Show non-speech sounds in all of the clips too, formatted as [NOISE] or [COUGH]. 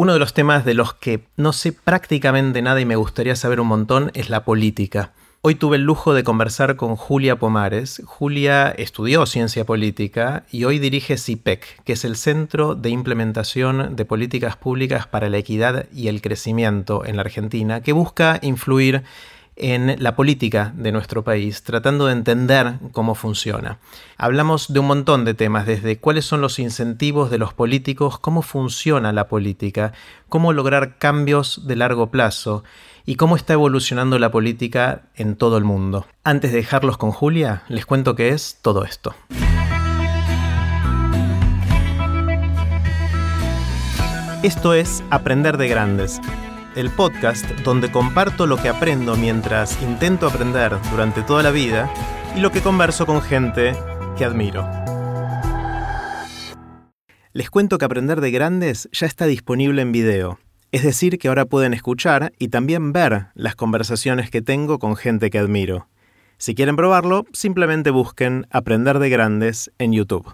Uno de los temas de los que no sé prácticamente nada y me gustaría saber un montón es la política. Hoy tuve el lujo de conversar con Julia Pomares. Julia estudió ciencia política y hoy dirige CIPEC, que es el Centro de Implementación de Políticas Públicas para la Equidad y el Crecimiento en la Argentina, que busca influir en la política de nuestro país, tratando de entender cómo funciona. Hablamos de un montón de temas, desde cuáles son los incentivos de los políticos, cómo funciona la política, cómo lograr cambios de largo plazo y cómo está evolucionando la política en todo el mundo. Antes de dejarlos con Julia, les cuento qué es todo esto. Esto es Aprender de Grandes el podcast donde comparto lo que aprendo mientras intento aprender durante toda la vida y lo que converso con gente que admiro. Les cuento que Aprender de Grandes ya está disponible en video, es decir, que ahora pueden escuchar y también ver las conversaciones que tengo con gente que admiro. Si quieren probarlo, simplemente busquen Aprender de Grandes en YouTube.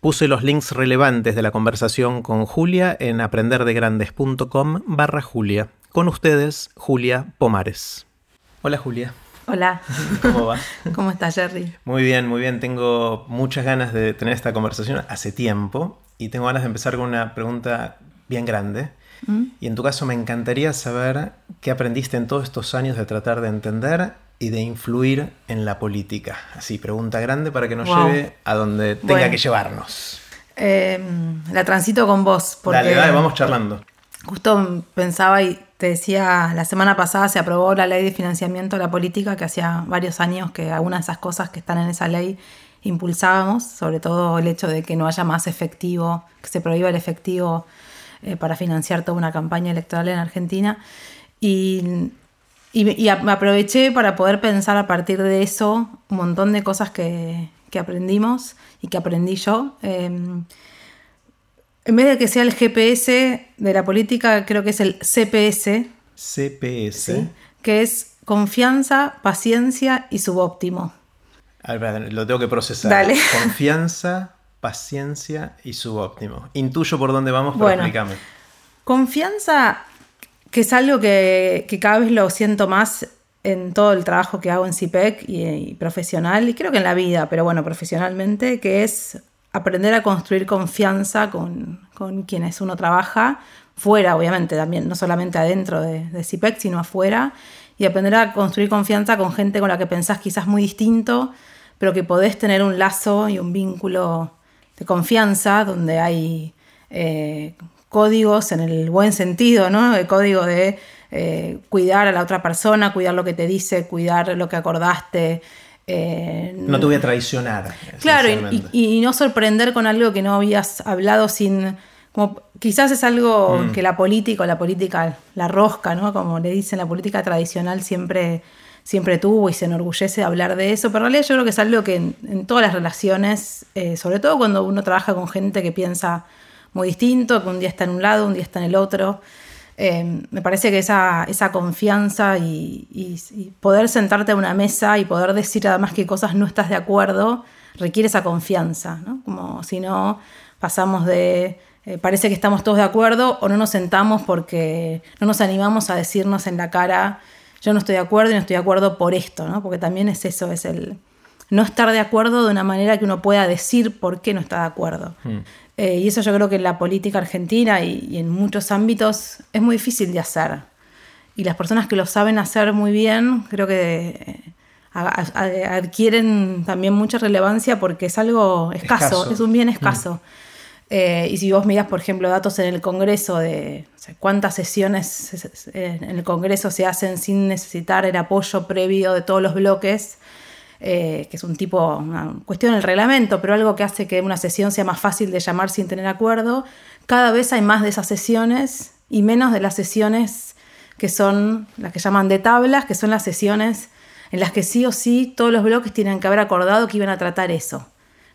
Puse los links relevantes de la conversación con Julia en aprenderdegrandes.com barra Julia con ustedes, Julia Pomares. Hola Julia. Hola. ¿Cómo va? [LAUGHS] ¿Cómo estás, Jerry? Muy bien, muy bien. Tengo muchas ganas de tener esta conversación hace tiempo y tengo ganas de empezar con una pregunta bien grande. ¿Mm? Y en tu caso me encantaría saber qué aprendiste en todos estos años de tratar de entender y de influir en la política. Así, pregunta grande para que nos lleve a donde tenga que llevarnos. Em, la transito con vos. Porque dale, dale, vamos charlando. Justo pensaba y te decía, la semana pasada se aprobó la ley de financiamiento de la política, que hacía varios años que algunas de esas cosas que están en esa ley impulsábamos, sobre todo el hecho de que no haya más efectivo, que se prohíba el efectivo eh, para financiar toda una campaña electoral en Argentina. Y, y, me aproveché para poder pensar a partir de eso un montón de cosas que, que aprendimos y que aprendí yo. Em, en vez de que sea el GPS de la política, creo que es el CPS. CPS. Que es confianza, paciencia y subóptimo. A ver, lo tengo que procesar. Dale. [LAUGHS] Confianza, paciencia y subóptimo. Intuyo por dónde vamos, pero explícame. Confianza, que es algo que, cada vez lo siento más en todo el trabajo que hago en CIPEC y, y, profesional, y creo que en la vida, pero bueno, profesionalmente, que es aprender a construir confianza con, quienes uno trabaja, fuera obviamente también, no solamente adentro de, de CIPEC, sino afuera, y aprender a construir confianza con gente con la que pensás quizás muy distinto, pero que podés tener un lazo y un vínculo de confianza donde hay eh, códigos en el buen sentido, ¿no? El código de eh, cuidar a la otra persona, cuidar lo que te dice, cuidar lo que acordaste, eh, no te voy a traicionar. Claro, y, no sorprender con algo que no habías hablado sin... Como, quizás es algo mm. que la política o la política, la rosca, ¿no? Como le dicen, la política tradicional siempre, siempre tuvo y se enorgullece de hablar de eso, pero en realidad yo creo que es algo que en, todas las relaciones, eh, sobre todo cuando uno trabaja con gente que piensa muy distinto, que un día está en un lado, un día está en el otro, Em, me parece que esa, esa confianza y, poder sentarte a una mesa y poder decir además que cosas no estás de acuerdo requiere esa confianza, ¿no? Como si no pasamos de eh, parece que estamos todos de acuerdo o no nos sentamos porque no nos animamos a decirnos en la cara yo no estoy de acuerdo y no estoy de acuerdo por esto, ¿no? Porque también es eso, es el no estar de acuerdo de una manera que uno pueda decir por qué no está de acuerdo. Hmm. Eh, y eso yo creo que en la política argentina y, en muchos ámbitos es muy difícil de hacer. Y las personas que lo saben hacer muy bien, creo que eh, adquieren también mucha relevancia porque es algo escaso, es un bien mm. escaso. Eh, y si vos miras, por ejemplo, datos en el Congreso de cuántas sesiones en el Congreso se hacen sin necesitar el apoyo previo de todos los bloques, eh, que es un tipo, una cuestión del reglamento, pero algo que hace que una sesión sea más fácil de llamar sin tener acuerdo. Cada vez hay más de esas sesiones y menos de las sesiones que son las que llaman de tablas, que son las sesiones en las que sí o sí todos los bloques tienen que haber acordado que iban a tratar eso.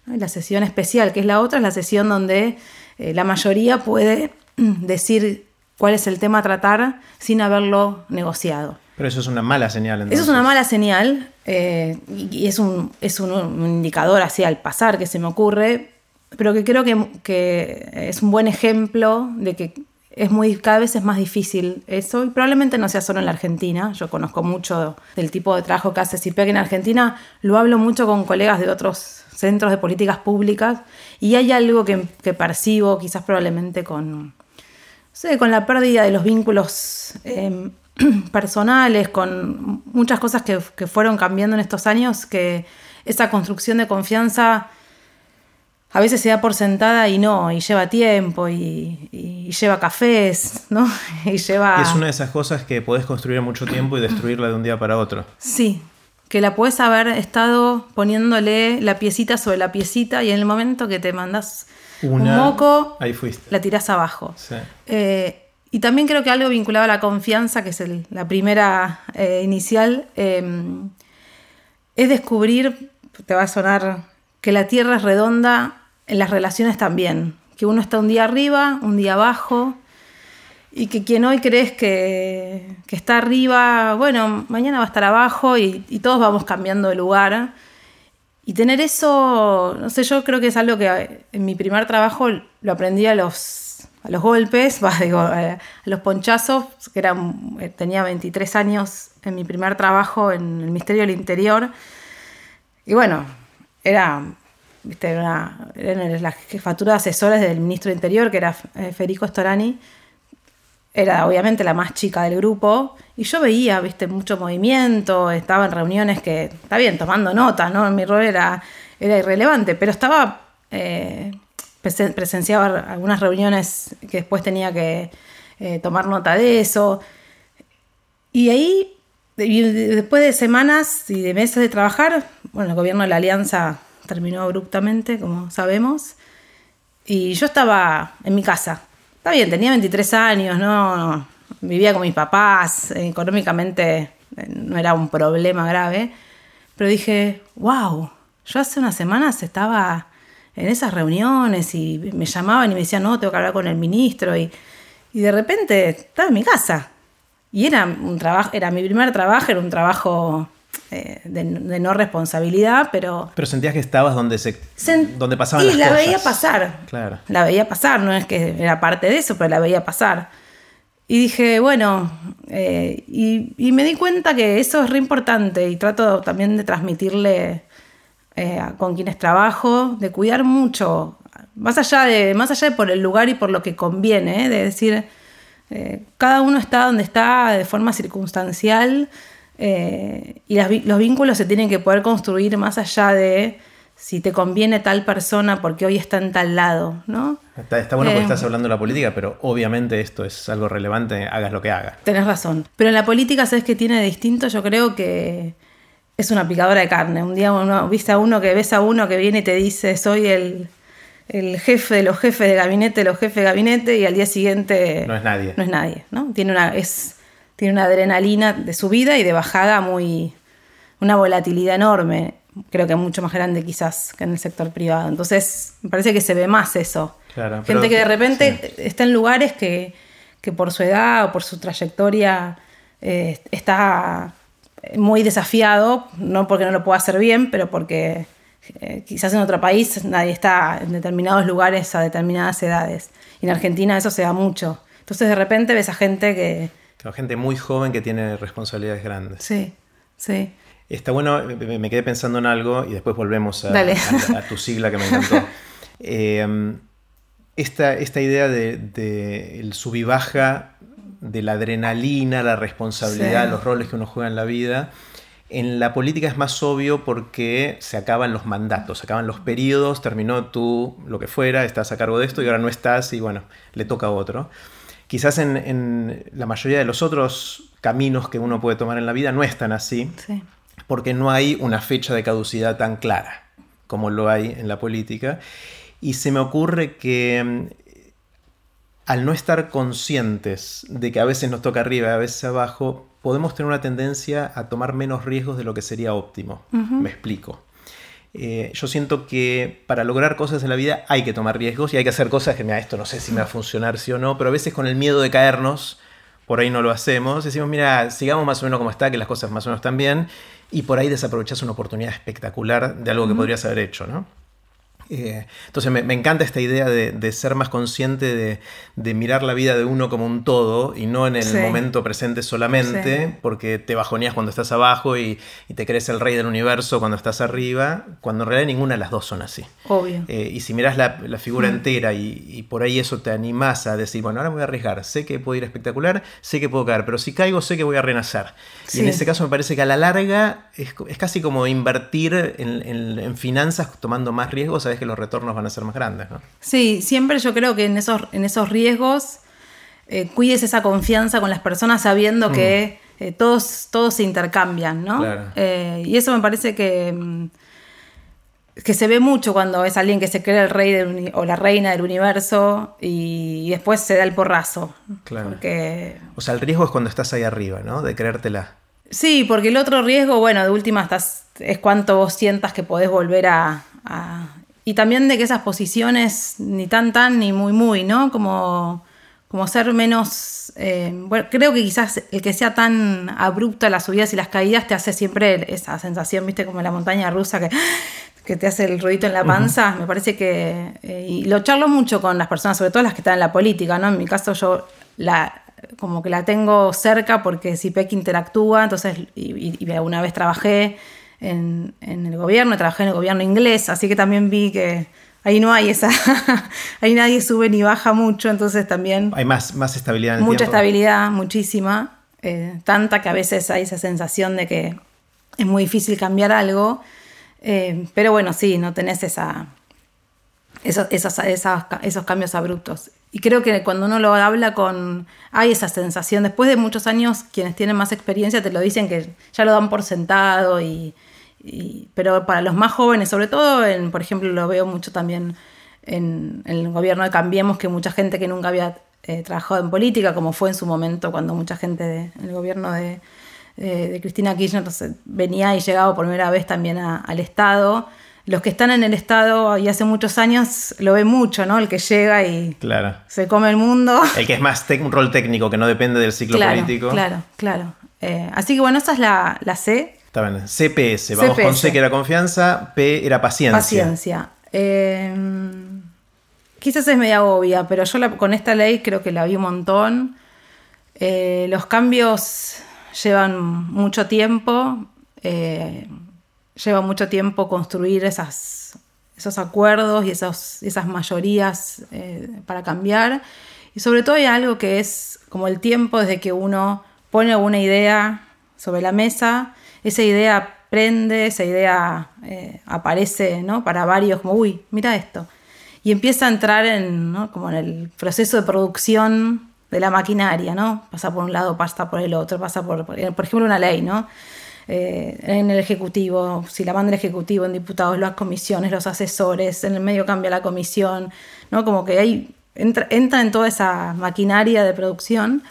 la sesión especial, que es la otra, es la sesión donde eh, la mayoría puede [CLEARS THROAT] decir cuál es el tema a tratar sin haberlo negociado. Pero eso es una mala señal. Eso es una mala señal eh, y es, un, es un, indicador así al pasar que se me ocurre, pero que creo que, que, es un buen ejemplo de que es muy, cada vez es más difícil eso y probablemente no sea solo en la Argentina. Yo conozco mucho del tipo de trabajo que hace CIPEC en Argentina, lo hablo mucho con colegas de otros centros de políticas públicas y hay algo que, percibo quizás probablemente con, con la pérdida de los vínculos em, [CLEARS THROAT] personales, con muchas cosas que, que fueron cambiando en estos años, que esa construcción de confianza a veces se da por sentada y no, y lleva tiempo, y, lleva cafés, [LAUGHS] ¿no? Y lleva... es una de esas cosas que podés construir mucho tiempo y destruirla de un día para otro. Sí, que la puedes haber estado poniéndole la piecita sobre la piecita y en el momento que te mandas un moco, ahí fuiste. la tirás abajo. Eh, y también creo que algo vinculado a la confianza, que es la primera eh, inicial, eh, es descubrir, te va a sonar que la Tierra es redonda en las relaciones también, que uno está un día arriba, un día abajo, y que quien hoy crees que, está arriba, bueno, mañana va a estar abajo y, todos vamos cambiando de lugar. Y tener eso, no sé, yo creo que es algo que en mi primer trabajo lo aprendí a los, a los golpes, [LAUGHS] digo, a los ponchazos, que era, tenía 23 años en mi primer trabajo en el Ministerio del Interior. Y bueno, era, viste, era, la jefatura de asesores del ministro de Interior, que era eh, Federico Storani. Era obviamente la más chica del grupo. Y yo veía, viste, mucho movimiento, estaba en reuniones que, está bien, tomando notas, ¿no? Mi rol era, era irrelevante, pero estaba, eh, presenciaba algunas reuniones que después tenía que eh, tomar nota de eso. Y ahí después de semanas y de meses de trabajar, bueno, el gobierno de la Alianza terminó abruptamente, como sabemos, y yo estaba en mi casa. Está bien, tenía 23 años, ¿no? Vivía con mis papás, económicamente eh, no era un problema grave, pero dije, wow, yo hace unas semanas estaba en esas reuniones y me llamaban y me decían, no, tengo que hablar con el ministro, y, y de repente estaba en mi casa y era un trabajo, era mi primer trabajo, era un trabajo eh, de, no responsabilidad, pero... Pero sentías que estabas donde, se, donde pasaban y la veía pasar. Claro. La veía pasar, no es que era parte de eso, pero la veía pasar. Y dije, bueno, eh, y, me di cuenta que eso es re importante y trato también de transmitirle eh, con quienes trabajo, de cuidar mucho, más allá de, más allá de por el lugar y por lo que conviene, de decir, eh, cada uno está donde está de forma circunstancial eh, y los vínculos se tienen que poder construir más allá de si te conviene tal persona porque hoy está en tal lado, ¿no? Está, bueno porque eh, estás hablando de la política, pero obviamente esto es algo relevante, hagas lo que hagas. Tenés razón. Pero en la política, ¿sabes qué tiene de distinto? Yo creo que es una picadora de carne. Un día uno, viste a uno que ves a uno que viene y te dice, soy el el jefe de los jefes de gabinete de los jefes de gabinete y al día siguiente no es nadie. No es nadie, ¿no? Tiene una, es, tiene una adrenalina de subida y de bajada muy, una volatilidad enorme, creo que mucho más grande quizás que en el sector privado. Entonces, me parece que se ve más eso. Gente que de repente está en lugares que, por su edad o por su trayectoria eh, está muy desafiado, no porque no lo pueda hacer bien, pero porque eh, quizás en otro país nadie está en determinados lugares a determinadas edades. Y en Argentina eso se da mucho. Entonces de repente ves a gente que... gente muy joven que tiene responsabilidades grandes. Sí, sí. Está bueno, me quedé pensando en algo y después volvemos a, tu sigla que me encantó. [LAUGHS] Em, esta, esta, idea de, de, el sub y baja de la adrenalina, la responsabilidad, los roles que uno juega en la vida, en la política es más obvio porque se acaban los mandatos, se acaban los periodos, terminó tú lo que fuera, estás a cargo de esto y ahora no estás y bueno, le toca a otro. Quizás en, la mayoría de los otros caminos que uno puede tomar en la vida no es tan así, porque no hay una fecha de caducidad tan clara como lo hay en la política. Y se me ocurre que mm, al no estar conscientes de que a veces nos toca arriba y a veces abajo, podemos tener una tendencia a tomar menos riesgos de lo que sería óptimo. Me explico. Eh, yo siento que para lograr cosas en la vida hay que tomar riesgos y hay que hacer cosas que, mira, esto no sé si me va a funcionar, sí o no, pero a veces con el miedo de caernos, por ahí no lo hacemos. Decimos, mira, sigamos más o menos como está, que las cosas más o menos están bien, y por ahí desaprovechas una oportunidad espectacular de algo que podrías haber hecho, ¿no? Eh, entonces me, encanta esta idea de, ser más consciente de, mirar la vida de uno como un todo y no en el momento presente solamente, porque te bajoneas cuando estás abajo y, te crees el rey del universo cuando estás arriba, cuando en realidad ninguna de las dos son así. Obvio. Eh, y si miras la, figura mm. entera y, por ahí eso te animas a decir, bueno, ahora me voy a arriesgar, sé que puedo ir espectacular, sé que puedo caer, pero si caigo sé que voy a renacer. Y en ese caso me parece que a la larga es, casi como invertir en, finanzas tomando más riesgos, sabes que los retornos van a ser más grandes. ¿no? Sí, siempre yo creo que en esos, en esos riesgos eh, cuides esa confianza con las personas sabiendo que mm. eh, todos, todos se intercambian, ¿no? Eh, y eso me parece que, mm, que se ve mucho cuando es alguien que se cree el rey o la reina del universo y, después se da el porrazo. Claro. O sea, el riesgo es cuando estás ahí arriba, ¿no? De creértela. Sí, porque el otro riesgo, bueno, de última estás, es cuánto vos sientas que podés volver a, Y también de que esas posiciones ni tan tan ni muy muy, ¿no? Como, como ser menos... Eh, bueno, creo que quizás el que sea tan abrupta las subidas y las caídas te hace siempre esa sensación, viste, como la montaña rusa que, que te hace el ruidito en la panza. Me parece que... Eh, y lo charlo mucho con las personas, sobre todo las que están en la política, ¿no? En mi caso yo la como que la tengo cerca porque CIPEC interactúa, entonces, y, y alguna vez trabajé en, el gobierno, trabajé en el gobierno inglés, así que también vi que ahí no hay esa, [LAUGHS] ahí nadie sube ni baja mucho, entonces también... Hay más, más estabilidad en Mucha estabilidad, muchísima, eh, tanta que a veces hay esa sensación de que es muy difícil cambiar algo, eh, pero bueno, sí, no tenés esa, esos, esos, esos cambios abruptos. Y creo que cuando uno lo habla con... Hay esa sensación, después de muchos años, quienes tienen más experiencia te lo dicen que ya lo dan por sentado, y, pero para los más jóvenes, sobre todo, en, por ejemplo, lo veo mucho también en, el gobierno de Cambiemos, que mucha gente que nunca había eh, trabajado en política, como fue en su momento cuando mucha gente en el gobierno de, de, Cristina Kirchner entonces, venía y llegaba por primera vez también al Estado los que están en el Estado y hace muchos años lo ven mucho, ¿no? El que llega y claro. se come el mundo. El que es más un rol técnico, que no depende del ciclo político. Claro, claro. Eh, así que bueno, esa es la, C. Está bien. CPS, vamos con C que era confianza, P era paciencia. Paciencia. Eh, quizás es media obvia, pero yo con esta ley creo que la vi un montón. Eh, los cambios llevan mucho tiempo lleva mucho tiempo construir esas, esos acuerdos y esos, esas mayorías eh, para cambiar. Y sobre todo hay algo que es como el tiempo desde que uno pone una idea sobre la mesa, esa idea prende, esa idea eh, aparece ¿no? para varios, como, uy, mira esto. Y empieza a entrar en, como en el proceso de producción de la maquinaria, ¿no? Pasa por un lado, pasa por el otro, pasa por, por ejemplo, una ley, ¿no? Eh, en el Ejecutivo, si la manda el Ejecutivo, en diputados, las comisiones, los asesores, en el medio cambia la comisión, ¿no? Como que ahí entra, en toda esa maquinaria de producción.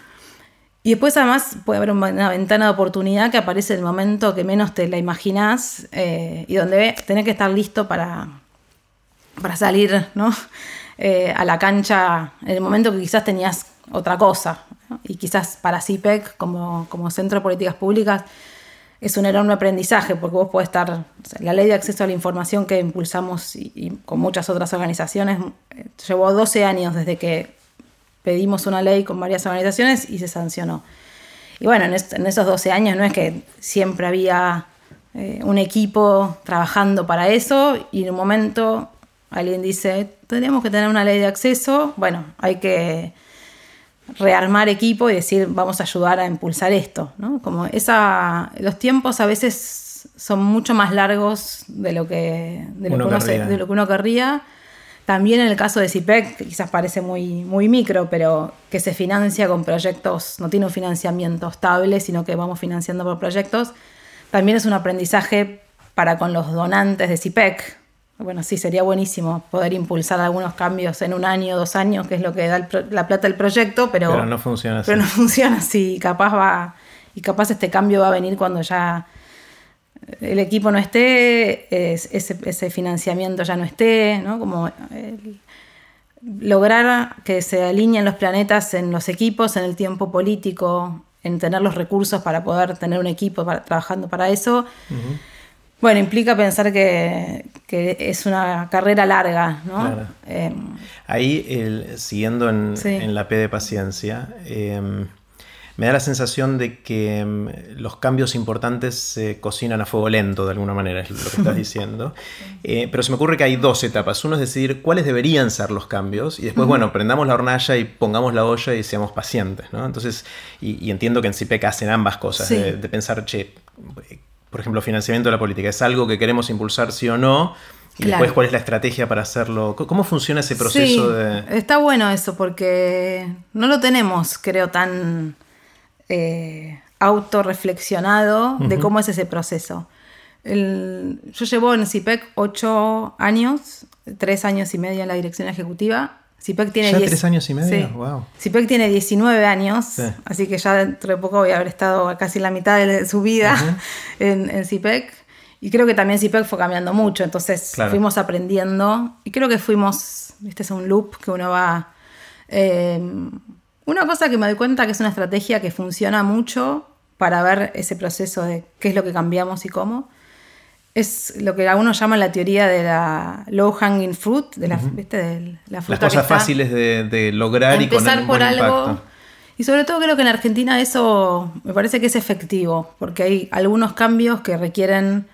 Y después además puede haber una ventana de oportunidad que aparece en el momento que menos te la imaginás eh, y donde tenés que estar listo para, para salir ¿no? [LAUGHS] Eh, a la cancha en el momento que quizás tenías otra cosa. Y quizás para CIPEC como, como Centro de Políticas Públicas es un enorme aprendizaje porque vos podés estar, la ley de acceso a la información que impulsamos y, con muchas otras organizaciones, eh, llevó 12 años desde que pedimos una ley con varias organizaciones y se sancionó. Y bueno, en, esos 12 años no es que siempre había eh, un equipo trabajando para eso y en un momento alguien dice, tenemos que tener una ley de acceso, bueno, hay que rearmar equipo y decir vamos a ayudar a impulsar esto, ¿no? Como esa, los tiempos a veces son mucho más largos de lo que, de lo, uno, de lo que uno querría. También en el caso de CIPEC, que quizás parece muy, muy micro, pero que se financia con proyectos, no tiene un financiamiento estable, sino que vamos financiando por proyectos, también es un aprendizaje para con los donantes de CIPEC, bueno, sí, sería buenísimo poder impulsar algunos cambios en un año, dos años, que es lo que da la plata del proyecto, pero, pero no funciona así. Pero no [LAUGHS] funciona así. Capaz va, y capaz este cambio va a venir cuando ya el equipo no esté, ese, financiamiento ya no esté, ¿no? Como lograr que se alineen los planetas en los equipos, en el tiempo político, en tener los recursos para poder tener un equipo trabajando para eso. Bueno, implica pensar que, es una carrera larga, ¿no? Em, Ahí, siguiendo en, la P de paciencia, em, me da la sensación de que em, los cambios importantes se cocinan a fuego lento, de alguna manera, es lo que estás [LAUGHS] diciendo. Eh, pero se me ocurre que hay dos etapas. Uno es decidir cuáles deberían ser los cambios y después, bueno, prendamos la hornalla y pongamos la olla y seamos pacientes, ¿no? Entonces, y, entiendo que en CIPEC hacen ambas cosas, de, pensar, che, por ejemplo, financiamiento de la política, ¿es algo que queremos impulsar sí o no? Y después, ¿cuál es la estrategia para hacerlo? ¿Cómo funciona ese proceso de...? Está bueno eso, porque no lo tenemos, creo, tan eh, autorreflexionado de cómo es ese proceso. yo llevo en CIPEC ocho años, tres años y medio en la dirección ejecutiva. CIPEC tiene ¿Ya tres años y medio? Wow. CIPEC tiene 19 años, así que ya dentro de poco voy a haber estado casi la mitad de su vida [LAUGHS] en, en CIPEC. Y creo que también CIPEC fue cambiando mucho, entonces fuimos aprendiendo y creo que fuimos, este es un loop que uno va eh, una cosa que me doy cuenta que es una estrategia que funciona mucho para ver ese proceso de qué es lo que cambiamos y cómo, es lo que algunos llaman la teoría de la low hanging fruit, de la, De la fruta Las cosas fáciles de, lograr y con por algo. Y sobre todo creo que en Argentina eso me parece que es efectivo, porque hay algunos cambios que requieren,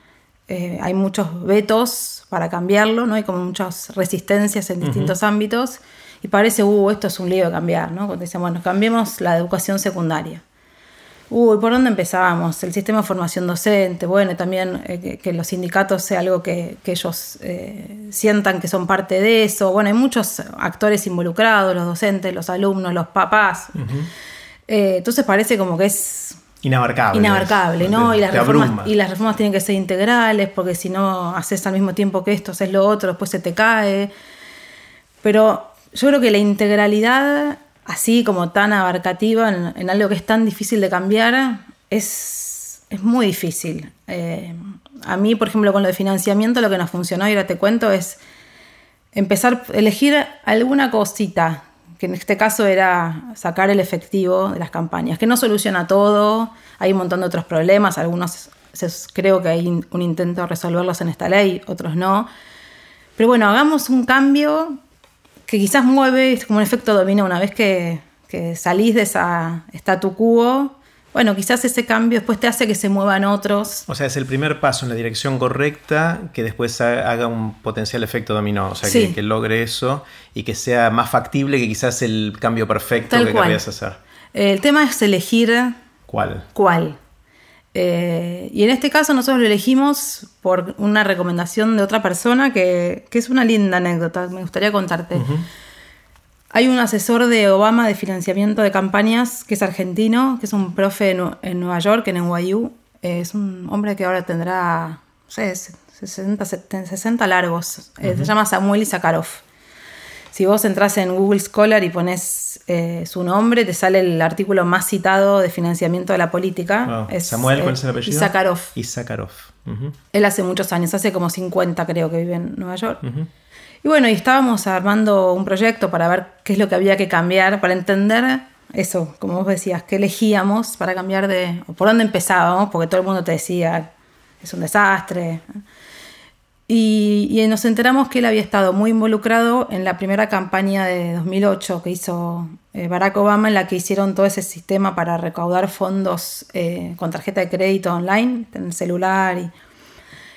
eh, hay muchos vetos para cambiarlo, ¿no? hay como muchas resistencias en distintos ámbitos y parece, uh, esto es un lío de cambiar, ¿no? Cuando decían, bueno, cambiemos la educación secundaria. Uy, ¿por dónde empezábamos? El sistema de formación docente, bueno, también eh, que, los sindicatos sea algo que, ellos eh, sientan que son parte de eso. Bueno, hay muchos actores involucrados, los docentes, los alumnos, los papás. Eh, entonces parece como que es Inabarcable. Inabarcable, ¿no? y, las reformas, y las reformas tienen que ser integrales, porque si no haces al mismo tiempo que esto, haces lo otro, después se te cae. Pero yo creo que la integralidad, así como tan abarcativa en, algo que es tan difícil de cambiar, es, es muy difícil. Eh, a mí, por ejemplo, con lo de financiamiento, lo que nos funcionó, y ahora te cuento, es empezar a elegir alguna cosita, que en este caso era sacar el efectivo de las campañas, que no soluciona todo, hay un montón de otros problemas, algunos creo que hay un intento de resolverlos en esta ley, otros no. Pero bueno, hagamos un cambio que quizás mueve, es como un efecto dominó, una vez que, salís de esa statu quo, bueno, quizás ese cambio después te hace que se muevan otros. O sea, es el primer paso en la dirección correcta que después haga un potencial efecto dominó, o sea, que, logre eso y que sea más factible que quizás el cambio perfecto que querrías hacer. El tema es elegir... ¿Cuál? ¿Cuál? Eh, y en este caso nosotros lo elegimos por una recomendación de otra persona que, es una linda anécdota, me gustaría contarte. Hay un asesor de Obama de financiamiento de campañas que es argentino, que es un profe en, Nueva York, en NYU. es un hombre que ahora tendrá, no sé, 60, 70, 60 largos. Eh, se llama Samuel Isakharov. Si vos entras en Google Scholar y pones eh, su nombre, te sale el artículo más citado de financiamiento de la política. Samuel, ¿cuál es el apellido? Isakharov. Isakharov. Él hace muchos años, hace como 50 creo que vive en Nueva York. Y bueno, y estábamos armando un proyecto para ver qué es lo que había que cambiar, para entender eso, como vos decías, qué elegíamos para cambiar de, o por dónde empezábamos, porque todo el mundo te decía, es un desastre. Y, nos enteramos que él había estado muy involucrado en la primera campaña de 2008 que hizo eh, Barack Obama, en la que hicieron todo ese sistema para recaudar fondos eh, con tarjeta de crédito online, en el celular y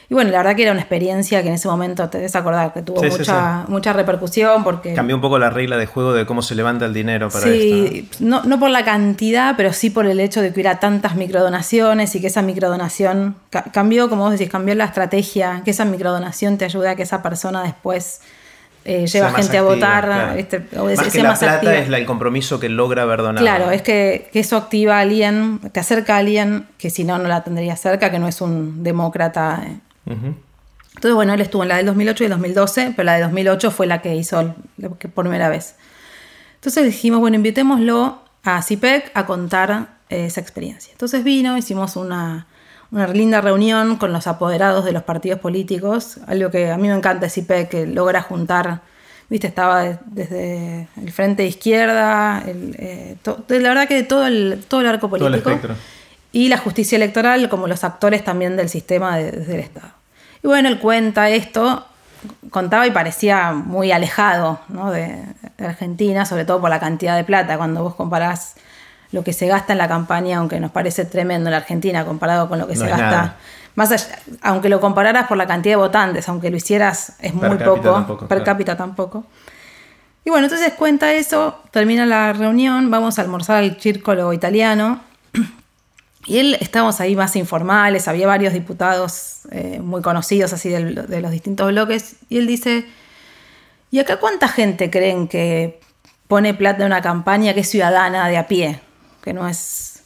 y bueno, la verdad que era una experiencia que en ese momento te debes acordar que tuvo mucha, mucha repercusión porque... Cambió un poco la regla de juego de cómo se levanta el dinero para sí, No, no por la cantidad, pero sí por el hecho de que hubiera tantas microdonaciones y que esa microdonación cambió, como vos decís, cambió la estrategia, que esa microdonación te ayuda a que esa persona después eh, lleva gente a votar. más que la plata es el compromiso que logra haber donado. Claro, es que, eso activa a alguien, te acerca a alguien que si no, no la tendría cerca, que no es un demócrata entonces, bueno, él estuvo en la del 2008 y el 2012, pero la de 2008 fue la que hizo por primera vez. Entonces dijimos, bueno, invitémoslo a CIPEC a contar eh, esa experiencia. Entonces vino, hicimos una, linda reunión con los apoderados de los partidos políticos, algo que a mí me encanta de CIPEC, que logra juntar, viste, estaba desde el frente de izquierda, eh, la verdad que todo el, todo el arco político. Y la justicia electoral como los actores también del sistema desde el Estado. Y bueno, él cuenta esto, contaba y parecía muy alejado de, Argentina, sobre todo por la cantidad de plata. Cuando vos comparás lo que se gasta en la campaña, aunque nos parece tremendo en la Argentina comparado con lo que se gasta. Más aunque lo compararas por la cantidad de votantes, aunque lo hicieras es muy poco, per cápita tampoco. Y bueno, entonces cuenta eso, termina la reunión, vamos a almorzar al círculo italiano. Y él, estábamos ahí más informales, había varios diputados eh, muy conocidos así de, los distintos bloques. Y él dice, ¿y acá cuánta gente creen que pone plata en una campaña que es ciudadana de a pie? Que no es...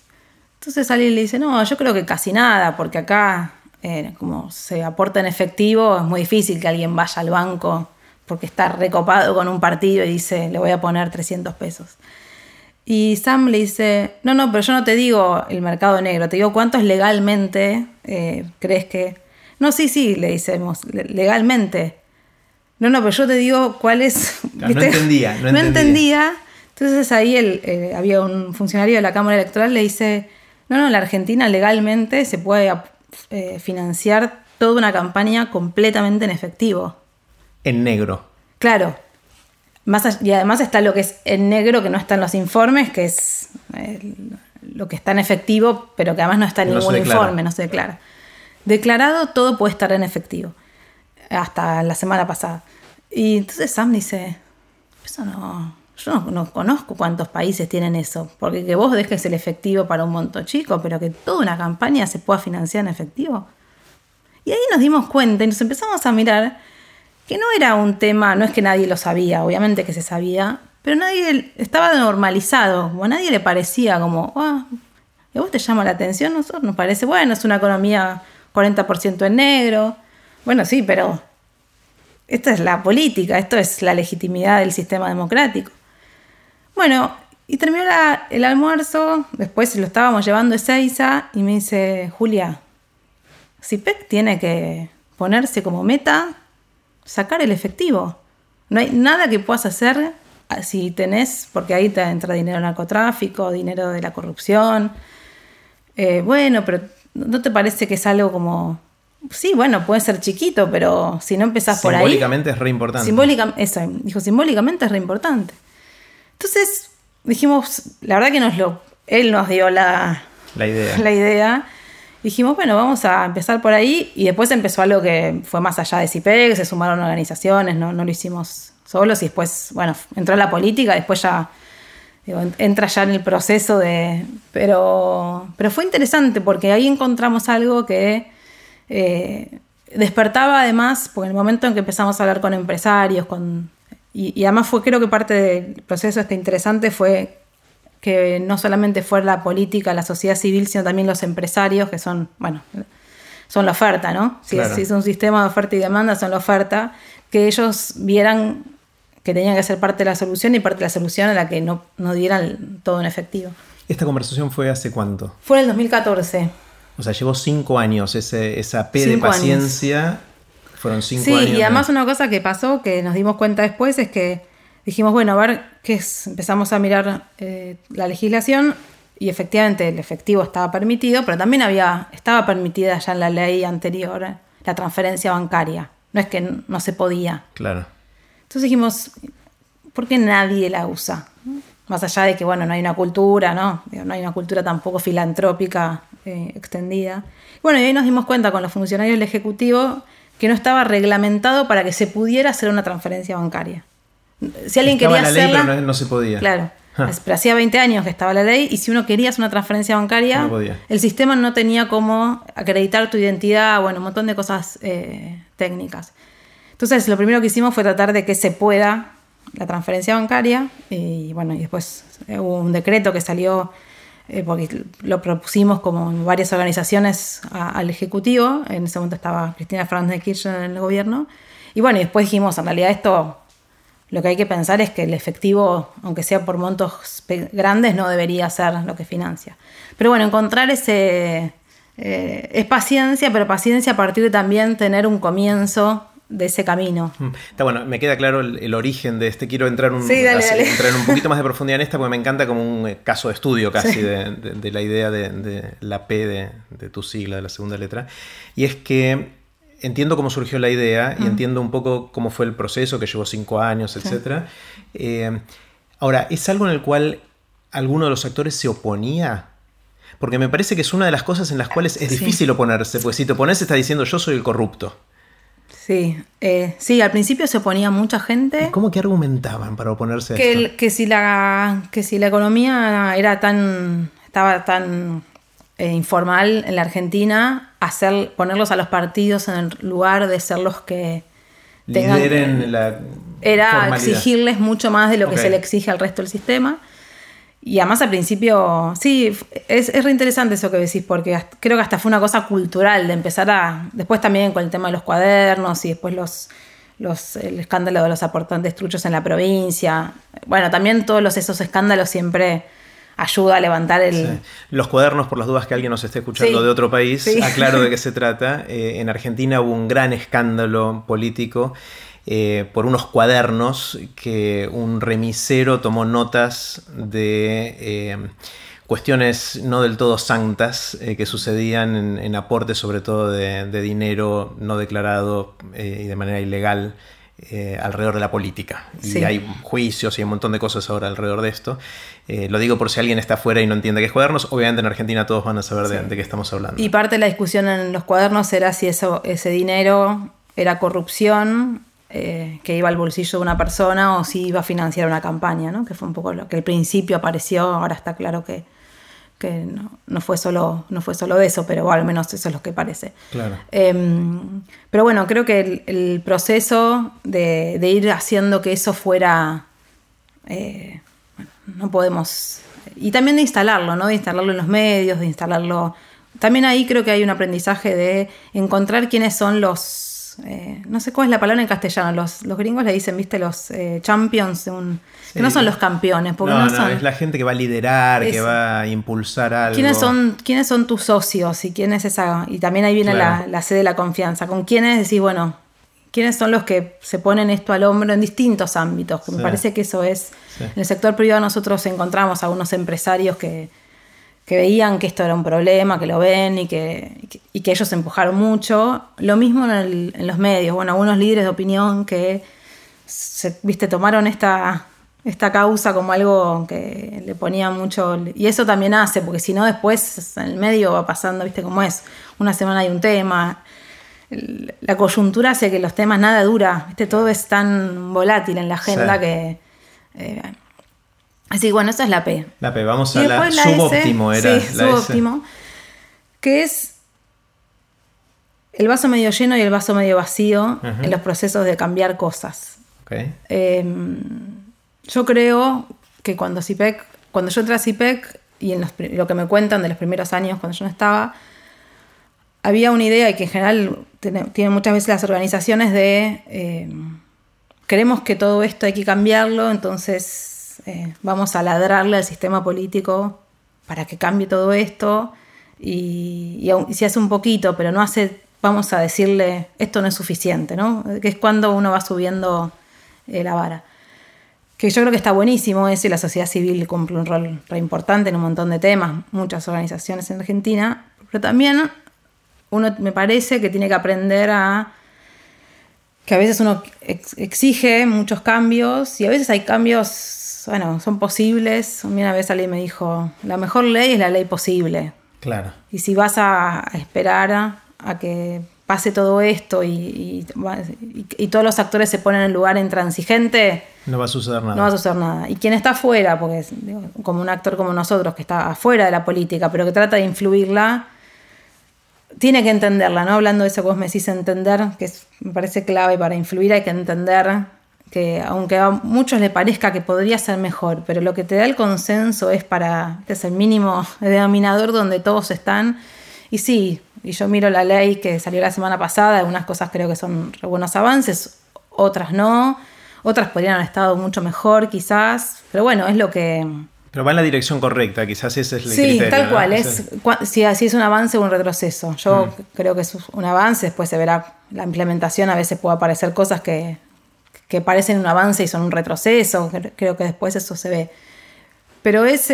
Entonces alguien le dice, no, yo creo que casi nada, porque acá eh, como se aporta en efectivo, es muy difícil que alguien vaya al banco porque está recopado con un partido y dice, le voy a poner 300 pesos. Y Sam le dice, no, no, pero yo no te digo el mercado negro, te digo cuántos legalmente eh, crees que... No, sí, sí, le decimos, legalmente. No, no, pero yo te digo cuál es... [LAUGHS] No entendía, no, entendía. Entonces ahí eh, había un funcionario de la Cámara Electoral, le dice, no, no, la Argentina legalmente se puede eh, financiar toda una campaña completamente en efectivo en negro. Claro. Más, y además está lo que es en negro, que no está en los informes, que es eh, lo que está en efectivo, pero que además no está en ningún informe, no se declara. Declarado, todo puede estar en efectivo. Hasta la semana pasada. Y entonces Sam dice, eso no, yo no, conozco cuántos países tienen eso, porque que vos dejes el efectivo para un monto chico, pero que toda una campaña se pueda financiar en efectivo. Y ahí nos dimos cuenta y nos empezamos a mirar que no era un tema, no es que nadie lo sabía, obviamente que se sabía, pero nadie estaba normalizado, como a nadie le parecía como, ah, ¿a vos te llama la atención? Nosotros nos parece, bueno, es una economía 40% en negro, bueno, sí, pero esta es la política, esto es la legitimidad del sistema democrático. Bueno, y terminó el almuerzo, después lo estábamos llevando a Ezeiza y me dice, Julia, CIPEC tiene que ponerse como meta sacar el efectivo. No hay nada que puedas hacer ah, si tenés, porque ahí te entra dinero del narcotráfico, dinero de la corrupción. Eh, bueno, pero ¿no te parece que es algo como... Sí, bueno, puede ser chiquito, pero si no empezás por ahí... Simbólicamente es re importante. Simbólicamente, eso, dijo, simbólicamente es re importante. Entonces dijimos, la verdad que nos lo, él nos dio la, la idea. [LAUGHS] La idea dijimos, bueno, vamos a empezar por ahí. Y después empezó algo que fue más allá de CIPEC, se sumaron organizaciones, no, lo hicimos solos. Y después, bueno, entró la política, después ya entra ya en el proceso de... Pero, pero fue interesante porque ahí encontramos algo que eh, despertaba además, porque en el momento en que empezamos a hablar con empresarios, con... Y, y además fue, creo que parte del proceso este interesante fue que no solamente fue la política, la sociedad civil, sino también los empresarios, que son, bueno, son la oferta, ¿no? Si, es, un sistema de oferta y demanda, son la oferta, que ellos vieran que tenían que ser parte de la solución y parte de la solución a la que no, no dieran todo en efectivo. ¿Esta conversación fue hace cuánto? Fue en el 2014. O sea, llevó cinco años ese, esa P de paciencia. Fueron cinco años. Sí, y además una cosa que pasó, que nos dimos cuenta después, es que dijimos, bueno, a ver qué es. Empezamos a mirar eh, la legislación y efectivamente el efectivo estaba permitido, pero también había, estaba permitida ya en la ley anterior la transferencia bancaria. No es que no se podía. Claro. Entonces dijimos, ¿por qué nadie la usa? Más allá de que, bueno, no hay una cultura, ¿no? No hay una cultura tampoco filantrópica eh, extendida. Bueno, y ahí nos dimos cuenta con los funcionarios del Ejecutivo que no estaba reglamentado para que se pudiera hacer una transferencia bancaria. Si alguien quería la ley, pero no, se podía. Claro. Ah. Pero hacía 20 años que estaba la ley y si uno quería hacer una transferencia bancaria, el sistema no tenía cómo acreditar tu identidad, bueno, un montón de cosas eh, técnicas. Entonces, lo primero que hicimos fue tratar de que se pueda la transferencia bancaria y bueno, y después hubo un decreto que salió eh, porque lo propusimos como en varias organizaciones al Ejecutivo, en ese momento estaba Cristina Fernández de Kirchner en el gobierno, y bueno, y después dijimos, en realidad esto lo que hay que pensar es que el efectivo, aunque sea por montos grandes, no debería ser lo que financia. Pero bueno, encontrar ese... Eh, es paciencia, pero paciencia a partir de también tener un comienzo de ese camino. Mm. Está bueno, me queda claro el, origen de este. Quiero entrar un, entrar un poquito [LAUGHS] más de profundidad en esta porque me encanta como un eh, caso de estudio casi de, la idea de, la P de, tu sigla, de la segunda letra. Y es que entiendo cómo surgió la idea y entiendo un poco cómo fue el proceso, que llevó cinco años, etc. Eh, ahora, ¿es algo en el cual alguno de los actores se oponía? Porque me parece que es una de las cosas en las cuales es difícil oponerse, pues si te opones estás diciendo yo soy el corrupto. Sí, eh, sí, al principio se oponía mucha gente. ¿Cómo que argumentaban para oponerse que a esto? que, si la, que si la economía era tan, estaba tan eh, informal en la Argentina, hacer, ponerlos a los partidos en el lugar de ser los que tengan... la era exigirles mucho más de lo que se le exige al resto del sistema. Y además al principio, sí, es, es reinteresante eso que decís, porque creo que hasta fue una cosa cultural de empezar a, después también con el tema de los cuadernos y después los, los, el escándalo de los aportantes truchos en la provincia. Bueno, también todos esos escándalos siempre ayuda a levantar el... Los cuadernos, por las dudas que alguien nos esté escuchando de otro país, aclaro de qué [LAUGHS] se trata. Eh, en Argentina hubo un gran escándalo político eh, por unos cuadernos que un remisero tomó notas de eh, cuestiones no del todo santas eh, que sucedían en, aportes sobre todo de, dinero no declarado y de manera ilegal. Alrededor de la política. Y hay juicios y un montón de cosas ahora alrededor de esto. lo digo por si alguien está afuera y no entiende qué es cuadernos. Obviamente en Argentina todos van a saber de, de, qué estamos hablando. Y parte de la discusión en los cuadernos era si eso, ese dinero era corrupción eh, que iba al bolsillo de una persona o si iba a financiar una campaña, ¿no? que fue un poco lo que al principio apareció, ahora está claro que, que no, fue solo, no fue solo de eso, pero al menos eso es lo que parece. Em, pero bueno, creo que el, proceso de, ir haciendo que eso fuera, eh, no podemos, y también de instalarlo, ¿no? de instalarlo en los medios, de instalarlo... También ahí creo que hay un aprendizaje de encontrar quiénes son los eh, no sé cuál es la palabra en castellano, los, los gringos le dicen, viste, los eh, champions, un, que no son los campeones, porque no, son, es la gente que va a liderar, que va a impulsar algo. ¿Quiénes son, ¿Quiénes son tus socios? Y quién es esa, y también ahí viene la, la sede de la confianza, con quiénes decís, bueno, quiénes son los que se ponen esto al hombro en distintos ámbitos, me parece que eso es, en el sector privado nosotros encontramos a unos empresarios que que veían que esto era un problema, que lo ven y que, y que ellos empujaron mucho. Lo mismo en, los medios, bueno, algunos líderes de opinión que, se, viste, tomaron esta, esta causa como algo que le ponía mucho... Y eso también hace, porque si no después en el medio va pasando, viste cómo es, una semana hay un tema. La coyuntura hace que los temas nada dura, viste, todo es tan volátil en la agenda que... Eh, Así que bueno, esa es la P. La P, vamos a la, subóptimo, era. Sí, subóptimo. Que es el vaso medio lleno y el vaso medio vacío en los procesos de cambiar cosas. Em, yo creo que cuando CIPEC, cuando yo entré a CIPEC y en lo que me cuentan de los primeros años cuando yo no estaba, había una idea y que en general tienen muchas veces las organizaciones de em, queremos que todo esto hay que cambiarlo, entonces eh, vamos a ladrarle al sistema político para que cambie todo esto y, si hace un poquito, pero no hace, vamos a decirle, esto no es suficiente, ¿no? Que es cuando uno va subiendo eh, la vara. Que yo creo que está buenísimo eso y la sociedad civil cumple un rol re importante en un montón de temas, muchas organizaciones en Argentina, pero también uno me parece que tiene que aprender a que a veces uno exige muchos cambios y a veces hay cambios bueno, son posibles. Una vez alguien me dijo, la mejor ley es la ley posible. Claro. Y si vas a, esperar a, que pase todo esto y, todos los actores se ponen en lugar intransigente, no va a suceder nada. No va a suceder nada. Y quien está afuera, porque como un actor como nosotros, que está afuera de la política, pero que trata de influirla, tiene que entenderla, ¿no? Hablando de eso que vos me decís entender, que me parece clave para influir, hay que entender que aunque a muchos les parezca que podría ser mejor, pero lo que te da el consenso es para, es el mínimo [LAUGHS] denominador donde todos están. Y sí, y yo miro la ley que salió la semana pasada, algunas cosas creo que son buenos avances, otras no, otras podrían haber estado mucho mejor quizás, pero bueno, es lo que... Pero va en la dirección correcta, quizás ese es el sí, tal cual, es, si, es un avance o un retroceso. Yo mm. creo que es un avance, después se verá la implementación, a veces puede aparecer cosas que que parecen un avance y son un retroceso, creo que después eso se ve. Pero es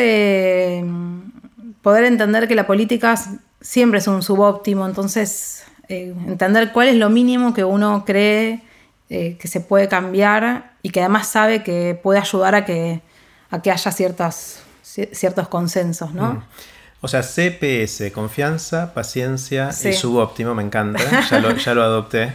poder entender que la política siempre es un subóptimo, entonces eh, entender cuál es lo mínimo que uno cree eh, que se puede cambiar y que además sabe que puede ayudar a que, a que haya ciertas, ciertos consensos, ¿no? Mm. O sea, CPS, confianza, paciencia y subóptimo, me encanta, ya lo, ya lo adopté.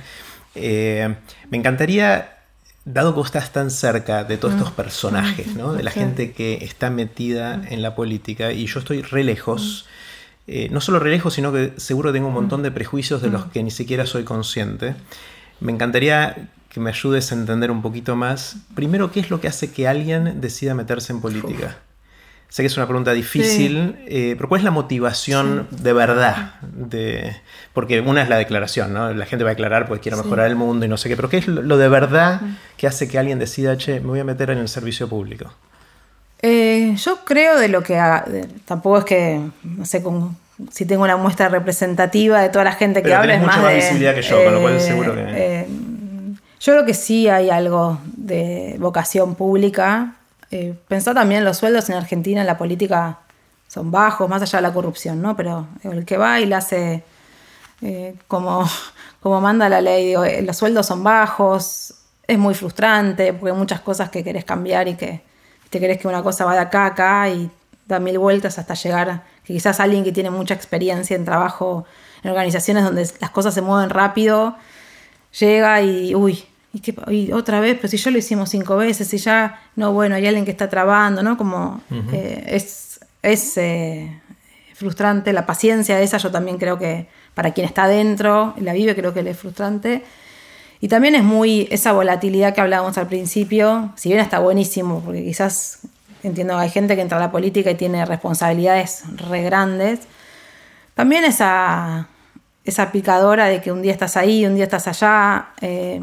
Eh, me encantaría, dado que estás tan cerca de todos estos mm. personajes, ¿no? de la gente que está metida en la política, y yo estoy re lejos, eh, no solo re lejos, sino que seguro tengo un montón de prejuicios de los que ni siquiera soy consciente. Me encantaría que me ayudes a entender un poquito más, primero, qué es lo que hace que alguien decida meterse en política. Sé que es una pregunta difícil, eh, pero ¿cuál es la motivación de verdad? De, porque una es la declaración, ¿no? La gente va a declarar porque quiere mejorar el mundo y no sé qué, pero ¿qué es lo de verdad que hace que alguien decida, che, me voy a meter en el servicio público? Eh, yo creo de lo que tampoco es que, no sé, si tengo una muestra representativa de toda la gente que habla. Es mucha más, visibilidad que yo, con lo cual eh, seguro que. yo creo que sí hay algo de vocación pública eh, pensar también los sueldos en Argentina en la política son bajos, más allá de la corrupción, ¿no? Pero el que va y le hace eh, como, [LAUGHS] como manda la ley, eh, los sueldos son bajos, es muy frustrante porque hay muchas cosas que querés cambiar y que te querés que una cosa va de acá a acá y da mil vueltas hasta llegar, que quizás alguien que tiene mucha experiencia en trabajo en organizaciones donde las cosas se mueven rápido, llega y, uy, y, otra vez, pero si ya lo hicimos cinco veces, y ya, no, bueno, hay alguien que está trabando, ¿no? Como eh, es, es eh, frustrante, la paciencia esa yo también creo que para quien está adentro y la vive creo que le es frustrante. Y también es muy esa volatilidad que hablábamos al principio, si bien está buenísimo, porque quizás entiendo que hay gente que entra a la política y tiene responsabilidades re grandes, también esa, esa picadora de que un día estás ahí, un día estás allá. Eh,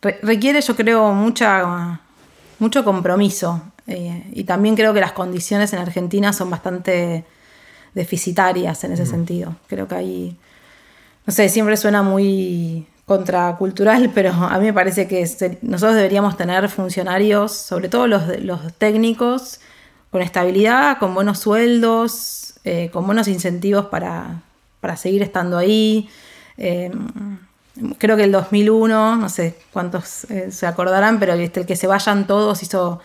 requiere, yo creo, mucha, mucho compromiso. Eh, y también creo que las condiciones en Argentina son bastante deficitarias en ese sentido. Creo que ahí, no sé, siempre suena muy contracultural, [LAUGHS] pero a mí me parece que nosotros deberíamos tener funcionarios, sobre todo los, los técnicos, con estabilidad, con buenos sueldos, eh, con buenos incentivos para, para seguir estando ahí. Eh, creo que el 2001, no sé cuántos eh, se acordarán, pero el que se vayan todos hizo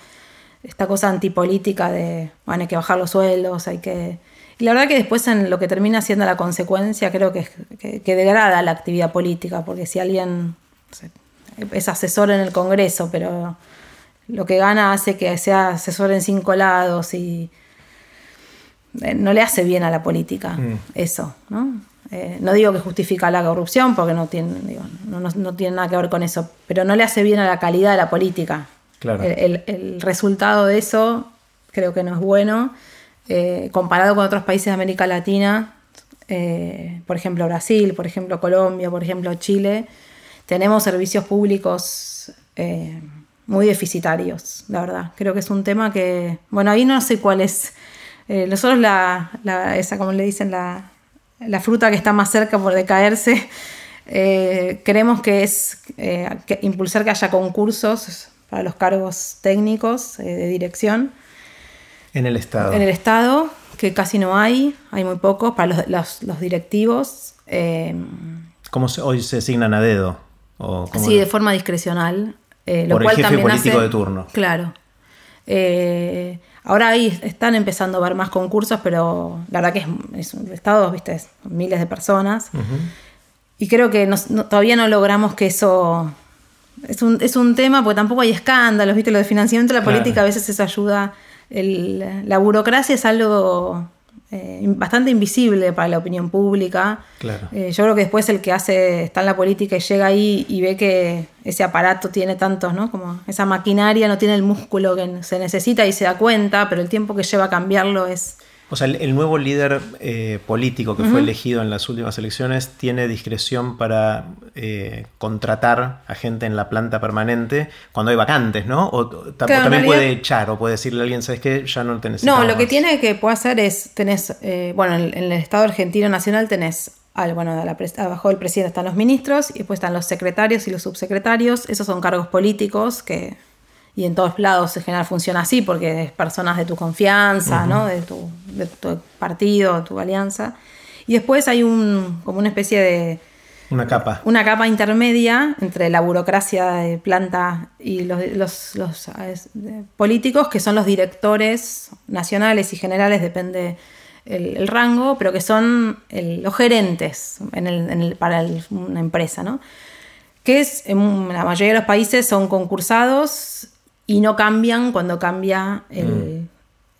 esta cosa antipolítica de, bueno, hay que bajar los sueldos, hay que... Y la verdad que después en lo que termina siendo la consecuencia creo que, que, degrada la actividad política, porque si alguien es asesor en el Congreso, pero lo que gana hace que sea asesor en cinco lados y eh, no le hace bien a la política mm. eso, ¿no? Eh, no digo que justifica la corrupción, porque no tiene, no, tiene nada que ver con eso, pero no le hace bien a la calidad de la política. El, resultado de eso creo que no es bueno. Eh, comparado con otros países de América Latina, eh, por ejemplo Brasil, por ejemplo Colombia, por ejemplo Chile, tenemos servicios públicos muy deficitarios, la verdad. Creo que es un tema que, bueno, ahí no sé cuál es. nosotros la, esa, como le dicen, la, la fruta que está más cerca por decaerse. Eh, queremos que es eh, impulsar que haya concursos para los cargos técnicos eh, de dirección. En el Estado. En el Estado, que casi no hay, hay muy pocos, para los, directivos. ¿Cómo hoy se asignan a dedo? sí, de forma discrecional. lo cual el jefe político de turno. Claro. Ahora ahí están empezando a ver más concursos, pero la verdad que es, un estado, viste, miles de personas. Y creo que todavía no logramos que eso... Es un, es un tema, porque tampoco hay escándalos, viste, lo de financiamiento de la política a veces eso ayuda. la burocracia es algo eh, bastante invisible para la opinión pública. Eh, yo creo que después el que hace, está en la política y llega ahí y ve que ese aparato tiene tantos, ¿no? Como esa maquinaria no tiene el músculo que se necesita y se da cuenta, pero el tiempo que lleva a cambiarlo es o sea, el, nuevo líder eh, político que fue elegido en las últimas elecciones tiene discreción para eh, contratar a gente en la planta permanente cuando hay vacantes, ¿no? O, también puede echar o puede decirle a alguien, ¿sabes qué? Ya no te necesito. No, lo que tiene que puede hacer es, tenés, eh, bueno, en, el Estado argentino nacional tenés al, bueno, abajo del presidente están los ministros y después están los secretarios y los subsecretarios. Esos son cargos políticos que y en todos lados en general funciona así porque es personas de tu confianza, ¿no? de, tu, de tu partido, tu alianza. Y después hay un, como una especie de, Una capa. Una capa intermedia entre la burocracia de planta y los, políticos, que son los directores nacionales y generales, depende el, rango, pero que son los gerentes para una empresa, ¿no? Que es, en la mayoría de los países son concursados y no cambian cuando cambia el, mm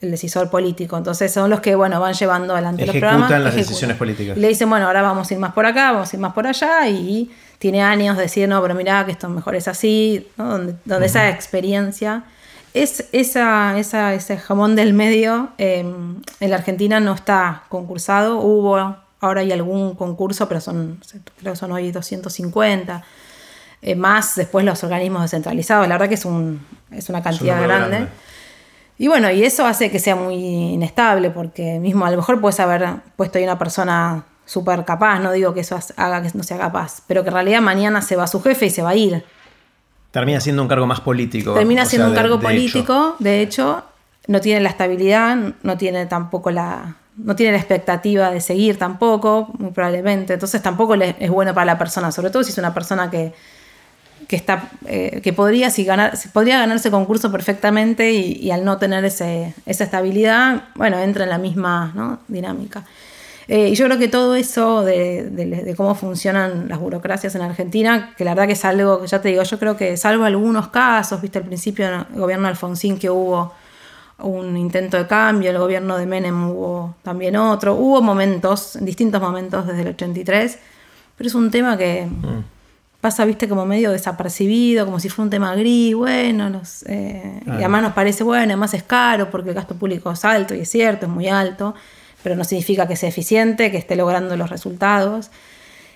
el decisor político. Entonces son los que bueno van llevando adelante los programas. las decisiones políticas. le dicen, bueno, ahora vamos a ir más por acá, vamos a ir más por allá, y tiene años de decir, no, pero mirá que esto mejor es así, donde, esa experiencia. Es esa, esa, ese jamón del medio em, en la Argentina no está concursado. Hubo, ahora hay algún concurso, pero son, creo que son hoy 250. Eh, más después los organismos descentralizados. La verdad que es, un, es una cantidad grande. Y bueno, y eso hace que sea muy inestable, porque mismo a lo mejor puedes haber puesto ahí una persona súper capaz, no digo que eso haga que no sea capaz, pero que en realidad mañana se va a su jefe y se va a ir. Termina siendo un cargo más político. Termina siendo un cargo político, de hecho, no tiene la estabilidad, no tiene tampoco la, no tiene la expectativa de seguir tampoco, muy probablemente. Entonces tampoco es bueno para la persona, sobre todo si es una persona que, que, está, eh, que podría, si ganar, podría ganarse concurso perfectamente y, al no tener ese, esa estabilidad, bueno, entra en la misma dinámica. Eh, y yo creo que todo eso de, cómo funcionan las burocracias en Argentina, que la verdad que es algo, ya te digo, yo creo que salvo algunos casos, viste al principio del gobierno de Alfonsín que hubo un intento de cambio, el gobierno de Menem hubo también otro, hubo momentos, distintos momentos desde el 83, pero es un tema que... Mm pasa, viste, como medio desapercibido, como si fuera un tema gris, bueno, eh, y además nos parece, bueno, además es caro porque el gasto público es alto y es cierto, es muy alto, pero no significa que sea eficiente, que esté logrando los resultados.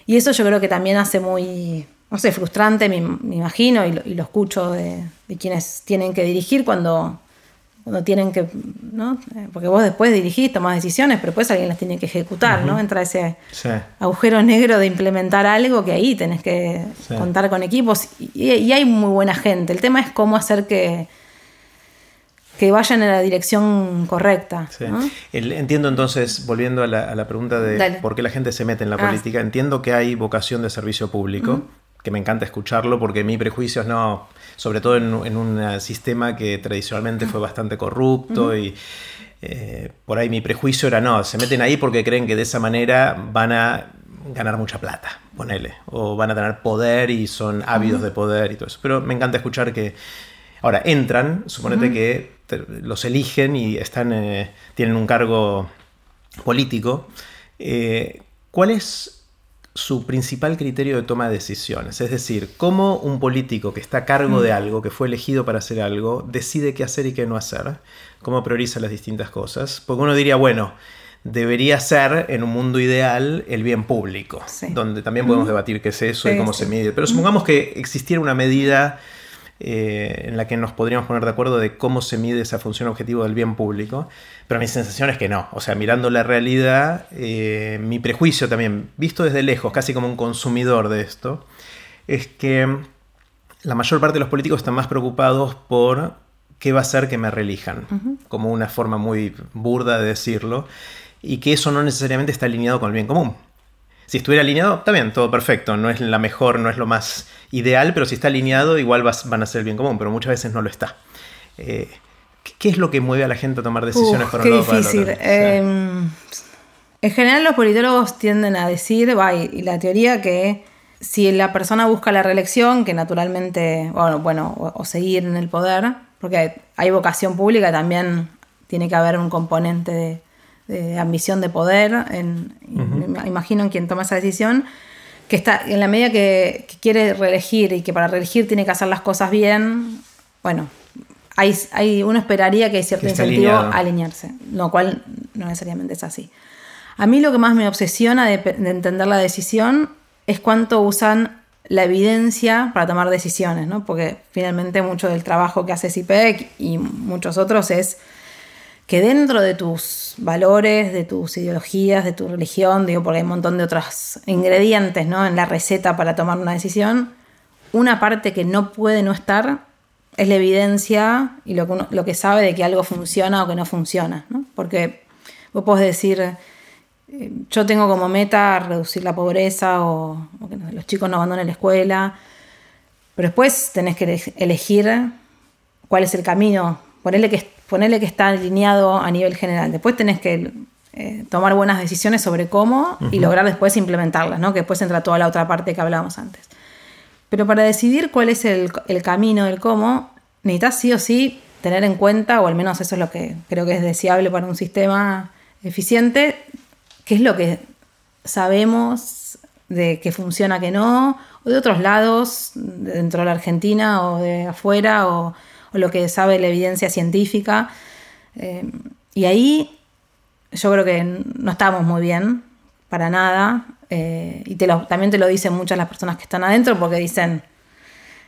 Y eso yo creo que también hace muy, no sé, frustrante, me, imagino, y lo, escucho de, quienes tienen que dirigir cuando cuando tienen que, ¿no? Porque vos después dirigís, tomás decisiones, pero después alguien las tiene que ejecutar, ¿no? Entra ese agujero negro de implementar algo que ahí tenés que contar con equipos y, hay muy buena gente. El tema es cómo hacer que, que vayan en la dirección correcta. entiendo entonces, volviendo a la, pregunta de por qué la gente se mete en la ah. política, entiendo que hay vocación de servicio público, que me encanta escucharlo porque mi prejuicio es no sobre todo en, un sistema que tradicionalmente fue bastante corrupto y eh, por ahí mi prejuicio era no, se meten ahí porque creen que de esa manera van a ganar mucha plata, ponele, o van a tener poder y son ávidos de poder y todo eso. Pero me encanta escuchar que ahora entran, suponete que los eligen y están, eh, tienen un cargo político. Eh, ¿Cuál es su principal criterio de toma de decisiones. Es decir, cómo un político que está a cargo de mm. algo, que fue elegido para hacer algo, decide qué hacer y qué no hacer, cómo prioriza las distintas cosas. Porque uno diría, bueno, debería ser en un mundo ideal el bien público, donde también podemos debatir qué es eso y cómo se mide. Pero supongamos que existiera una medida eh, en la que nos podríamos poner de acuerdo de cómo se mide esa función objetivo del bien público, pero mi sensación es que no. O sea, mirando la realidad, eh, mi prejuicio también, visto desde lejos, casi como un consumidor de esto, es que la mayor parte de los políticos están más preocupados por qué va a ser que me reelijan, como una forma muy burda de decirlo, y que eso no necesariamente está alineado con el bien común. Si estuviera alineado, está bien, todo perfecto. No es la mejor, no es lo más ideal, pero si está alineado, igual van a ser el bien común, pero muchas veces no lo está. Eh, ¿Qué es lo que mueve a la gente a tomar decisiones para un lado difícil. Em, en general, los politólogos tienden a decir, y la teoría que si la persona busca la reelección, que naturalmente, bueno, bueno o, seguir en el poder, porque hay vocación pública, también tiene que haber un componente de de ambición de poder, en, imagino en quien toma esa decisión, que está en la medida que, quiere reelegir y que para reelegir tiene que hacer las cosas bien, bueno, hay, hay uno esperaría que hay cierto incentivo a alinearse, lo cual no necesariamente es así. A mí lo que más me obsesiona de, entender la decisión es cuánto usan la evidencia para tomar decisiones, ¿no? porque finalmente mucho del trabajo que hace CIPEC y muchos otros es que dentro de tus valores, de tus ideologías, de tu religión, digo, porque hay un montón de otros ingredientes ¿no? en la receta para tomar una decisión, una parte que no puede no estar es la evidencia y lo que, sabe de que algo funciona o que no funciona. ¿no? Porque vos podés decir, eh, yo tengo como meta reducir la pobreza o, que los chicos no abandonen la escuela, pero después tenés que elegir cuál es el camino, ponerle que, ponerle que está alineado a nivel general. Después tenés que eh, tomar buenas decisiones sobre cómo y lograr después implementarlas, ¿no? que después entra toda la otra parte que hablábamos antes. Pero para decidir cuál es el, el camino del cómo, necesitas sí o sí tener en cuenta, o al menos eso es lo que creo que es deseable para un sistema eficiente, qué es lo que sabemos de que funciona, que no, o de otros lados, dentro de la Argentina o de afuera, o, lo que sabe la evidencia científica. Eh, y ahí yo creo que no estamos muy bien, para nada, eh, y te también te lo dicen muchas las personas que están adentro porque dicen,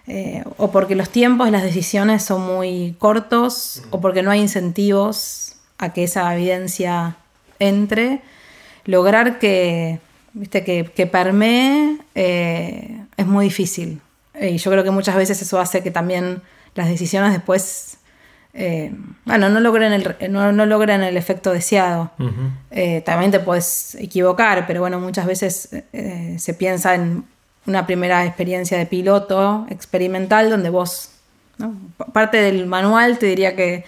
eh, o porque los tiempos y las decisiones son muy cortos, o porque no hay incentivos a que esa evidencia entre, lograr que, ¿viste? que, que permee eh, es muy difícil. Y yo creo que muchas veces eso hace que también las decisiones después eh, bueno, no logren el, no, no el efecto deseado. Eh, también te puedes equivocar, pero bueno, muchas veces eh, se piensa en una primera experiencia de piloto experimental donde vos, parte del manual te diría que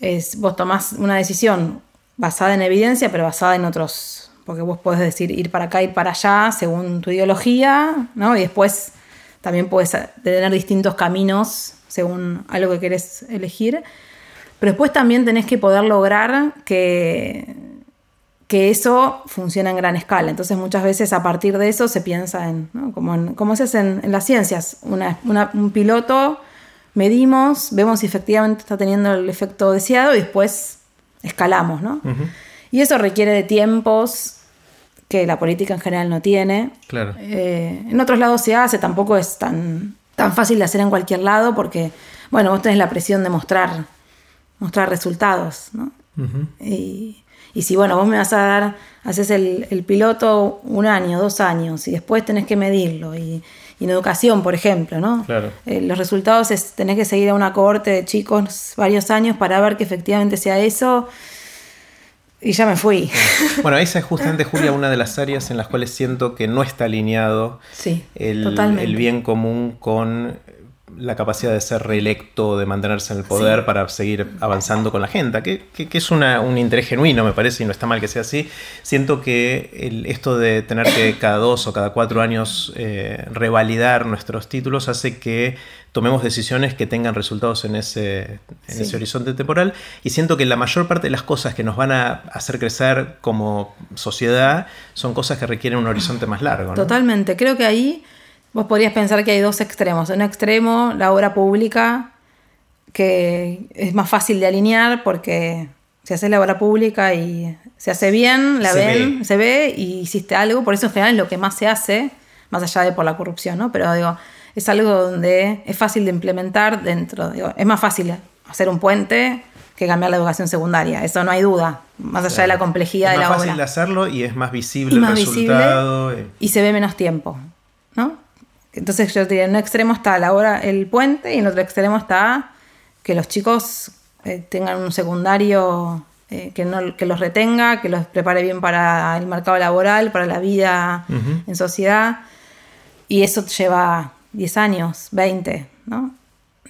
es, vos tomás una decisión basada en evidencia, pero basada en otros, porque vos podés decir ir para acá, ir para allá, según tu ideología, ¿no? y después también puedes tener distintos caminos según algo que querés elegir. Pero después también tenés que poder lograr que, que eso funcione en gran escala. Entonces muchas veces a partir de eso se piensa en, como, en, como se hace en, las ciencias, un piloto, medimos, vemos si efectivamente está teniendo el efecto deseado y después escalamos. ¿no? Y eso requiere de tiempos que la política en general no tiene. Claro. Eh, en otros lados se hace, tampoco es tan tan fácil de hacer en cualquier lado porque, bueno, vos tenés la presión de mostrar, mostrar resultados, ¿no? y, si, bueno, vos me vas a dar, haces el, piloto un año, dos años, y después tenés que medirlo, y, en educación, por ejemplo, ¿no? Claro. Eh, los resultados es, tenés que seguir a una cohorte de chicos varios años para ver que efectivamente sea eso, y ya me fui. Bueno, esa es justamente, Julia, una de las áreas en las cuales siento que no está alineado el, el bien común con la capacidad de ser reelecto, de mantenerse en el poder para seguir avanzando con la agenda, que, es un interés genuino, me parece, y no está mal que sea así. Siento que esto de tener que cada dos o cada cuatro años eh, revalidar nuestros títulos hace que tomemos decisiones que tengan resultados en, ese, ese horizonte temporal, y siento que la mayor parte de las cosas que nos van a hacer crecer como sociedad son cosas que requieren un horizonte más largo. Totalmente, creo que ahí Vos podrías pensar que hay dos extremos. En un extremo, la obra pública, que es más fácil de alinear porque si haces la obra pública y se hace bien, la ven, se ve y hiciste algo. Por eso en general es lo que más se hace, más allá de por la corrupción, ¿no? Pero digo, es algo donde es fácil de implementar dentro. Digo, es más fácil hacer un puente que cambiar la educación secundaria. Eso no hay duda, más allá de la complejidad de la obra. Es más fácil de hacerlo y es más visible el resultado. y se ve menos tiempo, ¿no? Entonces yo diría, en un extremo está la hora, el puente y en otro extremo está que los chicos eh, tengan un secundario eh, que, no, que los retenga, que los prepare bien para el mercado laboral, para la vida en sociedad. Y eso lleva 10 años, 20, ¿no?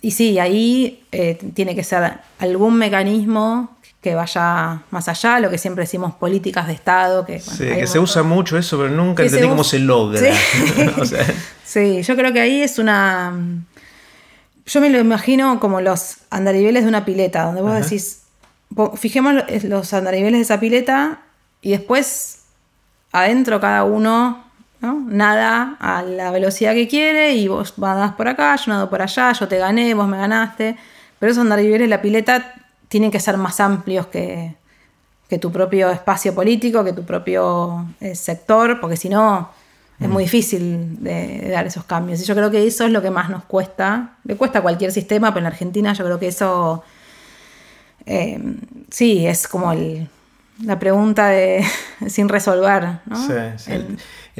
Y sí, ahí eh, tiene que ser algún mecanismo que vaya más allá, lo que siempre decimos políticas de Estado. Que, sí, que se usa mucho eso, pero nunca entendí cómo se logra. [LAUGHS] Sí. yo creo que ahí es una... Yo me lo imagino como los andariveles de una pileta, donde vos decís, fijemos los andariveles de esa pileta y después adentro cada uno ¿no? nada a la velocidad que quiere y vos vas por acá, yo nado por allá, yo te gané, vos me ganaste. Pero esos andariveles, la pileta tienen que ser más amplios que, tu propio espacio político, que tu propio eh, sector, porque si no es muy mm. difícil de, dar esos cambios. Y yo creo que eso es lo que más nos cuesta. Le cuesta a cualquier sistema, pero en Argentina yo creo que eso eh, sí es como el, la pregunta de [LAUGHS] sin resolver. ¿no? Sí, sí. El,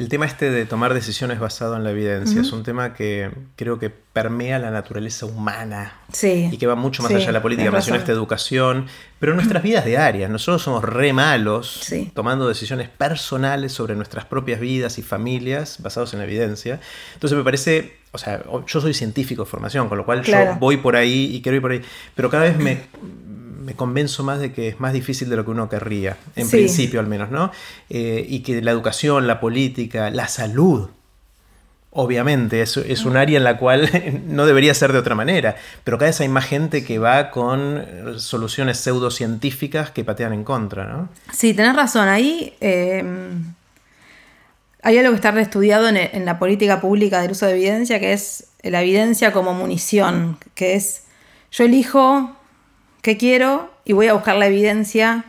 tema este de tomar decisiones basado en la evidencia es un tema que creo que permea la naturaleza humana sí. y que va mucho más allá de la política. Mencionaste educación, pero en nuestras vidas diarias. Nosotros somos re malos tomando decisiones personales sobre nuestras propias vidas y familias basados en la evidencia. Entonces me parece o sea, yo soy científico de formación, con lo cual yo voy por ahí y quiero ir por ahí, pero cada vez me, me convenzo más de que es más difícil de lo que uno querría, en principio al menos, ¿no? Eh, y que la educación, la política, la salud, obviamente, es, es, un área en la cual [LAUGHS] no debería ser de otra manera, pero cada vez hay más gente que va con soluciones pseudocientíficas que patean en contra, ¿no? Sí, tenés razón, ahí... Eh, hay algo que está reestudiado en, en la política pública del uso de evidencia, que es la evidencia como munición, que es yo elijo qué quiero y voy a buscar la evidencia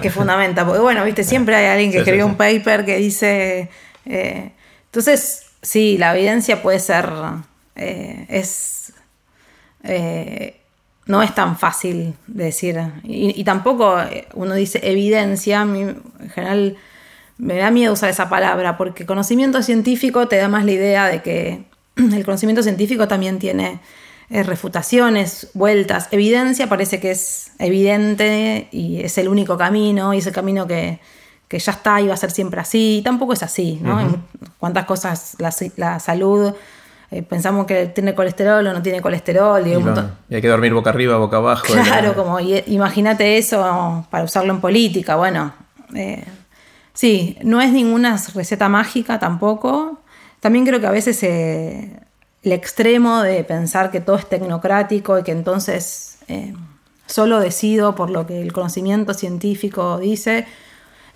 que fundamenta. Porque bueno, viste, siempre hay alguien que escribió un paper que dice... Eh, entonces, sí, la evidencia puede ser... Eh, es... Eh, no es tan fácil de decir. Y, tampoco uno dice evidencia, en general me da miedo usar esa palabra, porque conocimiento científico te da más la idea de que [CLEARS THROAT] el conocimiento científico también tiene refutaciones, vueltas, evidencia, parece que es evidente y es el único camino y es el camino que, ya está y va a ser siempre así. Y tampoco es así, ¿no? Cuántas cosas, la, salud, eh, pensamos que tiene colesterol o no tiene colesterol. Y, hay que dormir boca arriba, boca abajo. Claro, como imagínate eso para usarlo en política. Bueno, eh, sí, no es ninguna receta mágica tampoco. También creo que a veces se el extremo de pensar que todo es tecnocrático y que entonces eh, solo decido por lo que el conocimiento científico dice,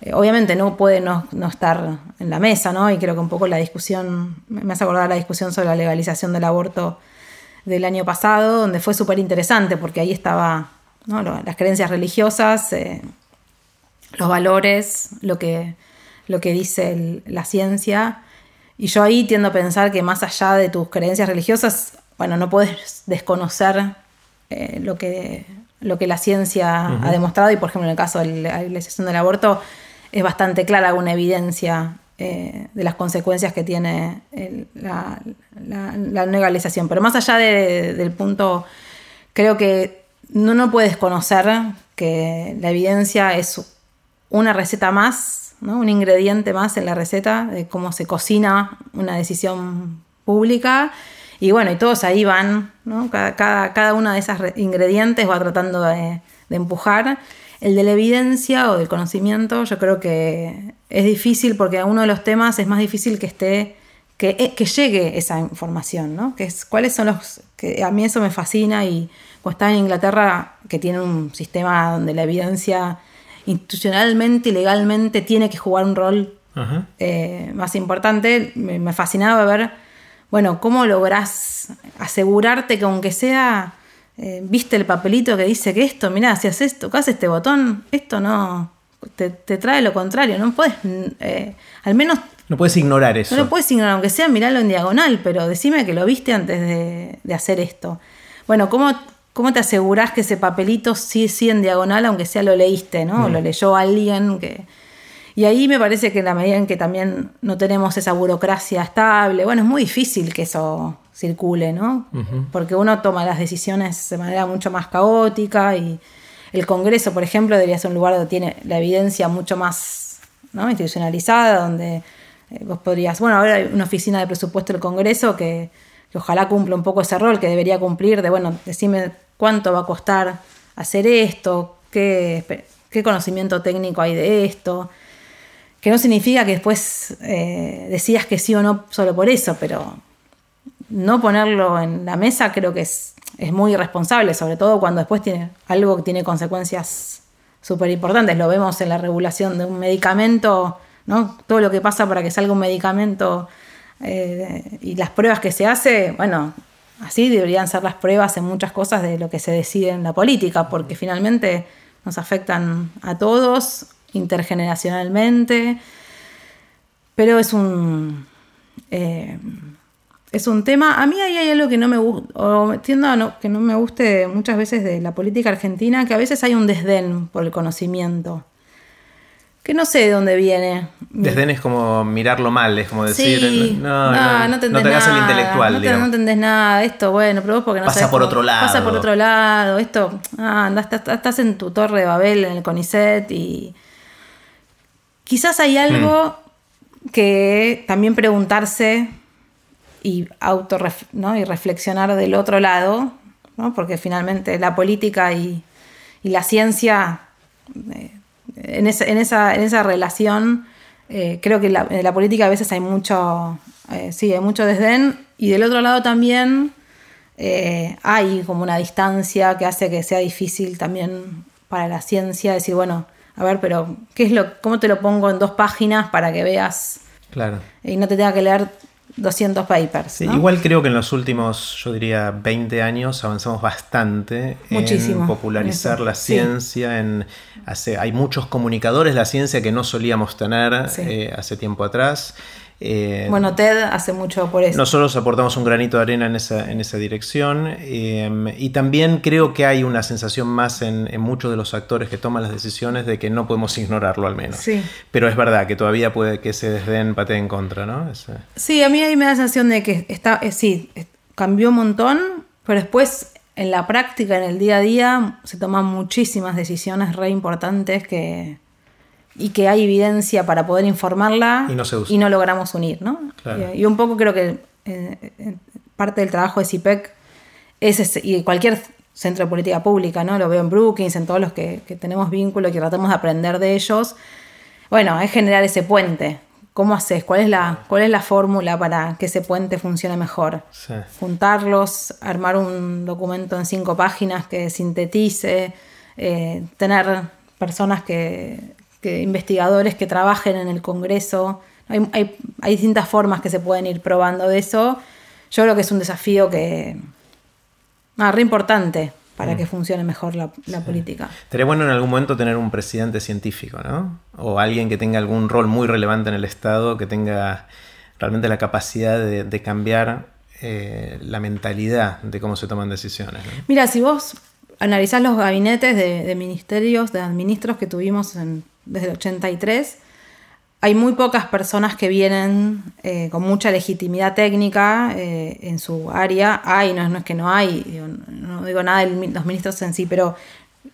eh, obviamente no puede no, estar en la mesa, ¿no? Y creo que un poco la discusión, me hace acordar la discusión sobre la legalización del aborto del año pasado, donde fue súper interesante porque ahí estaba las creencias religiosas, eh, los valores, lo que, lo que dice la ciencia y yo ahí tiendo a pensar que más allá de tus creencias religiosas, bueno, no puedes desconocer eh, lo, que, lo que la ciencia ha demostrado y por ejemplo en el caso de la legalización del aborto es bastante clara alguna evidencia eh, de las consecuencias que tiene la, legalización. Pero más allá del punto, creo que no, no puedes conocer que la evidencia es una receta más un ingrediente más en la receta de cómo se cocina una decisión pública. Y bueno, y todos ahí van, cada, cada, una de esas ingredientes va tratando de, empujar. El de la evidencia o del conocimiento, yo creo que es difícil porque a uno de los temas es más difícil que esté, que, eh, que llegue esa información, ¿no? Que es, ¿Cuáles son los...? que A mí eso me fascina y cuando en Inglaterra, que tiene un sistema donde la evidencia institucionalmente y legalmente tiene que jugar un rol eh, más importante, me, fascinaba ver, bueno, cómo lográs asegurarte que aunque sea, eh, viste el papelito que dice que esto, mirá, si haces esto, haces este botón, esto no, te, trae lo contrario, no puedes, eh, al menos... No puedes ignorar eso. No lo puedes ignorar, aunque sea mirarlo en diagonal, pero decime que lo viste antes de, de hacer esto. Bueno, ¿cómo ¿Cómo te asegurás que ese papelito sí, sí en diagonal, aunque sea lo leíste, ¿no? O lo leyó alguien que... Y ahí me parece que en la medida en que también no tenemos esa burocracia estable, bueno, es muy difícil que eso circule, ¿no? Porque uno toma las decisiones de manera mucho más caótica y el Congreso, por ejemplo, debería ser un lugar donde tiene la evidencia mucho más ¿no? institucionalizada, donde eh, vos podrías, bueno, ahora hay una oficina de presupuesto del Congreso que, que ojalá cumpla un poco ese rol que debería cumplir de, bueno, decime cuánto va a costar hacer esto, qué, conocimiento técnico hay de esto, que no significa que después eh, decías que sí o no solo por eso, pero no ponerlo en la mesa creo que es, es muy irresponsable, sobre todo cuando después tiene algo que tiene consecuencias súper importantes. Lo vemos en la regulación de un medicamento, ¿no? Todo lo que pasa para que salga un medicamento eh, y las pruebas que se hace, bueno, Así deberían ser las pruebas en muchas cosas de lo que se decide en la política, porque finalmente nos afectan a todos intergeneracionalmente. Pero es un. Eh, es un tema. A mí hay algo que no me gusta, o tiendo a que no me guste muchas veces de la política argentina, que a veces hay un desdén por el conocimiento. Que no sé de dónde viene. Desdén es como mirarlo mal, es como decir, Sí, no, no, no, te hagas el intelectual, no, te, no entendés nada, esto, bueno, pero vos porque no Pasa por cómo- otro lado. Pasa por otro lado, esto, ah, andás, estás, estás en tu torre de Babel, en el CONICET, y quizás hay algo Hmm. que también preguntarse y auto ¿no? y reflexionar del otro lado, ¿no? porque finalmente la política y, y la ciencia, eh, en, esa, en, esa, en esa relación, eh, creo que la- en la política a veces hay mucho, eh, sí, hay mucho desdén, y del otro lado también eh, hay como una distancia que hace que sea difícil también para la ciencia decir, bueno, a ver, pero ¿qué es lo, ¿cómo te lo pongo en dos páginas para que veas Claro. y no te tenga que leer 200 papers? Igual creo que en los últimos, yo diría, 20 años avanzamos bastante Muchísimo, en popularizar eso, la sí. ciencia. En, hace, hay muchos comunicadores de la ciencia que no solíamos tener Sí. eh, hace tiempo atrás. Eh, Bueno, TED hace mucho por eso. nosotros aportamos un granito de arena en esa, en esa dirección eh, y también creo que hay una sensación más en, en muchos de los actores que toman las decisiones de que no podemos ignorarlo al menos. Sí. Pero es verdad que todavía puede que se desdén patee en contra, ¿no? Ese- Sí, a mí ahí me da la sensación de que está, eh, sí, cambió un montón, pero después en la práctica, en el día a día, se toman muchísimas decisiones re importantes que, y que hay evidencia para poder informarla Y no se usa. logramos unir, ¿no? Claro. Y, y un poco creo que eh, eh, parte del trabajo de CIPEC es ese- y cualquier centro de política pública, ¿no? Lo veo en Brookings, en todos los que, que tenemos vínculo y que tratamos de aprender de ellos. Bueno, es generar ese puente. ¿Cómo haces? ¿Cuál es la, cuál es la fórmula para que ese puente funcione mejor? sí. Juntarlos, armar un documento en cinco páginas que sintetice, eh, tener personas que, que- investigadores que trabajen en el Congreso. Hay, hay- hay distintas formas que se pueden ir probando de eso. Yo creo que es un desafío que ah, re importante para que funcione mejor la, la política. Estaría bueno en algún momento tener un presidente científico, ¿no? O alguien que tenga algún rol muy relevante en el Estado, que tenga realmente la capacidad de, de cambiar eh, la mentalidad de cómo se toman decisiones. ¿no? Mira, si vos analizás los gabinetes de, de ministerios, de administros que tuvimos en- desde el 83, hay muy pocas personas que vienen eh, con mucha legitimidad técnica eh, en su área. Hay, no, es- que no hay, no digo nada de los ministros en sí, pero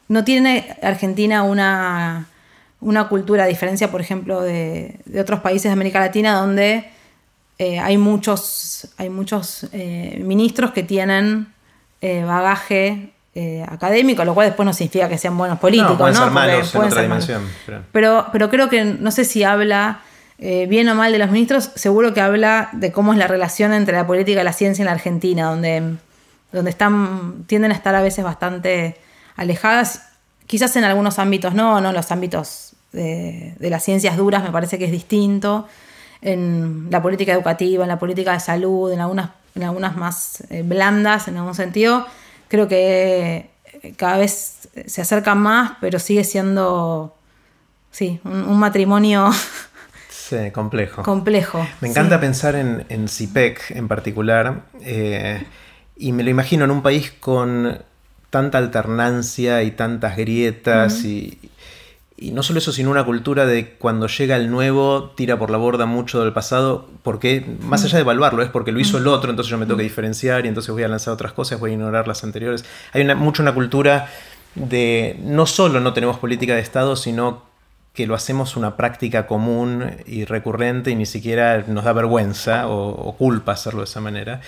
no tiene Argentina una, una cultura, a diferencia, por ejemplo, de, otros países de América Latina, donde eh, hay muchos, hay muchos ministros que tienen bagaje eh, académico, lo cual después no significa que sean buenos políticos, No, pueden ¿no? ser malos en otra dimensión. pero- Pero, pero creo que no sé si habla eh, bien o mal de los ministros, seguro que habla de cómo es la relación entre la política y la ciencia en la Argentina, donde, donde están, tienden a estar a veces bastante alejadas, quizás en algunos ámbitos no, no los ámbitos de, de las ciencias duras me parece que es distinto, en la política educativa, en la política de salud, en algunas, en algunas más eh, blandas en algún sentido, creo que eh, cada vez se acercan más, pero sigue siendo, sí, un, un matrimonio [LAUGHS] Sí, complejo. complejo. Me encanta sí. pensar en, en CIPEC en particular eh, y me lo imagino en un país con tanta alternancia y tantas grietas y, y no solo eso, sino una cultura de cuando llega el nuevo tira por la borda mucho del pasado porque más allá de evaluarlo es porque lo hizo el otro, entonces yo me tengo que diferenciar y entonces voy a lanzar otras cosas, voy a ignorar las anteriores. Hay una, mucho una cultura de no solo no tenemos política de Estado, sino que lo hacemos una práctica común y recurrente y ni siquiera nos da vergüenza o, o culpa hacerlo de esa manera.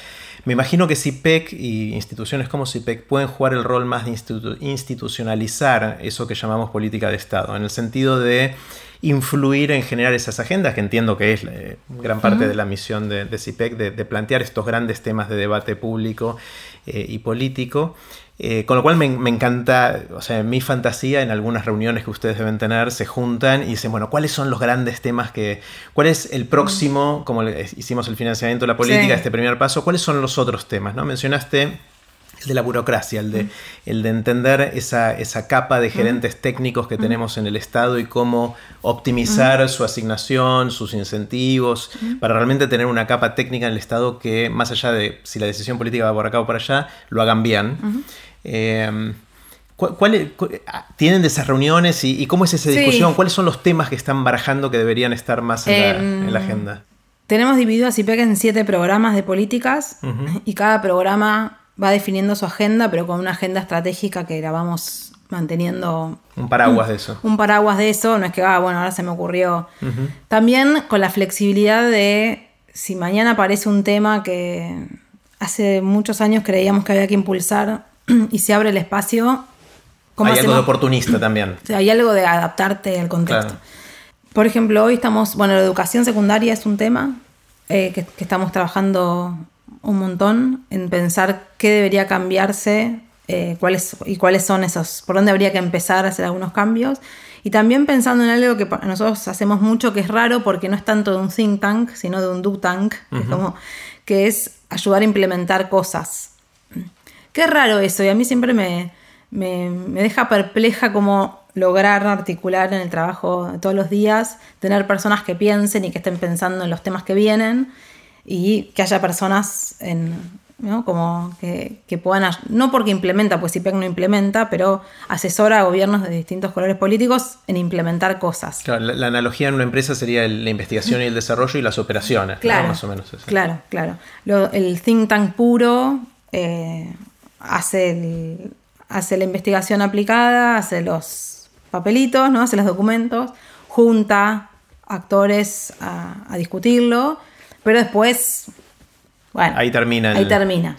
Me imagino que CIPEC y instituciones como CIPEC pueden jugar el rol más de institu- institucionalizar eso que llamamos política de Estado, en el sentido de influir en generar esas agendas, que entiendo que es eh, gran parte de la misión de, de CIPEC, de, de plantear estos grandes temas de debate público eh, y político. Eh, con lo cual me, me encanta, o sea, mi fantasía, en algunas reuniones que ustedes deben tener, se juntan y dicen, bueno, ¿cuáles son los grandes temas que... ¿Cuál es el próximo, como le- hicimos el financiamiento de la política, Sí. este primer paso, cuáles son los otros temas? ¿no? Mencionaste el de la burocracia, el de, el de entender esa, esa capa de gerentes técnicos que tenemos en el Estado y cómo optimizar su asignación, sus incentivos, para realmente tener una capa técnica en el Estado que, más allá de si la decisión política va por acá o por allá, lo hagan bien. Eh, ¿Tienen de esas reuniones y, cómo es esa discusión? ¿Cuáles son los temas que están barajando que deberían estar más en, la, em, agenda? Tenemos dividido a CIPEC en siete programas de políticas y cada programa va definiendo su agenda, pero con una agenda estratégica que la vamos manteniendo. Un paraguas de eso. Un paraguas de eso, no es que, ah, bueno, ahora se me ocurrió. También con la flexibilidad de si mañana aparece un tema que hace muchos años creíamos que había que impulsar [CLEARS THROAT] y se abre el espacio. hay algo de oportunista también. [CLEARS THROAT] hay algo de adaptarte al contexto. Por ejemplo, hoy estamos, bueno, la educación secundaria es un tema eh, que, estamos trabajando un montón en pensar qué debería cambiarse eh, cuáles, y cuáles son esos, por dónde habría que empezar a hacer algunos cambios. Y también pensando en algo que nosotros hacemos mucho, que es raro porque no es tanto de un think tank, sino de un do tank, como, que es ayudar a implementar cosas. Qué raro eso, y a mí siempre me, me, me deja perpleja cómo lograr articular en el trabajo todos los días, tener personas que piensen y que estén pensando en los temas que vienen y que haya personas en, ¿no? Como que, puedan, no porque implementa, pues IPEC no implementa, pero asesora a gobiernos de distintos colores políticos en implementar cosas. Claro, la, analogía en una empresa sería la investigación y el desarrollo y las operaciones, claro, más o menos. Claro, claro. el think tank puro eh, hace, hace la investigación aplicada, hace los papelitos, ¿no? hace los documentos, junta actores a, a discutirlo, pero después ahí termina. Ahí termina.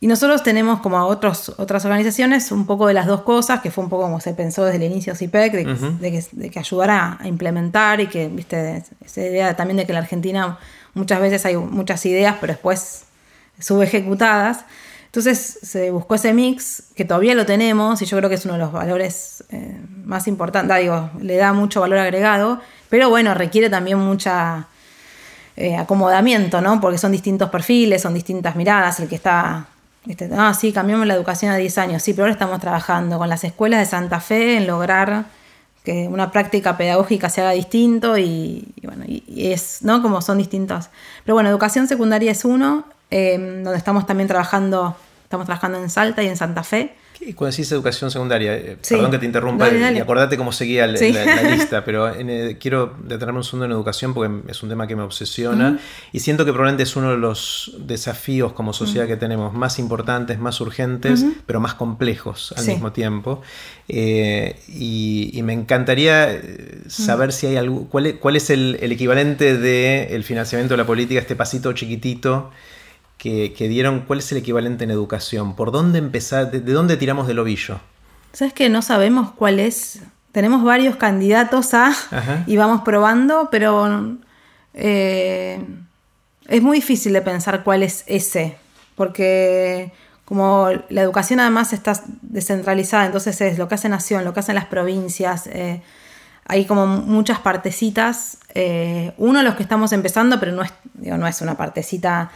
Y nosotros tenemos como a otros, otras organizaciones un poco de las dos cosas, que fue un poco como se pensó desde el inicio CIPEC, de, que, de, que, ayudara a implementar y que, viste, esa idea también de que en la Argentina muchas veces hay muchas ideas, pero después subejecutadas. Entonces se buscó ese mix, que todavía lo tenemos, y yo creo que es uno de los valores eh, más importantes, digo, le da mucho valor agregado, pero bueno, requiere también mucha eh, acomodamiento, ¿no? Porque son distintos perfiles, son distintas miradas. El que está, ah, sí, cambiamos la educación a 10 años, sí, pero ahora estamos trabajando con las escuelas de Santa Fe en lograr que una práctica pedagógica se haga distinto y, bueno, y, es, ¿no? Como son distintos. Pero bueno, educación secundaria es uno, eh, donde estamos también trabajando, estamos trabajando en Salta y en Santa Fe. Y cuando decís educación secundaria, eh, perdón que te interrumpa y acordate cómo seguía la, [LAUGHS] lista, pero quiero detenerme un segundo en educación porque es un tema que me obsesiona y siento que probablemente es uno de los desafíos como sociedad que tenemos más importantes, más urgentes, pero más complejos al mismo tiempo. Eh, y, me encantaría eh, saber si hay algo, cuál es, cuál es el, el equivalente del financiamiento de la política, este pasito chiquitito que, dieron, ¿cuál es el equivalente en educación? ¿Por dónde empezar? ¿De, dónde tiramos del ovillo? ¿Sabes que no sabemos cuál es? Tenemos varios candidatos a y vamos probando, pero eh, es muy difícil de pensar cuál es ese, porque como la educación además está descentralizada, entonces es lo que hace Nación, lo que hacen las provincias, eh, hay como muchas partecitas. Eh, uno los que estamos empezando, pero no es, no es una partecita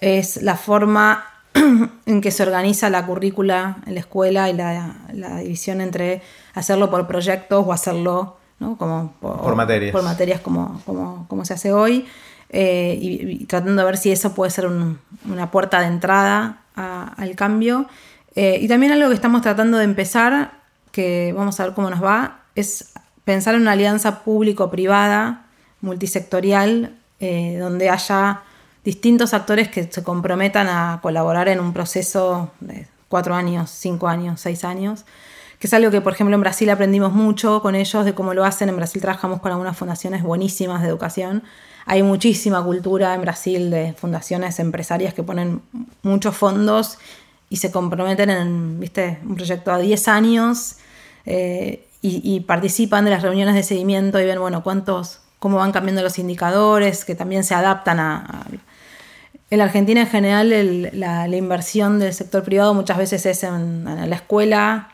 es la forma [CLEARS THROAT] en que se organiza la currícula en la escuela y la, división entre hacerlo por proyectos o hacerlo como por, materias, por materias como, como, se hace hoy, eh, y, tratando de ver si eso puede ser una puerta de entrada al cambio. Eh, y también algo que estamos tratando de empezar, que vamos a ver cómo nos va, es pensar en una alianza público-privada, multisectorial, eh, donde haya distintos actores que se comprometan a colaborar en un proceso de cuatro años, cinco años, seis años, que es algo que, por ejemplo, en Brasil aprendimos mucho con ellos de cómo lo hacen. En Brasil trabajamos con algunas fundaciones buenísimas de educación. Hay muchísima cultura en Brasil de fundaciones empresarias que ponen muchos fondos y se comprometen en ¿viste? un proyecto a 10 años eh, y, participan de las reuniones de seguimiento y ven, bueno, cuántos, cómo van cambiando los indicadores, que también se adaptan a en la Argentina en general la, inversión del sector privado muchas veces es en, la escuela,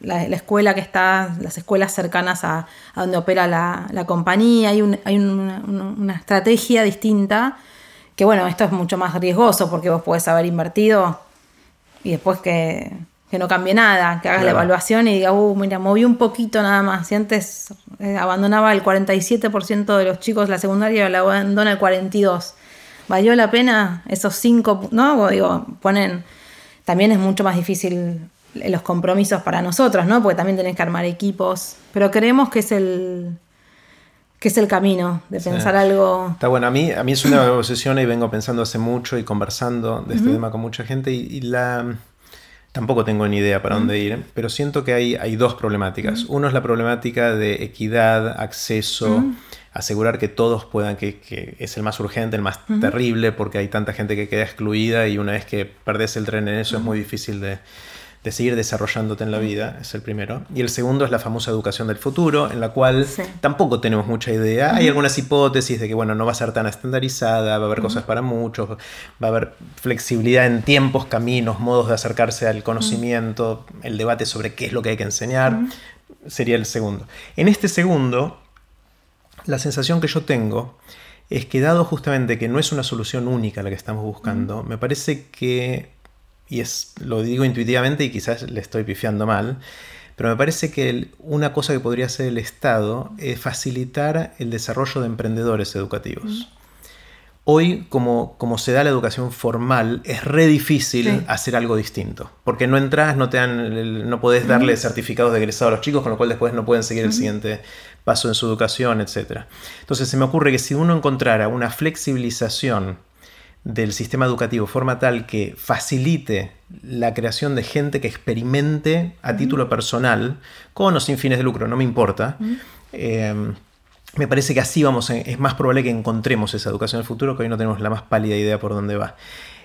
la, escuela que está, las escuelas cercanas a, donde opera la, compañía, hay, una, estrategia distinta, que bueno, esto es mucho más riesgoso porque vos podés haber invertido y después que, no cambie nada, que hagas la evaluación y digas, uh, mira, moví un poquito nada más. Si antes eh, abandonaba el 47% de los chicos la secundaria, la abandona el 42% valió la pena esos cinco, ¿no? Digo, ponen, también es mucho más difícil los compromisos para nosotros, ¿no? Porque también tenés que armar equipos. Pero creemos que es el, que es el camino de pensar algo. Está bueno, a mí, a mí es una [CLEARS THROAT] obsesión y vengo pensando hace mucho y conversando de este tema con mucha gente y, la... Tampoco tengo ni idea para dónde ir, pero siento que hay, hay dos problemáticas. Uno es la problemática de equidad, acceso, asegurar que todos puedan, que, es el más urgente, el más terrible, porque hay tanta gente que queda excluida y una vez que perdés el tren en eso es muy difícil de, de seguir desarrollándote en la vida, es el primero. Y el segundo es la famosa educación del futuro, en la cual tampoco tenemos mucha idea. Hay algunas hipótesis de que, bueno, no va a ser tan estandarizada, va a haber cosas para muchos, va a haber flexibilidad en tiempos, caminos, modos de acercarse al conocimiento, el debate sobre qué es lo que hay que enseñar, sería el segundo. En este segundo, la sensación que yo tengo es que dado justamente que no es una solución única la que estamos buscando, me parece que y es, lo digo intuitivamente y quizás le estoy pifiando mal, pero me parece que una cosa que podría hacer el Estado es facilitar el desarrollo de emprendedores educativos. Hoy, como, como, se da la educación formal, es re difícil hacer algo distinto. Porque no entras, no, te dan, no podés darle certificados de egresado a los chicos, con lo cual después no pueden seguir el siguiente paso en su educación, etc. Entonces se me ocurre que si uno encontrara una flexibilización del sistema educativo forma tal que facilite la creación de gente que experimente a título personal, con o sin fines de lucro, no me importa. Em, me parece que así vamos, es más probable que encontremos esa educación del futuro que hoy no tenemos la más pálida idea por dónde va.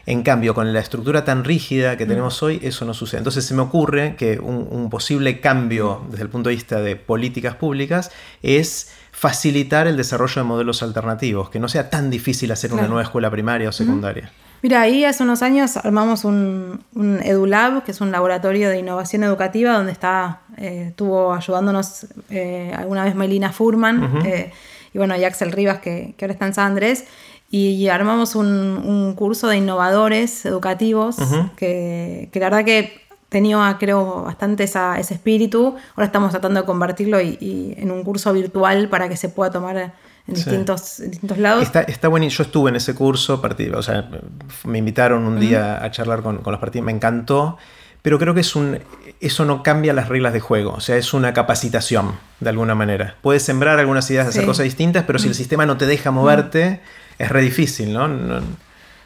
En cambio, con la estructura tan rígida que tenemos hoy, eso no sucede. Entonces se me ocurre que un posible cambio desde el punto de vista de políticas públicas es facilitar el desarrollo de modelos alternativos, que no sea tan difícil hacer una nueva escuela primaria o secundaria. Mira, ahí hace unos años armamos un, EduLab, que es un laboratorio de innovación educativa, donde está, eh, estuvo ayudándonos eh, alguna vez Melina Furman eh, y bueno, y Axel Rivas, que, ahora está en San Andrés. Y armamos un, curso de innovadores educativos, que, que la verdad que tenía, creo, bastante ese espíritu. Ahora estamos tratando de convertirlo y, en un curso virtual para que se pueda tomar en distintos, distintos lados. Está, está bueno, yo estuve en ese curso, o sea, me invitaron un día a charlar con, los partidos, me encantó, pero creo que es un, eso no cambia las reglas de juego, o sea, es una capacitación de alguna manera. Puedes sembrar algunas ideas de hacer cosas distintas, pero si el sistema no te deja moverte, es re difícil, ¿no? no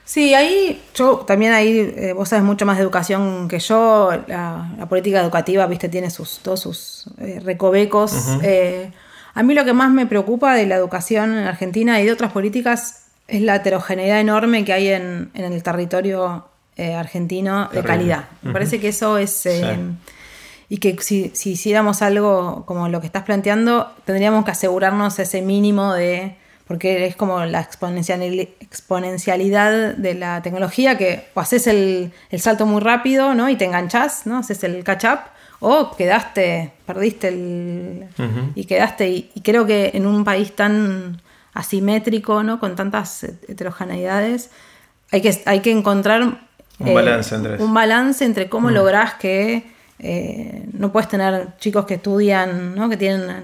Sí, ahí yo también ahí eh, vos sabes mucho más de educación que yo. La, política educativa, viste, tiene sus todos sus eh, recovecos. Eh, a mí lo que más me preocupa de la educación en Argentina y de otras políticas es la heterogeneidad enorme que hay en, el territorio argentino de calidad. Me parece que eso es y que si, si, hiciéramos algo como lo que estás planteando, tendríamos que asegurarnos ese mínimo de porque es como la exponencialidad de la tecnología que o haces el, salto muy rápido ¿no? y te enganchás, ¿no? haces el catch up, o quedaste, perdiste el... y quedaste, y, creo que en un país tan asimétrico, ¿no? con tantas heterogeneidades, hay que, hay que encontrar un, balance, un balance entre cómo lográs que eh, no puedes tener chicos que estudian, ¿no? que tienen eh,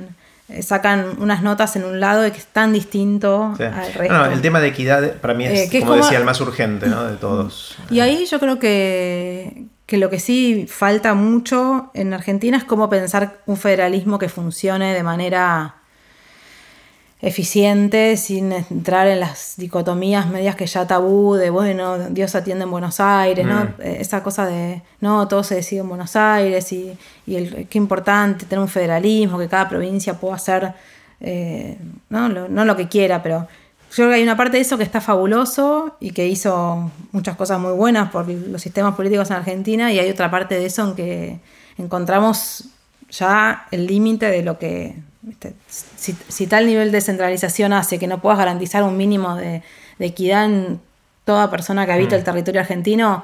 sacan unas notas en un lado y que es tan distinto al resto. No, el tema de equidad para mí es, eh, como, decía, el más urgente ¿no? de todos. [LAUGHS] Y ahí yo creo que, que lo que sí falta mucho en Argentina es cómo pensar un federalismo que funcione de manera eficiente, sin entrar en las dicotomías medias que ya tabú de, bueno, Dios atiende en Buenos Aires, ¿no? Mm. Eh, esa cosa de, no, todo se decide en Buenos Aires y, y el, qué importante tener un federalismo, que cada provincia pueda hacer, eh, ¿no? Lo, no lo que quiera, pero yo creo que hay una parte de eso que está fabuloso y que hizo muchas cosas muy buenas por los sistemas políticos en Argentina y hay otra parte de eso en que encontramos ya el límite de lo que si, tal nivel de centralización hace que no puedas garantizar un mínimo de, equidad en toda persona que habita el mm. territorio argentino,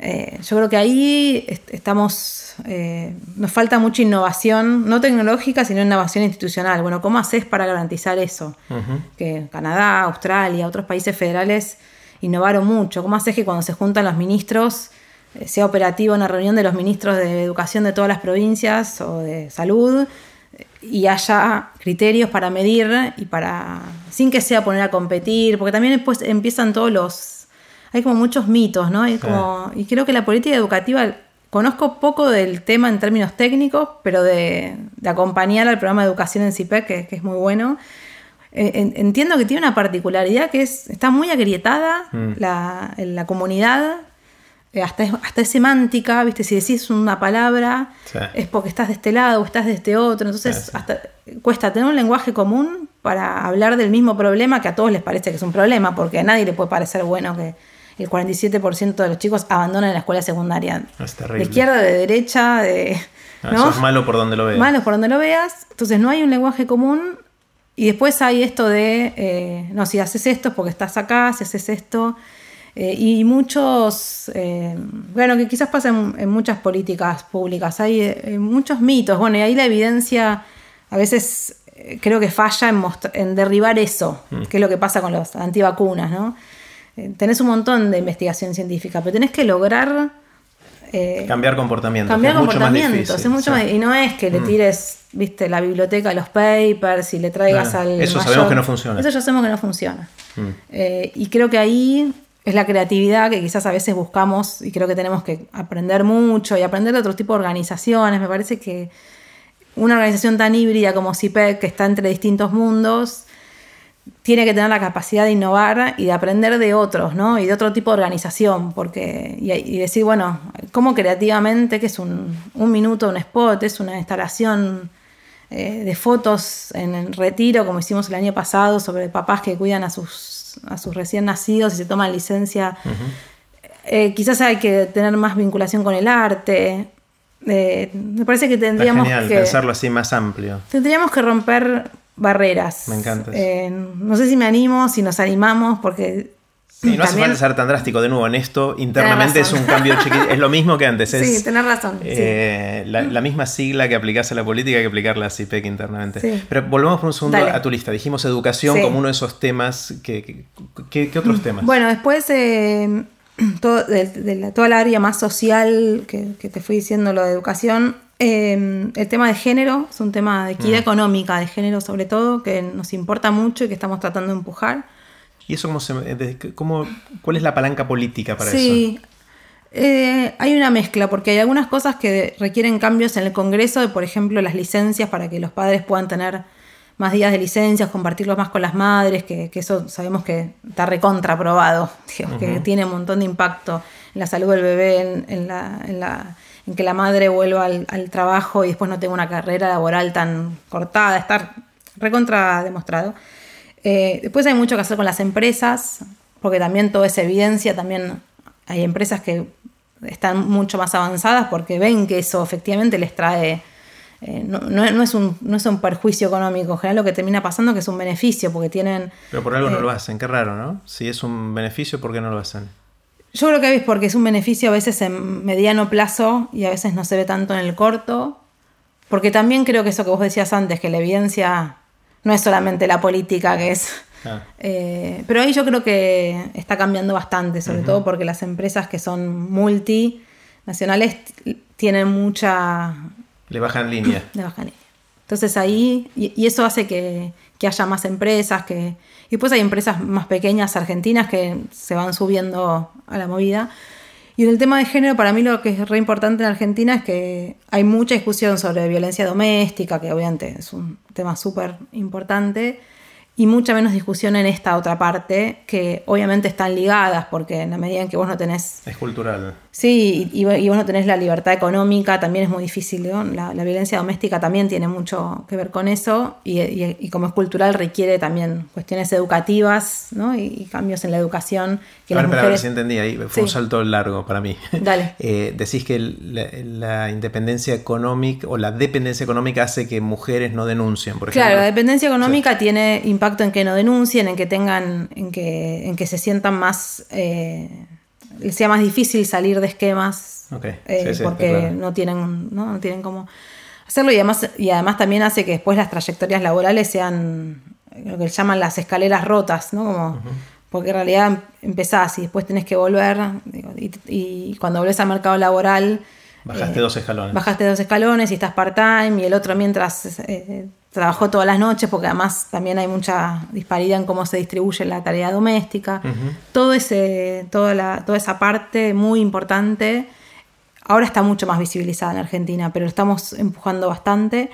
eh, yo creo que ahí estamos, eh, nos falta mucha innovación, no tecnológica, sino innovación institucional. Bueno, ¿cómo haces para garantizar eso? Que Canadá, Australia, otros países federales innovaron mucho. ¿Cómo haces que cuando se juntan los ministros eh, sea operativo una reunión de los ministros de educación de todas las provincias o de salud? Y haya criterios para medir y para sin que sea poner a competir, porque también después empiezan todos los hay como muchos mitos, ¿no? Y, como, y creo que la política educativa conozco poco del tema en términos técnicos, pero de, acompañar al programa de educación en CIPEC, que, es muy bueno. Entiendo que tiene una particularidad que es, está muy agrietada mm. la, la comunidad, hasta, es, hasta es semántica, ¿viste? Si decís una palabra es porque estás de este lado o estás de este otro. Entonces, hasta cuesta tener un lenguaje común para hablar del mismo problema que a todos les parece que es un problema, porque a nadie le puede parecer bueno que el 47% de los chicos abandonan la escuela secundaria. de izquierda, de derecha, de. Ah, es malo por donde lo veas. Malo por donde lo veas. Entonces no hay un lenguaje común. Y después hay esto de, eh, no, si haces esto es porque estás acá, si haces esto. Eh, y muchos, eh, bueno, que quizás pasa en, muchas políticas públicas, hay muchos mitos. Bueno, y ahí la evidencia a veces creo que falla en, en derribar eso, mm. que es lo que pasa con las antivacunas, ¿no? Eh, tenés un montón de investigación científica, pero tenés que lograr... Eh, cambiar comportamientos. Cambiar comportamientos. mucho y no es que le mm. tires, viste, la biblioteca, los papers y le traigas al. Eso sabemos que no funciona. Eso ya sabemos que no funciona. Mm. Eh, y creo que ahí es la creatividad que quizás a veces buscamos y creo que tenemos que aprender mucho y aprender de otro tipo de organizaciones. Me parece que una organización tan híbrida como CIPEC, que está entre distintos mundos, tiene que tener la capacidad de innovar y de aprender de otros, ¿no? Y de otro tipo de organización, porque, y, decir, bueno, cómo creativamente, que es un, minuto, un spot, es una instalación eh, de fotos en el retiro, como hicimos el año pasado, sobre papás que cuidan a sus, a sus recién nacidos y se toman licencia. Eh, quizás hay que tener más vinculación con el arte. Eh, me parece que tendríamos genial, que pensarlo así más amplio. Tendríamos que romper barreras. Me encanta. Eh, no sé si me animo, si nos animamos, porque. Sí, no hace falta ser tan drástico de nuevo en esto. Internamente es un cambio chiquito. Es lo mismo que antes. sí, tenés razón. Eh, la, misma sigla que aplicás a la política que aplicarla a CIPEC internamente. Pero volvemos por un segundo a tu lista. Dijimos educación como uno de esos temas. ¿Qué otros temas? Bueno, después. Eh, [CLEARS THROAT] todo, de, toda la área más social que, que te fui diciendo, lo de educación, Em, el tema de género es un tema de equidad mm. económica, de género sobre todo, que nos importa mucho y que estamos tratando de empujar. ¿Y eso cómo se, cómo, cuál es la palanca política para eso? Sí, eh, hay una mezcla, porque hay algunas cosas que requieren cambios en el Congreso, de, por ejemplo, las licencias para que los padres puedan tener más días de licencias, compartirlos más con las madres, que, eso sabemos que está recontraprobado, [LAUGHS] que tiene un montón de impacto en la salud del bebé, en la en que la madre vuelva al, trabajo y después no tenga una carrera laboral tan cortada, estar recontra demostrado. Eh, después hay mucho que hacer con las empresas, porque también todo es evidencia, también hay empresas que están mucho más avanzadas porque ven que eso efectivamente les trae, eh, no, es un, no es un perjuicio económico, en general lo que termina pasando es que es un beneficio, porque tienen... Pero por algo no eh, lo hacen, qué raro, ¿no? Si es un beneficio, ¿por qué no lo hacen? Yo creo que es porque es un beneficio a veces en mediano plazo y a veces no se ve tanto en el corto. Porque también creo que eso que vos decías antes, que la evidencia no es solamente la política, que es... Ah. Eh, pero ahí yo creo que está cambiando bastante, sobre todo porque las empresas que son multinacionales tienen mucha... Le bajan línea. [CLEARS THROAT] Le bajan línea. Entonces ahí, y, eso hace que, que haya más empresas, que, y después hay empresas más pequeñas argentinas que se van subiendo a la movida. Y en el tema de género, para mí lo que es re importante en Argentina es que hay mucha discusión sobre violencia doméstica, que obviamente es un tema súper importante y mucha menos discusión en esta otra parte, que obviamente están ligadas, porque en la medida en que vos no tenés... Es cultural. Sí, y, vos no tenés la libertad económica, también es muy difícil. La, violencia doméstica también tiene mucho que ver con eso, y, como es cultural requiere también cuestiones educativas ¿no? y, cambios en la educación. Que a ver, a ver si entendí, ahí fue un salto largo para mí. [LAUGHS] Dale. Eh, decís que la, independencia económica o la dependencia económica hace que mujeres no denuncien, por ejemplo. Claro, la dependencia económica tiene impacto en que no denuncien, en que tengan, en que, en que se sientan más, eh, sea más difícil salir de esquemas, eh, porque no tienen, ¿no? tienen cómo hacerlo y además, y además también hace que después las trayectorias laborales sean lo que llaman las escaleras rotas, ¿no? Como, Porque en realidad empezás y después tenés que volver, y, cuando volvés al mercado laboral... Bajaste eh, dos escalones. Bajaste dos escalones y estás part-time y el otro mientras trabajó todas las noches porque además también hay mucha disparidad en cómo se distribuye la tarea doméstica. Todo ese, toda, la, toda esa parte muy importante ahora está mucho más visibilizada en Argentina, pero lo estamos empujando bastante.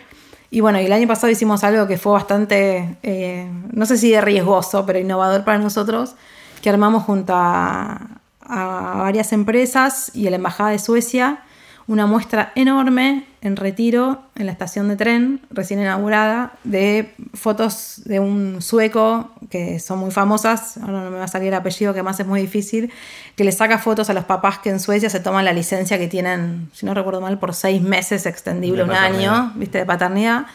Y bueno, el año pasado hicimos algo que fue bastante, eh, no sé si de riesgoso, pero innovador para nosotros, que armamos junto a, a varias empresas y a la Embajada de Suecia una muestra enorme en retiro en la estación de tren recién inaugurada de fotos de un sueco que son muy famosas, ahora no me va a salir el apellido que más es muy difícil, que le saca fotos a los papás que en Suecia se toman la licencia que tienen, si no recuerdo mal, por seis meses extendible un año, viste, de paternidad.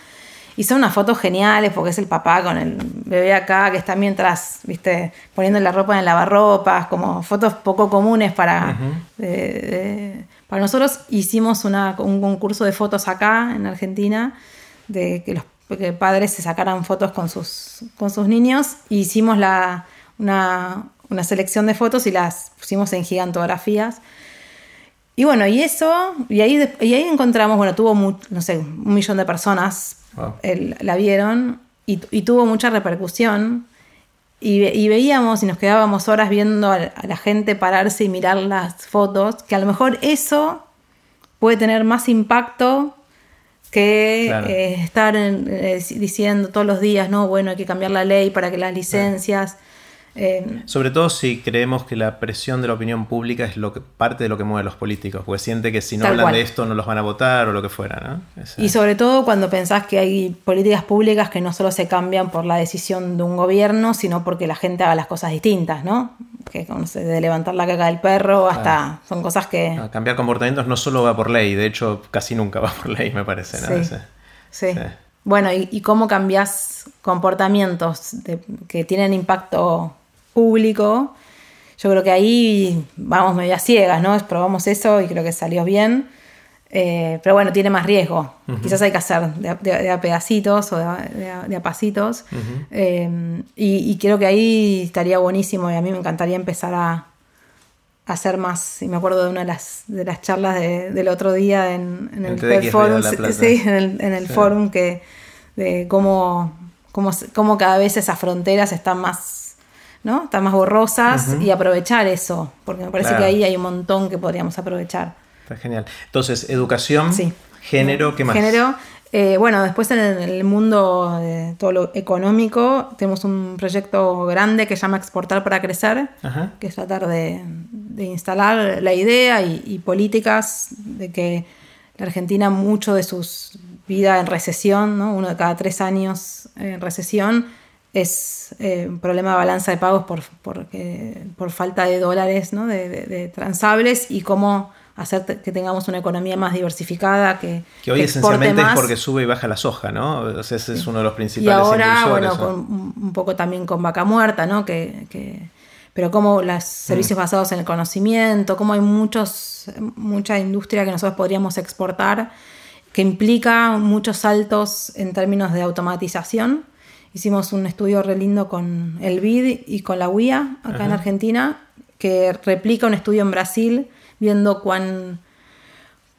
Y son unas fotos geniales porque es el papá con el bebé acá que está mientras, viste, poniendo la ropa en el lavarropas, como fotos poco comunes para, para nosotros. Hicimos un concurso de fotos acá en Argentina, de que los padres se sacaran fotos con sus, con sus niños. E hicimos la, una, una selección de fotos y las pusimos en gigantografías. Y bueno, y eso, y ahí, y ahí encontramos, bueno, tuvo, no sé, un millón de personas la vieron y, tuvo mucha repercusión. Y, veíamos y nos quedábamos horas viendo a, la gente pararse y mirar las fotos, que a lo mejor eso puede tener más impacto que eh, estar eh, diciendo todos los días, no, bueno, hay que cambiar la ley para que las licencias... Eh, Sobre todo si creemos que la presión de la opinión pública es lo que, parte de lo que mueve a los políticos, porque siente que si no hablan de esto no los van a votar o lo que fuera. ¿no? Y sobre todo cuando pensás que hay políticas públicas que no solo se cambian por la decisión de un gobierno, sino porque la gente haga las cosas distintas, ¿no? Que no sé, de levantar la caca del perro hasta son cosas que... cambiar comportamientos no solo va por ley, de hecho casi nunca va por ley, me parece. ¿no? Sí. sí. Bueno, y, cómo cambias comportamientos que tienen impacto público. Yo creo que ahí vamos medio a ciegas, ¿no? Probamos eso y creo que salió bien. Eh, pero bueno, tiene más riesgo. Quizás hay que hacer de, a pedacitos o de, a pasitos. Eh, y, creo que ahí estaría buenísimo y a mí me encantaría empezar a, hacer más. Y me acuerdo de una de las, de las charlas del otro día en, el, forum, sí, en el, forum que de cómo, cómo, cómo cada vez esas fronteras están más ¿no? Están más borrosas y aprovechar eso, porque me parece que ahí hay un montón que podríamos aprovechar. Está genial. Entonces, educación, género, ¿qué más? Género. Eh, bueno, después en el mundo de todo lo económico tenemos un proyecto grande que se llama Exportar para Crecer, que es tratar de, instalar la idea y, políticas de que la Argentina mucho de sus vida en recesión, ¿no? uno de cada tres años en recesión, es eh, un problema de balanza de pagos por, por falta de dólares ¿no? de, transables y cómo hacer que tengamos una economía más diversificada que que hoy esencialmente es porque sube y baja la soja no ese es uno de los principales y ahora bueno un poco también con vaca muerta no que, pero como los servicios mm. basados en el conocimiento como hay muchos mucha industria que nosotros podríamos exportar que implica muchos saltos en términos de automatización Hicimos un estudio re lindo con el BID y con la UIA acá en Argentina, que replica un estudio en Brasil viendo cuán,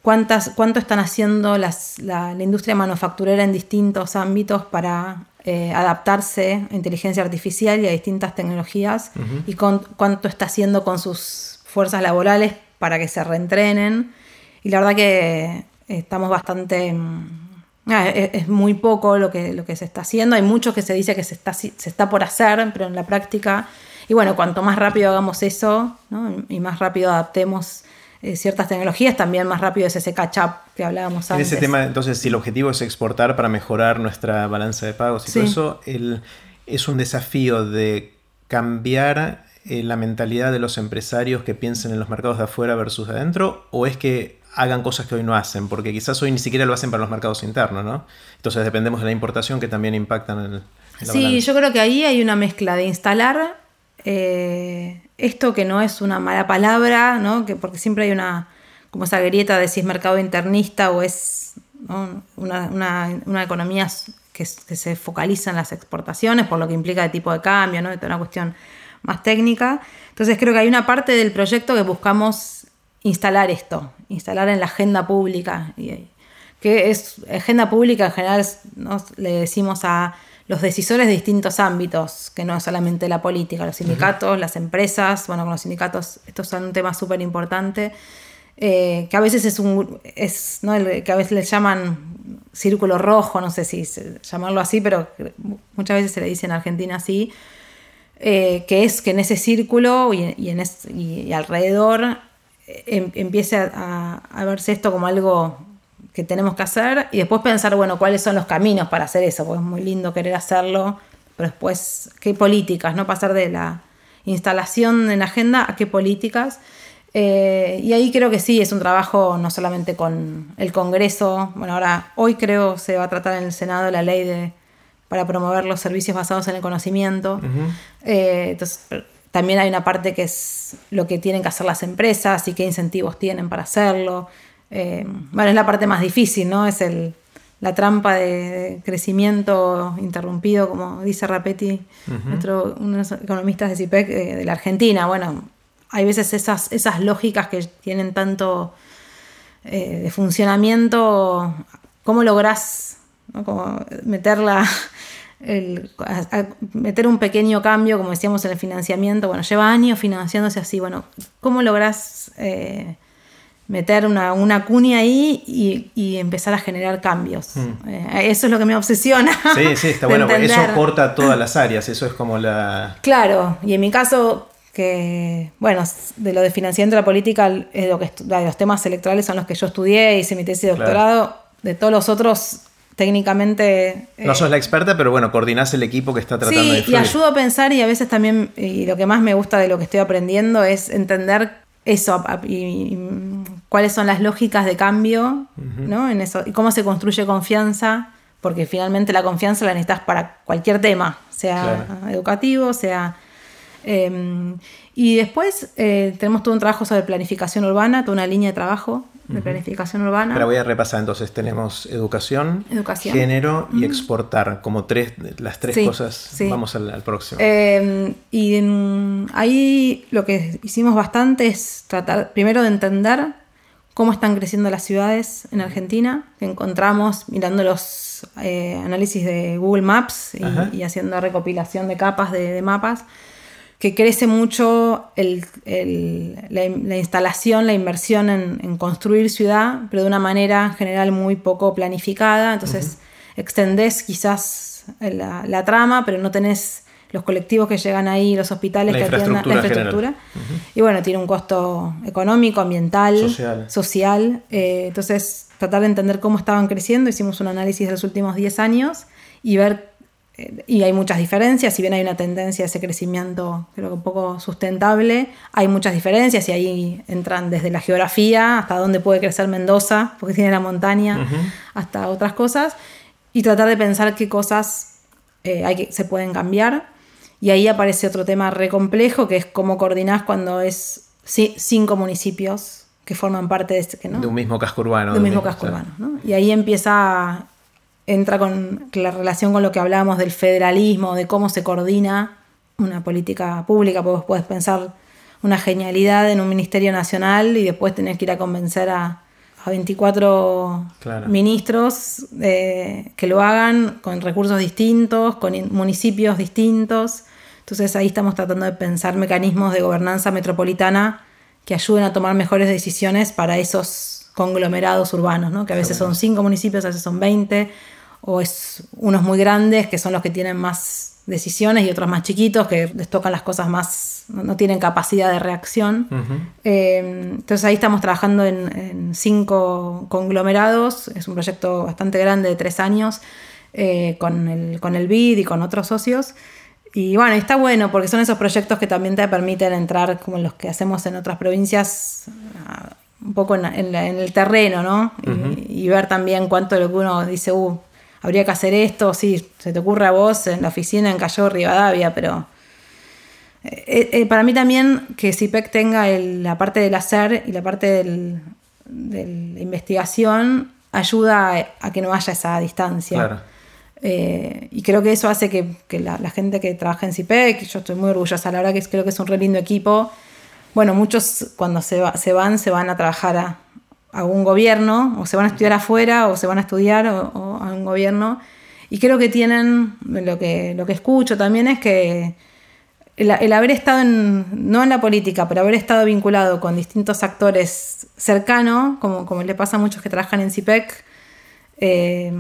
cuántas, cuánto están haciendo las, la, industria manufacturera en distintos ámbitos para eh, adaptarse a inteligencia artificial y a distintas tecnologías y cuánto está haciendo con sus fuerzas laborales para que se reentrenen. Y la verdad que estamos bastante mm, Ah, es, muy poco lo que, lo que se está haciendo. Hay mucho que se dice que se está, se está por hacer, pero en la práctica. Y bueno, cuanto más rápido hagamos eso y más rápido adaptemos eh, ciertas tecnologías, también más rápido es ese catch-up que hablábamos antes. En ese tema, entonces, si el objetivo es exportar para mejorar nuestra balanza de pagos y todo eso, el, es un desafío de cambiar eh, la mentalidad de los empresarios que piensen en los mercados de afuera versus adentro, o es que hagan cosas que hoy no hacen, porque quizás hoy ni siquiera lo hacen para los mercados internos, ¿no? Entonces dependemos de la importación que también impactan en, el, Sí, yo creo que ahí hay una mezcla de instalar eh, esto que no es una mala palabra, ¿no? Que porque siempre hay una como esa grieta de si es mercado internista o es una, economía que, se focaliza en las exportaciones, por lo que implica el tipo de cambio, ¿no? Es una cuestión más técnica. Entonces creo que hay una parte del proyecto que buscamos instalar esto, instalar en la agenda pública. Que es agenda pública en general, le decimos a los decisores de distintos ámbitos, que no es solamente la política, los sindicatos, las empresas, bueno, con los sindicatos esto es un tema súper importante. que a veces es un, es, ¿no? que a veces le llaman círculo rojo, no sé si llamarlo así, pero muchas veces se le dice en Argentina así, que es que en ese círculo y, en y alrededor em, empiece a, a, verse esto como algo que tenemos que hacer y después pensar, bueno, cuáles son los caminos para hacer eso, porque es muy lindo querer hacerlo, pero después, ¿qué políticas? No pasar de la instalación en agenda a qué políticas. Eh, y ahí creo que sí, es un trabajo no solamente con el Congreso, bueno, ahora hoy creo se va a tratar en el Senado la ley de, para promover los servicios basados en el conocimiento. Eh, entonces, también hay una parte que es lo que tienen que hacer las empresas y qué incentivos tienen para hacerlo. Eh, bueno, es la parte más difícil, ¿no? Es el, la trampa de, crecimiento interrumpido, como dice Rapetti, nuestro, uno de los economistas de CIPEC eh, de la Argentina. Bueno, hay veces esas, esas lógicas que tienen tanto eh, de funcionamiento, ¿cómo lográs como meterla, meter un pequeño cambio, como decíamos en el financiamiento? Bueno, lleva años financiándose así, bueno, ¿cómo lográs meter una, una cuña ahí y, empezar a generar cambios. Mm. Eh, eso es lo que me obsesiona. Sí, sí, está [LAUGHS] bueno, eso corta todas las áreas, eso es como la... Claro, y en mi caso, que, bueno, de lo de financiamiento de la política, es lo que los temas electorales son los que yo estudié, hice mi tesis de doctorado, de todos los otros técnicamente... No sos la experta, pero bueno, coordinás el equipo que está tratando de... Sí, y ayudo a pensar y a veces también, y lo que más me gusta de lo que estoy aprendiendo es entender eso y, cuáles son las lógicas de cambio, ¿no? En eso, y cómo se construye confianza, porque finalmente la confianza la necesitas para cualquier tema, sea educativo, sea... Em, y después eh, tenemos todo un trabajo sobre planificación urbana, toda una línea de trabajo de planificación urbana. Pero voy a repasar entonces, tenemos educación, género y exportar, como tres, las tres cosas. Vamos al, próximo. Em, y ahí lo que hicimos bastante es tratar primero de entender cómo están creciendo las ciudades en Argentina, que encontramos mirando los eh, análisis de Google Maps y, haciendo recopilación de capas de mapas que crece mucho la, instalación, la inversión en, construir ciudad, pero de una manera en general muy poco planificada. Entonces extendés quizás la, trama, pero no tenés los colectivos que llegan ahí, los hospitales que atienden la infraestructura. Y bueno, tiene un costo económico, ambiental, social. Eh, entonces, tratar de entender cómo estaban creciendo. Hicimos un análisis de los últimos 10 años y ver y hay muchas diferencias, si bien hay una tendencia a ese crecimiento creo que un poco sustentable, hay muchas diferencias y ahí entran desde la geografía hasta dónde puede crecer Mendoza, porque tiene la montaña, hasta otras cosas, y tratar de pensar qué cosas eh, hay que, se pueden cambiar. Y ahí aparece otro tema re complejo, que es cómo coordinás cuando es cinco municipios que forman parte de, este, de un mismo casco urbano. De un mismo casco urbano. Y ahí empieza entra con la relación con lo que hablábamos del federalismo, de cómo se coordina una política pública, porque vos puedes pensar una genialidad en un ministerio nacional y después tenés que ir a convencer a, 24 ministros eh, que lo hagan con recursos distintos, con municipios distintos. Entonces ahí estamos tratando de pensar mecanismos de gobernanza metropolitana que ayuden a tomar mejores decisiones para esos conglomerados urbanos, ¿no? que a veces son 5 municipios, a veces son 20, o es unos muy grandes que son los que tienen más decisiones y otros más chiquitos que les tocan las cosas más, no, tienen capacidad de reacción. Eh, entonces ahí estamos trabajando en, cinco conglomerados, es un proyecto bastante grande de tres años eh, con, el, con el BID y con otros socios. Y bueno, está bueno porque son esos proyectos que también te permiten entrar como los que hacemos en otras provincias un poco en, el terreno, ¿no? y, y, ver también cuánto lo que uno dice, uh, habría que hacer esto, sí, se te ocurre a vos en la oficina en Callao Rivadavia, pero eh, eh, eh, para mí también que CIPEC tenga la parte del hacer y la parte del, de la investigación ayuda a, que no haya esa distancia. y creo que eso hace que, la, gente que trabaja en CIPEC, yo estoy muy orgullosa, la verdad que creo que es un re lindo equipo. Bueno, muchos cuando se, se van, se van a trabajar a, a un gobierno, o se van a estudiar afuera, o se van a estudiar o, a un gobierno. Y creo que tienen, lo que, lo que escucho también es que el, haber estado en, no en la política, pero haber estado vinculado con distintos actores cercanos, como, como le pasa a muchos que trabajan en CIPEC, eh,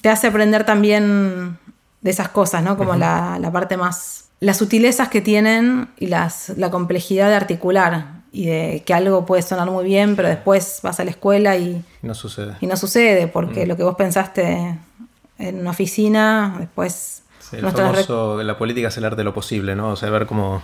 te hace aprender también de esas cosas, ¿no? Como la, parte más. las sutilezas que tienen y las, la complejidad de articular. Y de que algo puede sonar muy bien, pero después vas a la escuela y. No sucede. Y no sucede, porque lo que vos pensaste en una oficina, después el famoso, de la política es el arte de lo posible, ¿no? O sea, ver cómo,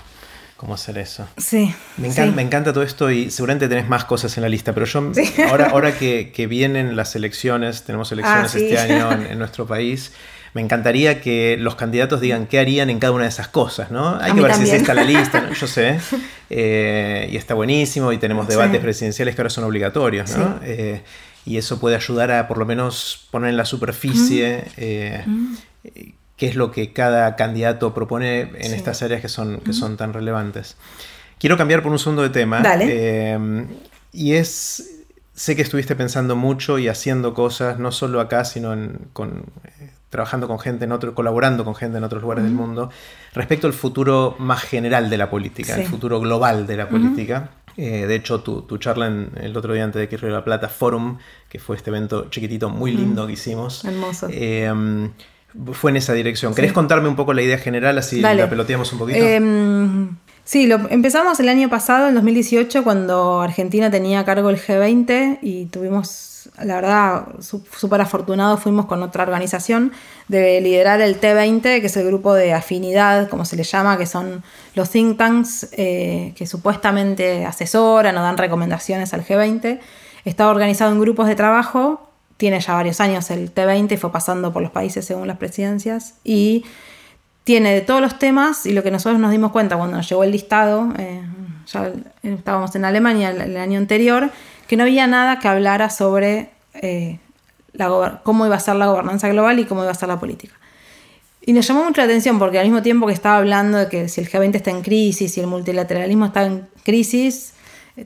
cómo hacer eso. Sí me, encanta, me encanta todo esto y seguramente tenés más cosas en la lista, pero yo, ahora, ahora [LAUGHS] que, vienen las elecciones, tenemos elecciones ah, este año en, [LAUGHS] nuestro país, me encantaría que los candidatos digan qué harían en cada una de esas cosas, ¿no? Hay que ver si está la [LAUGHS] lista, ¿no? yo sé, eh, y está buenísimo, y tenemos debates presidenciales que ahora son obligatorios, ¿no? Eh, y eso puede ayudar a por lo menos poner en la superficie eh, qué es lo que cada candidato propone en estas áreas que son, que son tan relevantes. Quiero cambiar por un segundo de tema. Eh, y es, sé que estuviste pensando mucho y haciendo cosas, no solo acá, sino con, eh, trabajando con gente en otro, colaborando con gente en otros lugares del mundo, respecto al futuro más general de la política, el futuro global de la política. Eh, de hecho, tu, charla en, el otro día antes de que de la Plata, Forum, que fue este evento chiquitito, muy lindo que hicimos. Hermoso fue en esa dirección. ¿Querés contarme un poco la idea general así la peloteamos un poquito? Em, sí, lo empezamos el año pasado, en 2018, cuando Argentina tenía a cargo el G20 y tuvimos, la verdad, súper afortunados, fuimos con otra organización de liderar el T20, que es el grupo de afinidad, como se le llama, que son los think tanks eh, que supuestamente asesoran o dan recomendaciones al G20. Está organizado en grupos de trabajo tiene ya varios años el T20 y fue pasando por los países según las presidencias y tiene de todos los temas y lo que nosotros nos dimos cuenta cuando nos llegó el listado, eh, ya estábamos en Alemania el, año anterior, que no había nada que hablara sobre eh, cómo iba a ser la gobernanza global y cómo iba a ser la política. Y nos llamó mucho la atención porque al mismo tiempo que estaba hablando de que si el G20 está en crisis y el multilateralismo está en crisis,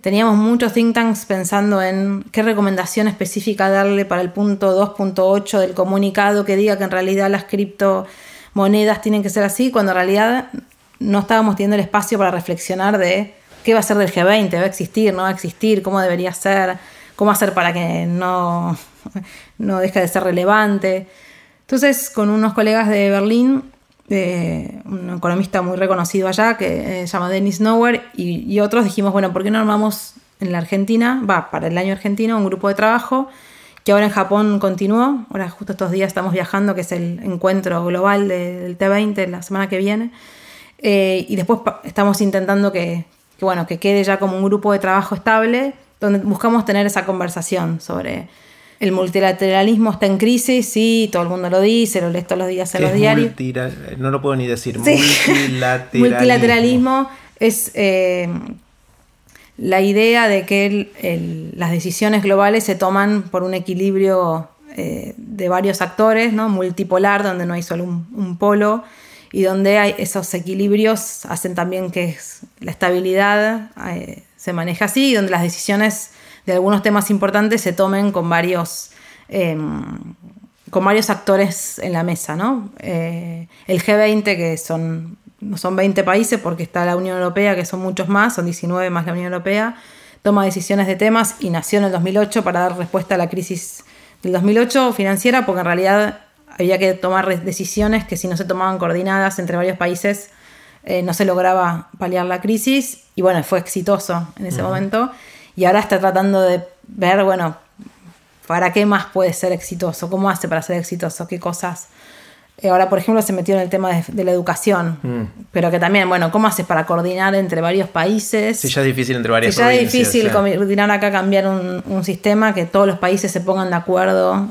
Teníamos muchos think tanks pensando en qué recomendación específica darle para el punto 2.8 del comunicado que diga que en realidad las criptomonedas tienen que ser así, cuando en realidad no estábamos teniendo el espacio para reflexionar de qué va a ser del G20, va a existir, no va a existir, cómo debería ser, cómo hacer para que no, no deje de ser relevante. Entonces, con unos colegas de Berlín un economista muy reconocido allá que eh, se llama Dennis Nowhere y, otros dijimos, bueno, ¿por qué no armamos en la Argentina, va, para el año argentino, un grupo de trabajo que ahora en Japón continuó, ahora justo estos días estamos viajando, que es el encuentro global del T20 la semana que viene, eh, y después estamos intentando que, que, bueno, que quede ya como un grupo de trabajo estable, donde buscamos tener esa conversación sobre el multilateralismo está en crisis, sí, todo el mundo lo dice, lo lees todos los días en los diarios. No lo puedo ni decir. Multilateralismo. [LAUGHS] multilateralismo es eh, la idea de que las decisiones globales se toman por un equilibrio eh, de varios actores, ¿no? multipolar, donde no hay solo un, polo y donde hay esos equilibrios hacen también que la estabilidad eh, se maneje así y donde las decisiones de algunos temas importantes se tomen con varios, em, con varios actores en la mesa. ¿no? Eh, el G20, que son, son 20 países porque está la Unión Europea, que son muchos más, son 19 más la Unión Europea, toma decisiones de temas y nació en el 2008 para dar respuesta a la crisis del 2008 financiera, porque en realidad había que tomar decisiones que si no se tomaban coordinadas entre varios países, eh, no se lograba paliar la crisis y bueno, fue exitoso en ese momento y ahora está tratando de ver, bueno, para qué más puede ser exitoso, cómo hace para ser exitoso, qué cosas. Eh, ahora, por ejemplo, se metió en el tema de, la educación, mm. pero que también, bueno, ¿cómo haces para coordinar entre varios países? Sí, ya es difícil entre varias sí, ya es difícil coordinar acá, cambiar un, sistema, que todos los países se pongan de acuerdo.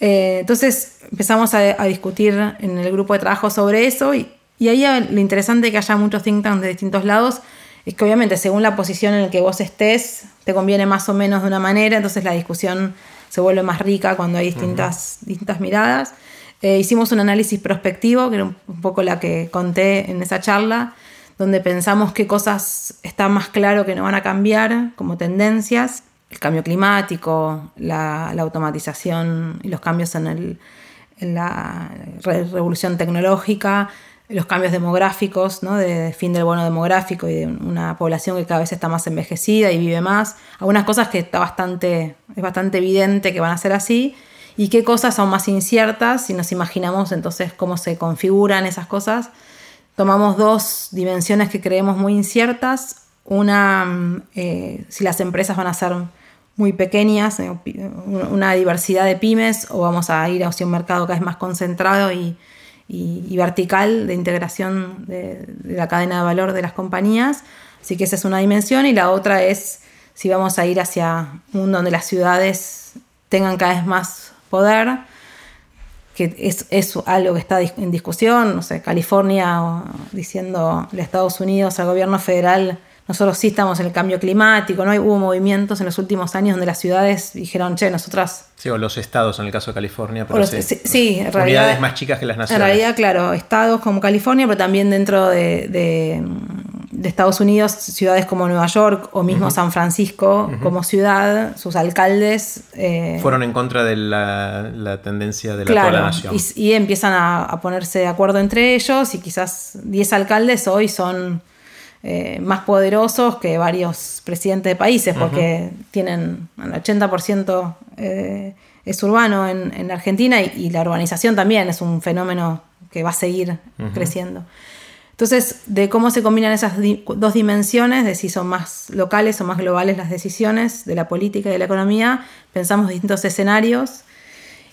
Eh, entonces empezamos a, discutir en el grupo de trabajo sobre eso y, y ahí lo interesante que haya muchos think tanks de distintos lados es que obviamente según la posición en la que vos estés, te conviene más o menos de una manera, entonces la discusión se vuelve más rica cuando hay distintas, distintas miradas. Eh, hicimos un análisis prospectivo, que era un, poco la que conté en esa charla, donde pensamos qué cosas están más claro que no van a cambiar como tendencias, el cambio climático, la, automatización y los cambios en, el, en la revolución tecnológica, los cambios demográficos, ¿no? de fin del bono demográfico y de una población que cada vez está más envejecida y vive más. Algunas cosas que está bastante, es bastante evidente que van a ser así y qué cosas son más inciertas si nos imaginamos entonces cómo se configuran esas cosas. Tomamos dos dimensiones que creemos muy inciertas. Una, mm, eh, si las empresas van a ser muy pequeñas, eh, una diversidad de pymes, o vamos a ir hacia un mercado cada vez más concentrado y, y, vertical de integración de, la cadena de valor de las compañías. Así que esa es una dimensión y la otra es si vamos a ir hacia un donde las ciudades tengan cada vez más poder, que es, es algo que está en discusión, no sé, California diciendo a Estados Unidos, al gobierno federal, nosotros sí estamos en el cambio climático, ¿no? Hubo movimientos en los últimos años donde las ciudades dijeron, che, nosotras... Sí, o los estados en el caso de California, pero sí, sí, en realidad, unidades más chicas que las naciones. En realidad, claro, estados como California, pero también dentro de, Estados Unidos, ciudades como Nueva York o mismo San Francisco como ciudad, sus alcaldes... Eh, Fueron en contra de la, tendencia de la, toda la nación. Y, y empiezan a, a ponerse de acuerdo entre ellos y quizás 10 alcaldes hoy son eh, más poderosos que varios presidentes de países, porque tienen el 80% eh, es urbano en, Argentina y, la urbanización también es un fenómeno que va a seguir creciendo. Entonces, de cómo se combinan esas dos dimensiones, de si son más locales o más globales las decisiones de la política y de la economía, pensamos distintos escenarios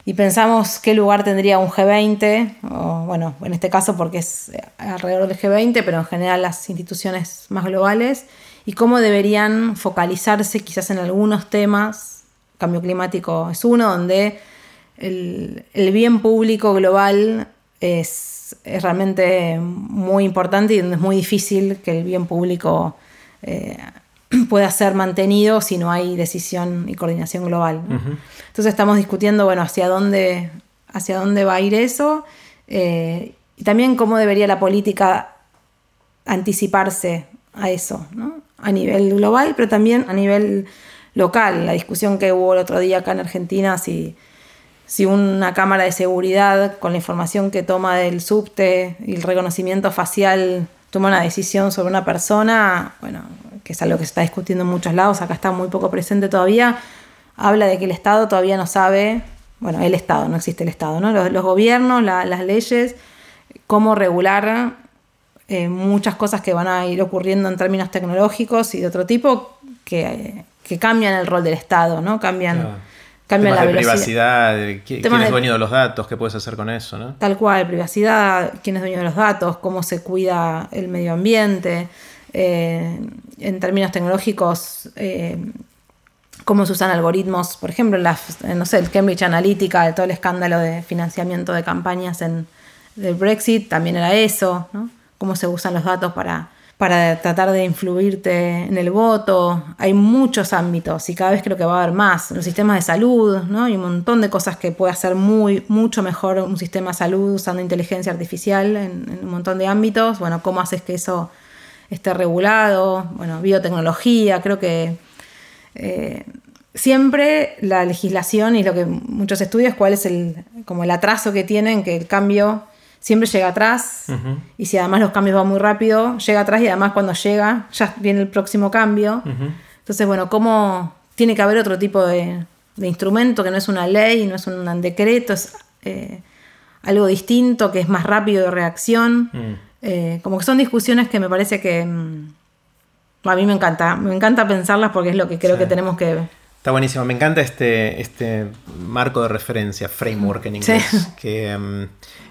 y pensamos qué lugar tendría un G20, o bueno, en este caso porque es alrededor del G20, pero en general las instituciones más globales, y cómo deberían focalizarse quizás en algunos temas. Cambio climático es uno, donde el, bien público global es, realmente muy importante y donde es muy difícil que el bien público eh, [CLEARS THROAT] pueda ser mantenido si no hay decisión y coordinación global. Entonces estamos discutiendo, bueno, hacia dónde, hacia dónde va a ir eso eh, y también cómo debería la política anticiparse a eso, a nivel global, pero también a nivel local. La discusión que hubo el otro día acá en Argentina, si, si una cámara de seguridad con la información que toma del subte y el reconocimiento facial toma una decisión sobre una persona, bueno, que es algo que se está discutiendo en muchos lados, acá está muy poco presente todavía, habla de que el Estado todavía no sabe, bueno, el Estado, no existe el Estado, ¿no? Los, gobiernos, las leyes, cómo regular eh, muchas cosas que van a ir ocurriendo en términos tecnológicos y de otro tipo que, cambian el rol del Estado, ¿no? Cambian, cambian la de privacidad, quién es dueño de los datos, qué puedes hacer con eso, ¿no? Tal cual, privacidad, quién es dueño de los datos, cómo se cuida el medio ambiente. Eh, en términos tecnológicos, eh, cómo se usan algoritmos, por ejemplo, en no sé, el Cambridge Analytica, todo el escándalo de financiamiento de campañas en el Brexit, también era eso, ¿no? Cómo se usan los datos para, para tratar de influirte en el voto. Hay muchos ámbitos y cada vez creo que va a haber más. Los sistemas de salud, ¿no? Hay un montón de cosas que puede hacer muy, mucho mejor un sistema de salud usando inteligencia artificial en un montón de ámbitos. Bueno, cómo haces que eso esté regulado, bueno, biotecnología, creo que eh, siempre la legislación y lo que muchos estudios, cuál es el, como el atraso que tienen, que el cambio siempre llega atrás y si además los cambios van muy rápido, llega atrás y además cuando llega ya viene el próximo cambio. Entonces, bueno, ¿cómo tiene que haber otro tipo de, instrumento que no es una ley, no es un decreto, es eh, algo distinto, que es más rápido de reacción? Mm. Eh, como que son discusiones que me parece que mm, a mí me encanta, me encanta pensarlas porque es lo que creo que tenemos que... Está buenísimo, me encanta este, este marco de referencia, framework en inglés, [LAUGHS] que mm,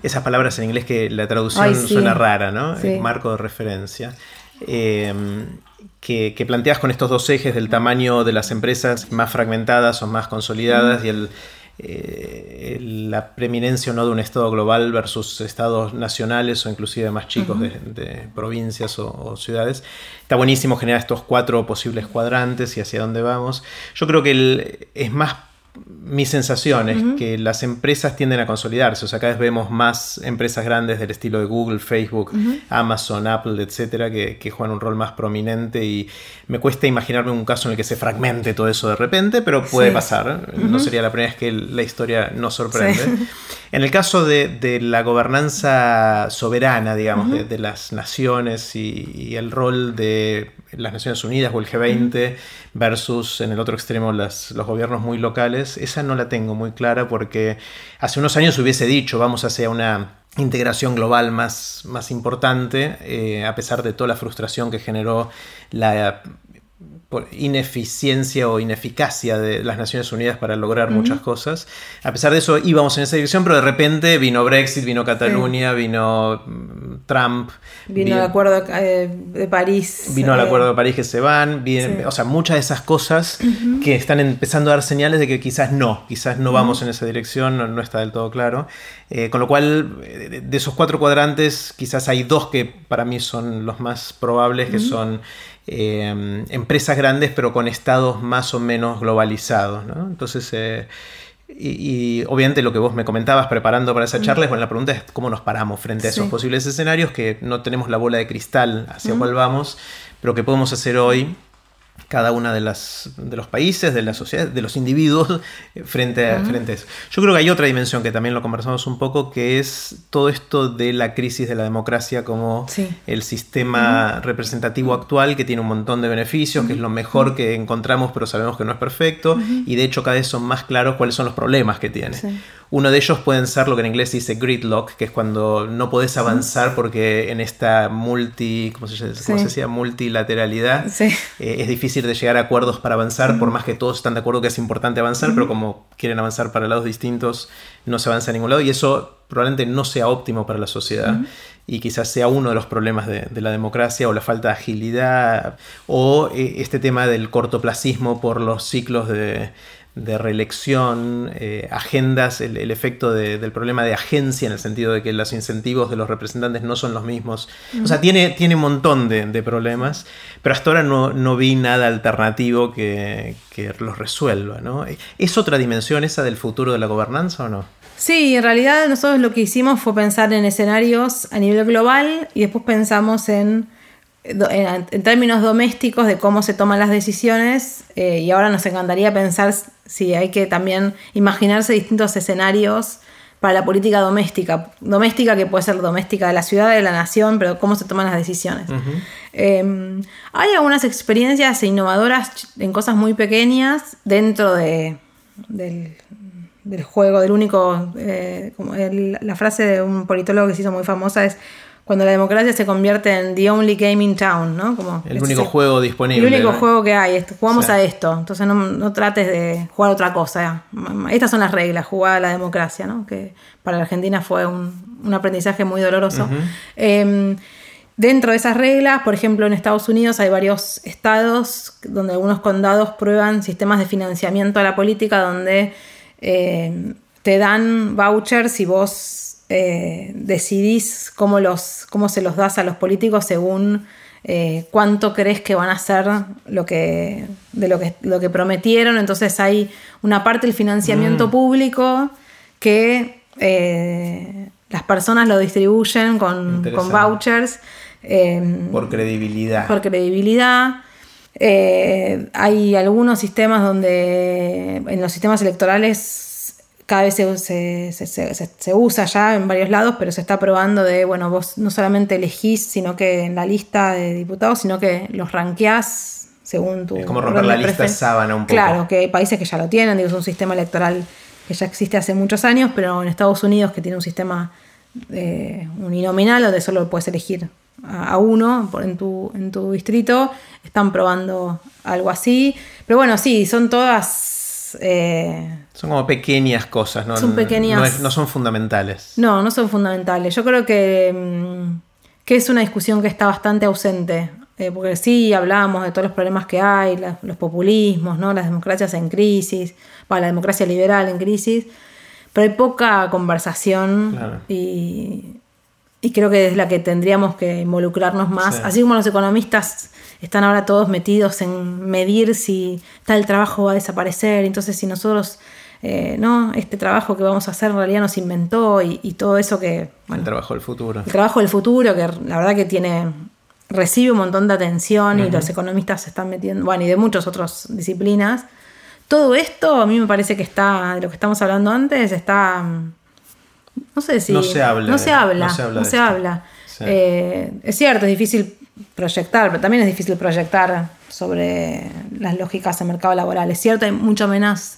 esas palabras en inglés que la traducción suena rara, ¿no? marco de referencia. Em, que, planteas con estos dos ejes del tamaño de las empresas más fragmentadas o más consolidadas y el, eh, la preeminencia o no de un Estado global versus estados nacionales o inclusive más chicos de, provincias o, ciudades. Está buenísimo generar estos cuatro posibles cuadrantes y hacia dónde vamos. Yo creo que es más mi sensación es que las empresas tienden a consolidarse. O sea, cada vez vemos más empresas grandes del estilo de Google, Facebook, Amazon, Apple, etcétera, que, juegan un rol más prominente. Y me cuesta imaginarme un caso en el que se fragmente todo eso de repente, pero puede pasar. No sería la primera vez que la historia nos sorprende. En el caso de, la gobernanza soberana, digamos, de, las naciones y, el rol de las Naciones Unidas o el G20 versus en el otro extremo los gobiernos muy locales, esa no la tengo muy clara porque hace unos años hubiese dicho vamos hacia una integración global más, más importante, eh, a pesar de toda la frustración que generó la por ineficiencia o ineficacia de las Naciones Unidas para lograr muchas cosas. A pesar de eso íbamos en esa dirección, pero de repente vino Brexit, vino Cataluña, vino Trump. Vino el acuerdo eh, de París. Vino el eh, acuerdo de París que se van. O sea, muchas de esas cosas que están empezando a dar señales de que quizás no, quizás no vamos en esa dirección, no, está del todo claro. Eh, con lo cual, de esos cuatro cuadrantes, quizás hay dos que para mí son los más probables, que son Em, empresas grandes pero con estados más o menos globalizados. Entonces, y, obviamente lo que vos me comentabas preparando para esa charla, es, bueno, la pregunta es cómo nos paramos frente a esos posibles escenarios que no tenemos la bola de cristal hacia cuál vamos, pero que podemos hacer hoy cada una de, las, de los países, de la sociedad, de los individuos frente a, frente eso. Yo creo que hay otra dimensión que también lo conversamos un poco, que es todo esto de la crisis de la democracia como el sistema representativo actual que tiene un montón de beneficios, que es lo mejor que encontramos, pero sabemos que no es perfecto, y de hecho cada vez son más claros cuáles son los problemas que tiene. Uno de ellos pueden ser lo que en inglés dice gridlock, que es cuando no podés avanzar porque en esta multi, ¿cómo se, decía? multilateralidad eh, es difícil de llegar a acuerdos para avanzar, por más que todos están de acuerdo que es importante avanzar, pero como quieren avanzar para lados distintos, no se avanza a ningún lado y eso probablemente no sea óptimo para la sociedad. Y quizás sea uno de los problemas de, la democracia o la falta de agilidad o eh, este tema del cortoplacismo por los ciclos de, de reelección, eh, agendas, el, efecto del problema de agencia en el sentido de que los incentivos de los representantes no son los mismos. O sea, tiene, tiene un montón de, problemas, pero hasta ahora no, vi nada alternativo que, que, los resuelva. ¿no? ¿Es otra dimensión esa del futuro de la gobernanza o no? Sí, en realidad nosotros lo que hicimos fue pensar en escenarios a nivel global y después pensamos en en, términos domésticos de cómo se toman las decisiones eh, y ahora nos encantaría pensar si hay que también imaginarse distintos escenarios para la política doméstica, doméstica que puede ser doméstica de la ciudad, de la nación, pero cómo se toman las decisiones. Em, hay algunas experiencias innovadoras en cosas muy pequeñas dentro de, del, juego, del único, eh, la frase de un politólogo que se hizo muy famosa es cuando la democracia se convierte en the only game in town, ¿no? Como el único juego disponible. El único juego que hay, jugamos a esto, entonces no, trates de jugar otra cosa. Estas son las reglas, jugar a la democracia, ¿no? Que para la Argentina fue un, aprendizaje muy doloroso. Em, dentro de esas reglas, por ejemplo, en Estados Unidos hay varios estados donde algunos condados prueban sistemas de financiamiento a la política donde eh, te dan vouchers y vos eh, decidís cómo, los, cómo se los das a los políticos según eh, cuánto crees que van a hacer lo que, de lo que, lo que prometieron. Entonces hay una parte del financiamiento mm. público que eh, las personas lo distribuyen con, con vouchers. por credibilidad. Por credibilidad. hay algunos sistemas donde en los sistemas electorales cada vez se, usa ya en varios lados, pero se está probando de, bueno, vos no solamente elegís, sino que en la lista de diputados, sino que los ranqueás según tu... Es como romper la lista sábana un poco. Claro, que hay países que ya lo tienen, digo, es un sistema electoral que ya existe hace muchos años, pero en Estados Unidos, que tiene un sistema eh, uninominal, donde solo puedes elegir a, uno en tu, en tu distrito, están probando algo así. Pero bueno, sí, son todas eh, son como pequeñas cosas, ¿no? Son pequeñas. No, son fundamentales. No, no son fundamentales. Yo creo que, mm, que es una discusión que está bastante ausente. Eh, porque sí, hablábamos de todos los problemas que hay, los populismos, ¿no? las democracias en crisis, la democracia liberal en crisis, pero hay poca conversación y, y, creo que es la que tendríamos que involucrarnos más, así como los economistas están ahora todos metidos en medir si tal trabajo va a desaparecer. Entonces, si nosotros eh, no, este trabajo que vamos a hacer en realidad nos inventó y, todo eso que... el trabajo del futuro. El trabajo del futuro, que la verdad que tiene recibe un montón de atención y los economistas se están metiendo, bueno, y de muchas otras disciplinas. Todo esto a mí me parece que está, de lo que estamos hablando antes, está, no sé si... No se habla. No se habla, no se habla. Eh, es cierto, es difícil proyectar, pero también es difícil proyectar sobre las lógicas del mercado laboral. Es cierto, hay mucho menos...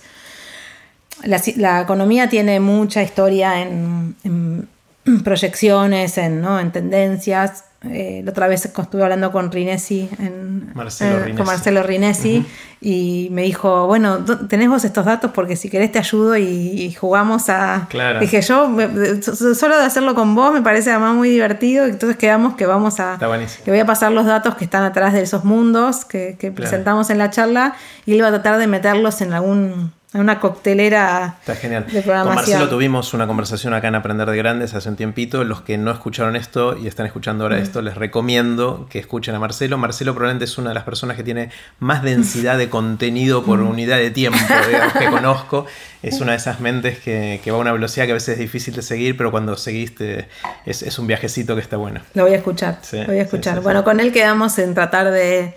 La, economía tiene mucha historia en, [CLEARS THROAT] proyecciones, en, ¿no? en tendencias, eh, la otra vez estuve hablando con Rinesi, en, Marcelo con Marcelo Rinesi, y me dijo, bueno, tenés vos estos datos porque si querés te ayudo y, jugamos a... Dije, yo, solo de hacerlo con vos me parece además muy divertido, entonces quedamos que vamos a... Que voy a pasar los datos que están atrás de esos mundos que, presentamos en la charla y él va a tratar de meterlos en algún una coctelera Está genial. Con Marcelo tuvimos una conversación acá en Aprender de Grandes hace un tiempito. Los que no escucharon esto y están escuchando ahora mm. esto, les recomiendo que escuchen a Marcelo. Marcelo probablemente es una de las personas que tiene más densidad de contenido por mm. unidad de tiempo que [LAUGHS] conozco. Es una de esas mentes que, va a una velocidad que a veces es difícil de seguir, pero cuando seguiste es, un viajecito que está bueno. Lo voy a escuchar. lo voy a escuchar. bueno, con él quedamos en tratar de,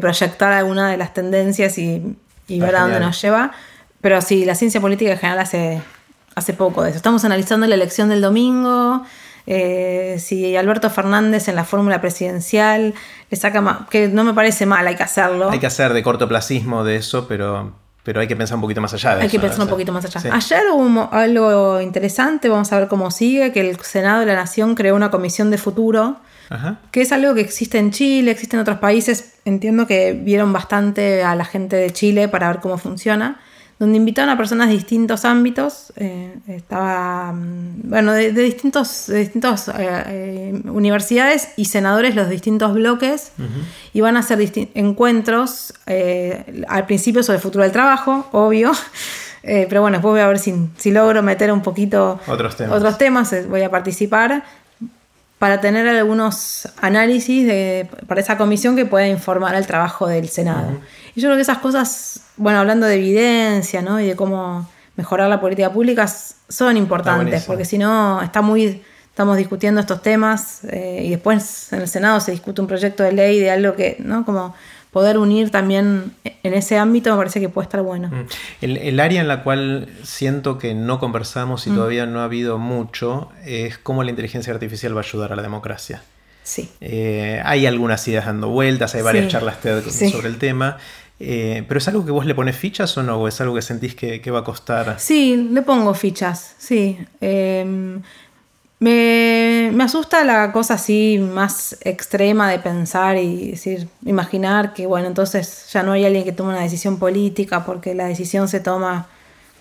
proyectar alguna de las tendencias y y ver a dónde nos lleva. Pero sí, la ciencia política en general hace, hace poco de eso. Estamos analizando la elección del domingo. Eh, si Alberto Fernández en la fórmula presidencial le saca que no me parece mal, hay que hacerlo. Hay que hacer de cortoplacismo de eso, pero, pero hay que pensar un poquito más allá de Hay que pensar un poquito más allá. Ayer hubo algo interesante, vamos a ver cómo sigue, que el Senado de la Nación creó una comisión de futuro que es algo que existe en Chile, existe en otros países. Entiendo que vieron bastante a la gente de Chile para ver cómo funciona, donde invitaron a personas de distintos ámbitos. Eh, estaba, mm, bueno, de, distintos, de distintos eh, eh, universidades y senadores los distintos bloques. Y van a hacer encuentros al principio sobre el futuro del trabajo, obvio. [LAUGHS] pero bueno, después voy a ver si, si logro meter un poquito otros temas. Otros temas voy a participar para tener algunos análisis de, para esa comisión que pueda informar al trabajo del Senado. Y yo creo que esas cosas, bueno, hablando de evidencia ¿no? y de cómo mejorar la política pública, son importantes, porque si no, está muy, estamos discutiendo estos temas eh, y después en el Senado se discute un proyecto de ley de algo que, ¿no? Como poder unir también en ese ámbito me parece que puede estar bueno. Mm. El, área en la cual siento que no conversamos y mm. todavía no ha habido mucho es cómo la inteligencia artificial va a ayudar a la democracia. Sí. Eh, hay algunas ideas dando vueltas, hay varias charlas sobre el tema. Eh, ¿Pero es algo que vos le pones fichas o no? ¿O es algo que sentís que, que va a costar? Sí, le pongo fichas, sí. Eh, me, asusta la cosa así más extrema de pensar y decir, imaginar que, bueno, entonces ya no hay alguien que tome una decisión política porque la decisión se toma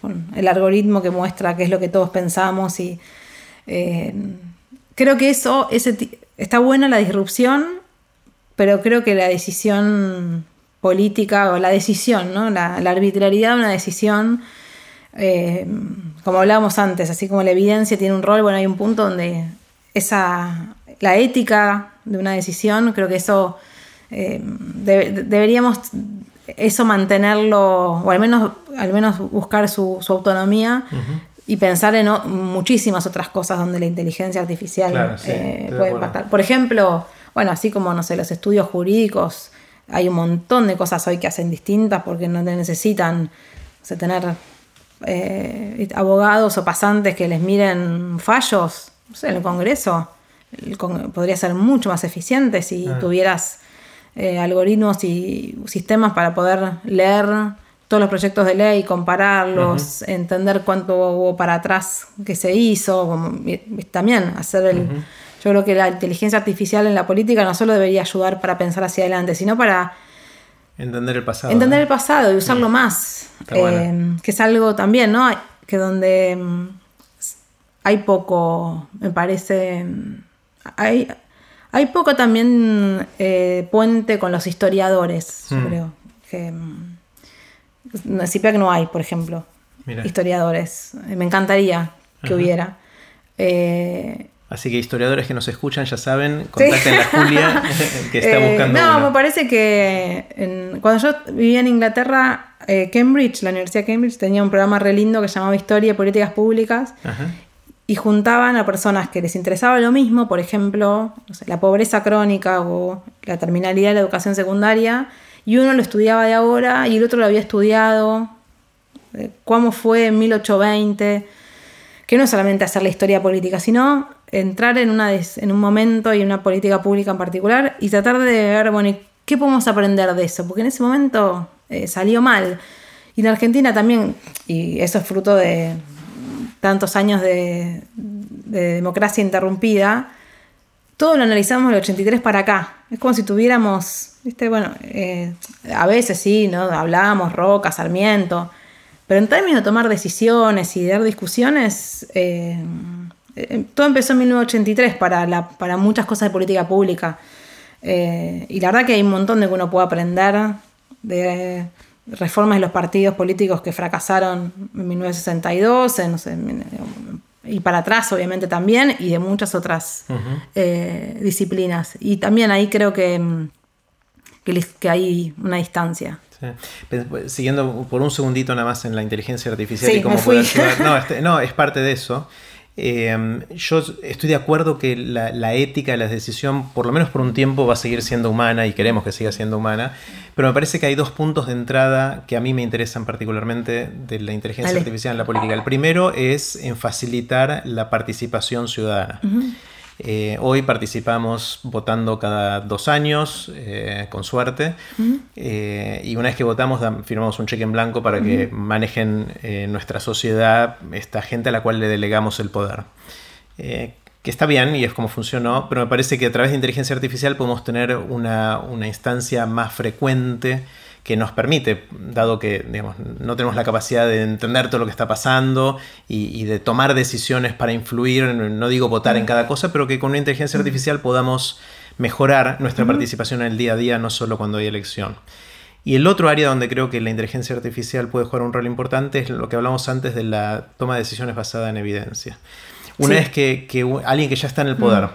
con el algoritmo que muestra qué es lo que todos pensamos y eh, creo que eso, ese, está buena la disrupción, pero creo que la decisión política o la decisión, ¿no? la, la arbitrariedad de una decisión eh, como hablábamos antes, así como la evidencia tiene un rol, bueno, hay un punto donde esa, la ética de una decisión, creo que eso eh, deberíamos eso mantenerlo, o al menos, al menos buscar su, autonomía y pensar en muchísimas otras cosas donde la inteligencia artificial eh, puede impactar. Por ejemplo, bueno, así como, no sé, los estudios jurídicos, hay un montón de cosas hoy que hacen distintas porque no necesitan tener eh, abogados o pasantes que les miren fallos en el Congreso. podría ser mucho más eficiente si ah. tuvieras eh, algoritmos y sistemas para poder leer todos los proyectos de ley, compararlos, entender cuánto hubo para atrás que se hizo, también hacer el... Yo creo que la inteligencia artificial en la política no solo debería ayudar para pensar hacia adelante, sino para Entender el pasado. Entender el pasado y usarlo más. Eh, que es algo también, ¿no? Que donde mm, hay poco, me parece. Hay, hay poco también eh, puente con los historiadores, yo mm. creo. Que, en mm, no hay, por ejemplo, historiadores. Me encantaría que hubiera. Eh, Así que historiadores que nos escuchan ya saben, contacten a Julia [LAUGHS] que está eh, buscando. No, me parece que cuando yo vivía en Inglaterra eh, Cambridge, la Universidad de Cambridge, tenía un programa re lindo que se llamaba Historia y Políticas Públicas. Y juntaban a personas que les interesaba lo mismo, por ejemplo, la pobreza crónica o la terminalidad de la educación secundaria, y uno lo estudiaba de ahora y el otro lo había estudiado, eh, cómo fue en 1820, que no solamente hacer la historia política, sino entrar en, una en un momento y una política pública en particular y tratar de ver, bueno, ¿qué podemos aprender de eso? Porque en ese momento eh, salió mal. Y en Argentina también, y eso es fruto de tantos años de, democracia interrumpida, todo lo analizamos del 83 para acá. Es como si tuviéramos, ¿viste? Bueno, eh, a veces sí, ¿no? Hablábamos Roca, Sarmiento, pero en términos de tomar decisiones y de dar discusiones, eh, todo empezó en 1983 para, para muchas cosas de política pública. y la verdad que hay un montón de que uno puede aprender de reformas de los partidos políticos que fracasaron en 1962, y para atrás obviamente también, y de muchas otras eh, disciplinas. Y también ahí creo que, que, hay una distancia. Pues, siguiendo por un segundito nada más en la inteligencia artificial y cómo puede ayudar. [LAUGHS] No, este, no, es parte de eso. Em, yo estoy de acuerdo que la, ética de la decisión, por lo menos por un tiempo, va a seguir siendo humana y queremos que siga siendo humana, pero me parece que hay dos puntos de entrada que a mí me interesan particularmente de la inteligencia artificial en la política. El primero es en facilitar la participación ciudadana. Eh, hoy participamos votando cada dos años, eh, con suerte, eh, y una vez que votamos firmamos un cheque en blanco para que manejen nuestra sociedad esta gente a la cual le delegamos el poder. que está bien y es como funcionó, pero me parece que a través de inteligencia artificial podemos tener una, una instancia más frecuente que nos permite, dado que no tenemos la capacidad de entender todo lo que está pasando y, de tomar decisiones para influir, no digo votar en cada cosa, pero que con una inteligencia artificial podamos mejorar nuestra participación en el día a día, no solo cuando hay elección. Y el otro área donde creo que la inteligencia artificial puede jugar un rol importante es lo que hablamos antes de la toma de decisiones basada en evidencia. Una vez que, alguien que ya está en el poder,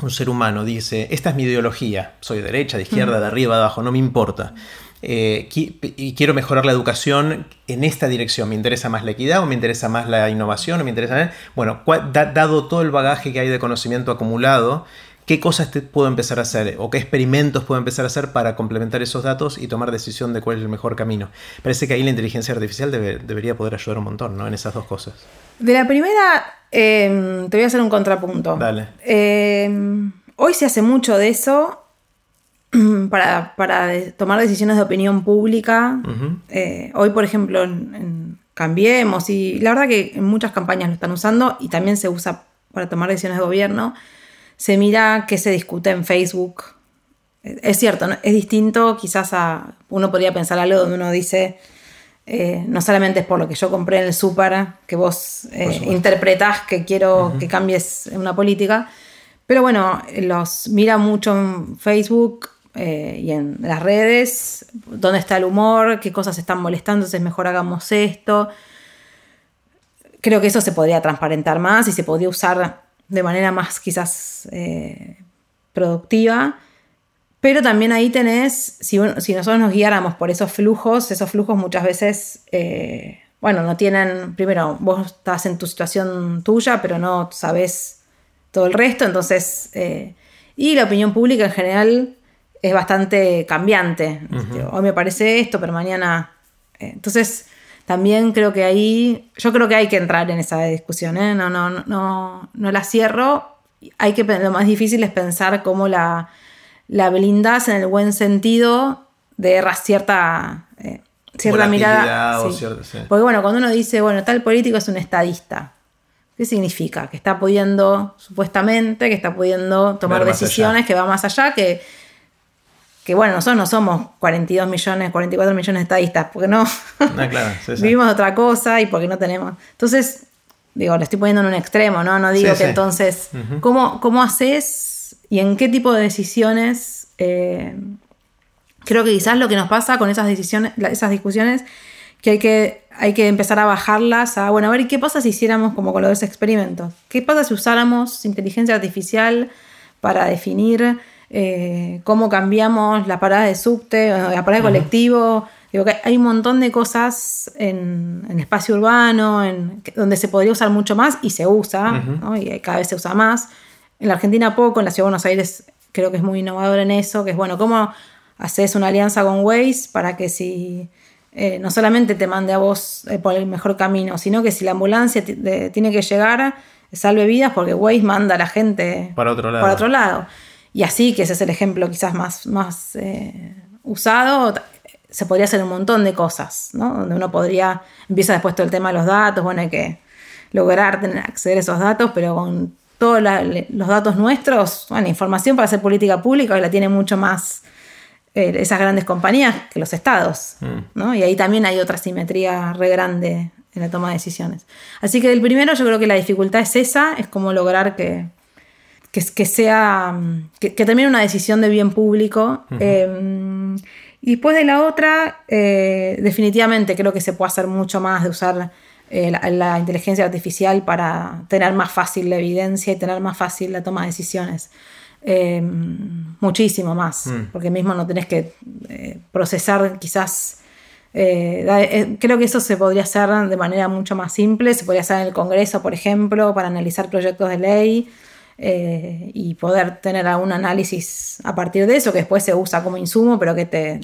un ser humano, dice, esta es mi ideología, soy de derecha, de izquierda, de arriba, de abajo, no me importa. Eh, y quiero mejorar la educación en esta dirección. ¿Me interesa más la equidad o me interesa más la innovación? O me interesa... Bueno, dado todo el bagaje que hay de conocimiento acumulado, ¿qué cosas puedo empezar a hacer o qué experimentos puedo empezar a hacer para complementar esos datos y tomar decisión de cuál es el mejor camino? Parece que ahí la inteligencia artificial debería poder ayudar un montón, ¿no? En esas dos cosas. De la primera, em, te voy a hacer un contrapunto. Dale. Em, hoy se hace mucho de eso [CLEARS THROAT] para, tomar decisiones de opinión pública. Eh, hoy, por ejemplo, en, Cambiemos, y la verdad que en muchas campañas lo están usando y también se usa para tomar decisiones de gobierno. Se mira qué se discute en Facebook. Es cierto, es distinto quizás a... Uno podría pensar algo donde uno dice, eh, no solamente es por lo que yo compré en el súper, que vos eh, interpretás que quiero que cambies una política, pero bueno, los mira mucho en Facebook eh, y en las redes, dónde está el humor, qué cosas están molestando, entonces mejor hagamos esto. Creo que eso se podría transparentar más y se podría usar de manera más quizás eh, productiva. Pero también ahí tenés, si, si, nosotros nos guiáramos por esos flujos, esos flujos muchas veces, eh, bueno, no tienen, primero, vos estás en tu situación tuya, pero no sabes todo el resto, entonces, y la opinión pública en general es bastante cambiante. Hoy me parece esto, pero mañana. Eh, entonces, también creo que ahí. Yo creo que hay que entrar en esa discusión, ¿eh? No, no, no, no la cierro. Hay que, lo más difícil es pensar cómo la, la blindas en el buen sentido de cierta, eh, cierta mirada. Porque bueno, cuando uno dice, bueno, tal político es un estadista. ¿Qué significa? Que está pudiendo, supuestamente, que está pudiendo tomar decisiones, que va más allá, que que bueno, nosotros no somos 42 millones, 44 millones de estadistas, porque no, ah, [LAUGHS] vivimos otra cosa y porque no tenemos. Entonces, digo, le estoy poniendo en un extremo, ¿no? No digo que entonces, ¿cómo, haces y en qué tipo de decisiones? Eh, creo que quizás lo que nos pasa con esas decisiones, esas discusiones, que hay que, hay que empezar a bajarlas a, bueno, a ver, ¿qué pasa si hiciéramos como con los experimentos? ¿Qué pasa si usáramos inteligencia artificial para definir eh, cómo cambiamos la parada de subte, la parada de colectivo, Digo que hay un montón de cosas en, en espacio urbano, en, donde se podría usar mucho más y se usa, y cada vez se usa más. En la Argentina poco, en la Ciudad de Buenos Aires creo que es muy innovador en eso, que es bueno, ¿cómo haces una alianza con Waze para que si eh, no solamente te mande a vos eh, por el mejor camino, sino que si la ambulancia tiene que llegar, salve vidas porque Waze manda a la gente para otro lado. Para otro lado. Y así, que ese es el ejemplo quizás más, más eh, usado, se podría hacer un montón de cosas, ¿no? Donde uno podría, empieza después todo el tema de los datos, bueno, hay que lograr tener, acceder a esos datos, pero con todos los datos nuestros, bueno, información para hacer política pública hoy la tiene mucho más eh, esas grandes compañías que los estados, mm. ¿no? Y ahí también hay otra simetría re grande en la toma de decisiones. Así que el primero yo creo que la dificultad es esa, es como lograr que, que, sea, que, termine una decisión de bien público. Em, y después de la otra, eh, definitivamente creo que se puede hacer mucho más de usar eh, la, inteligencia artificial para tener más fácil la evidencia y tener más fácil la toma de decisiones. Em, muchísimo más, mm. porque mismo no tenés que eh, procesar quizás... creo que eso se podría hacer de manera mucho más simple, se podría hacer en el Congreso, por ejemplo, para analizar proyectos de ley. Eh, y poder tener algún análisis a partir de eso, que después se usa como insumo, pero que te,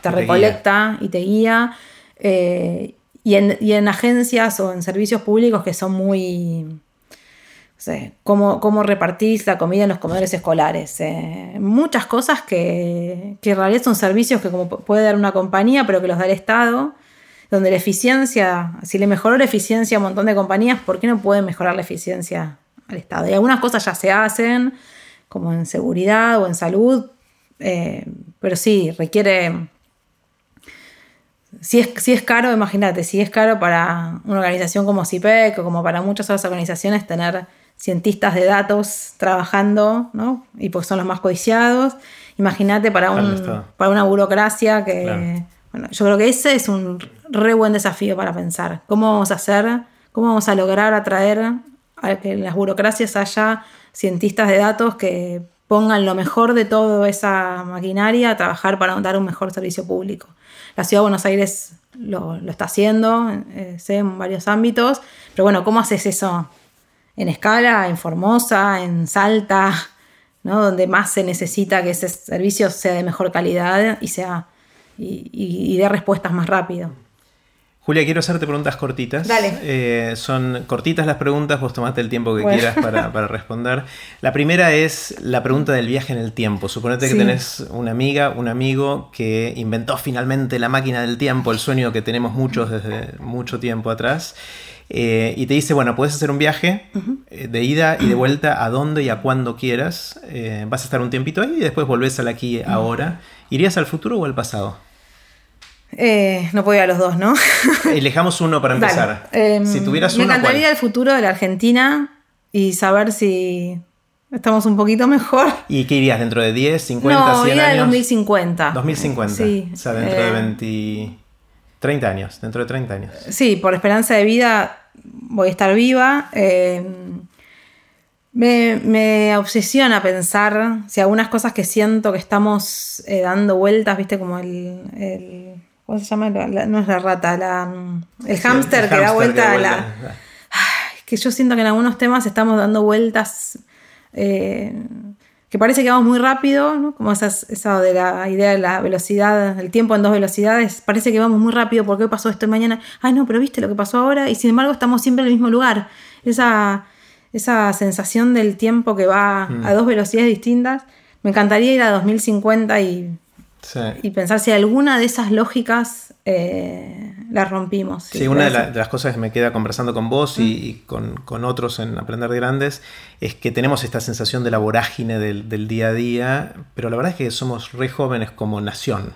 te recolecta y te guía. Eh, y, en, agencias o en servicios públicos que son muy... No sé, cómo, cómo repartís la comida en los comedores escolares. Eh, muchas cosas que, que en realidad son servicios que como puede dar una compañía, pero que los da el Estado donde la eficiencia, si le mejoró la eficiencia a un montón de compañías, ¿por qué no puede mejorar la eficiencia al Estado. Y algunas cosas ya se hacen, como en seguridad o en salud, eh, pero sí, requiere... Si es, si es caro, imagínate, si es caro para una organización como CIPEC o como para muchas otras organizaciones tener cientistas de datos trabajando, ¿no? Y pues son los más codiciados. Imagínate para, un, para una burocracia que... Bueno, yo creo que ese es un re buen desafío para pensar. ¿Cómo vamos a hacer? ¿Cómo vamos a lograr atraer que en las burocracias haya cientistas de datos que pongan lo mejor de toda esa maquinaria a trabajar para dar un mejor servicio público. La Ciudad de Buenos Aires lo, está haciendo eh, en varios ámbitos, pero bueno, ¿cómo haces eso en escala, en Formosa, en Salta, ¿no? donde más se necesita que ese servicio sea de mejor calidad y, sea, y dé respuestas más rápido? Julia, quiero hacerte preguntas cortitas. Dale. Eh, son cortitas las preguntas, vos tomate el tiempo que quieras [LAUGHS] para, responder. La primera es la pregunta del viaje en el tiempo. Suponete que tenés una amiga, un amigo que inventó finalmente la máquina del tiempo, el sueño que tenemos muchos desde mucho tiempo atrás. Eh, y te dice, bueno, puedes hacer un viaje eh, de ida y de vuelta a donde y a cuando quieras. vas a estar un tiempito ahí y después volvés al aquí ahora. ¿Irías al futuro o al pasado? Eh, no puedo ir a los dos, ¿no? [LAUGHS] Elijamos uno para empezar. Em, si tuvieras me encantaría el futuro de la Argentina y saber si estamos un poquito [LAUGHS] mejor. ¿Y qué irías dentro de 10, 50, no, 100 años? 2050. 2050. Sí. O sea, dentro de 20, eh, 30 años, dentro de 30 años. Sí, por esperanza de vida voy a estar viva. Em, me, obsesiona pensar si algunas cosas que siento que estamos eh, dando vueltas, viste, como el ¿Cómo se llama? no es la rata, la, el hámster que da vuelta a la. que yo siento que en algunos temas estamos dando vueltas. Eh, que parece que vamos muy rápido, ¿no? como esa, esa de la idea de la velocidad, el tiempo en dos velocidades, parece que vamos muy rápido, ¿por qué pasó esto mañana? Ay, no, pero viste lo que pasó ahora, y sin embargo estamos siempre en el mismo lugar. Esa, esa sensación del tiempo que va mm. a dos velocidades distintas. Me encantaría ir a 2050 y y pensar si alguna de esas lógicas eh, las rompimos. Sí, una de, las cosas que me queda conversando con vos y, con, otros en Aprender de Grandes es que tenemos esta sensación de la vorágine del, día a día, pero la verdad es que somos re jóvenes como nación.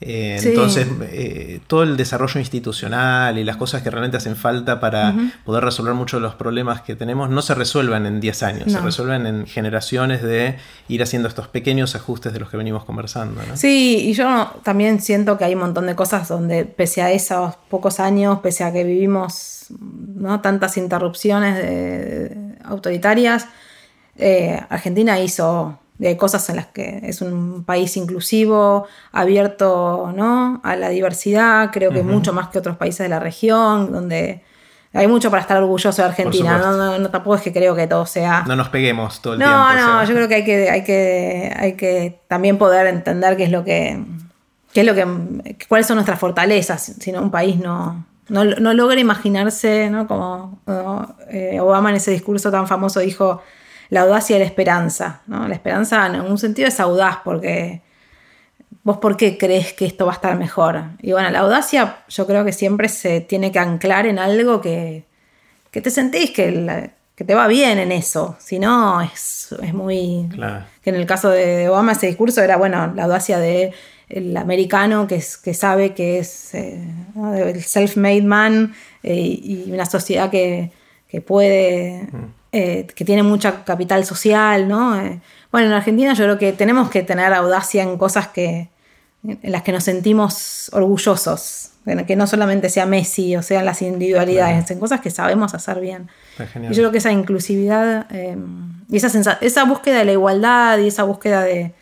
Eh, entonces, eh, todo el desarrollo institucional y las cosas que realmente hacen falta para poder resolver muchos de los problemas que tenemos no se resuelven en 10 años, se resuelven en generaciones de ir haciendo estos pequeños ajustes de los que venimos conversando. Sí, y yo también siento que hay un montón de cosas donde, pese a esos pocos años, pese a que vivimos ¿no? tantas interrupciones autoritarias, eh, Argentina hizo de cosas en las que es un país inclusivo, abierto ¿no? a la diversidad, creo que mucho más que otros países de la región, donde hay mucho para estar orgulloso de Argentina. No, no, tampoco es que creo que todo sea. No nos peguemos todo el tiempo. No, no, yo creo que hay que, hay que, hay que también poder entender qué es lo que. qué es lo que. cuáles son nuestras fortalezas. Si no, un país no, no, logra imaginarse, ¿no? Como eh, Obama en ese discurso tan famoso dijo la audacia y la esperanza. ¿no? La esperanza en un sentido es audaz porque ¿Vos por qué crees que esto va a estar mejor? Y bueno, la audacia yo creo que siempre se tiene que anclar en algo que, te sentís que, que, te va bien en eso. Si no, es, muy... Que en el caso de Obama ese discurso era, bueno, la audacia del el americano que, es, que sabe que es eh, el self-made man eh, y una sociedad que, puede... Mm. Eh, que tiene mucha capital social, ¿no? bueno, en Argentina yo creo que tenemos que tener audacia en cosas que, en las que nos sentimos orgullosos, que no solamente sea Messi o sean las individualidades, en cosas que sabemos hacer bien. Y yo creo que esa inclusividad em, y esa, esa búsqueda de la igualdad y esa búsqueda de,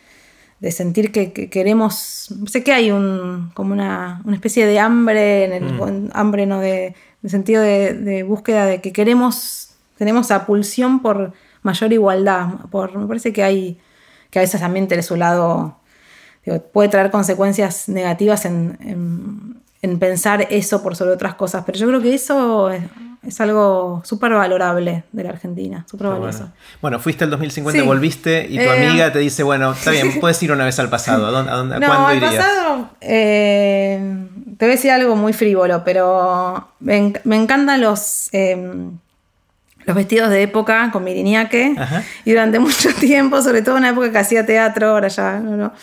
sentir que, queremos, sé que hay un, como una, especie de hambre, en el, mm. hambre no de, sentido de, búsqueda de que queremos, tenemos la pulsión por mayor igualdad, por, me parece que hay, que a veces también tiene su lado puede traer consecuencias negativas en, pensar eso por sobre otras cosas, pero yo creo que eso es, algo súper valorable de la Argentina, súper valioso. Bueno. fuiste el 2050, volviste y tu eh, amiga te dice, bueno, está bien, [LAUGHS] puedes ir una vez al pasado, ¿a, dónde, no, cuándo irías? pasado, eh, te voy a decir algo muy frívolo, pero me, encantan los... Em, los vestidos de época con mi y durante [LAUGHS] mucho tiempo, sobre todo en una época que hacía teatro, ahora ya no, no.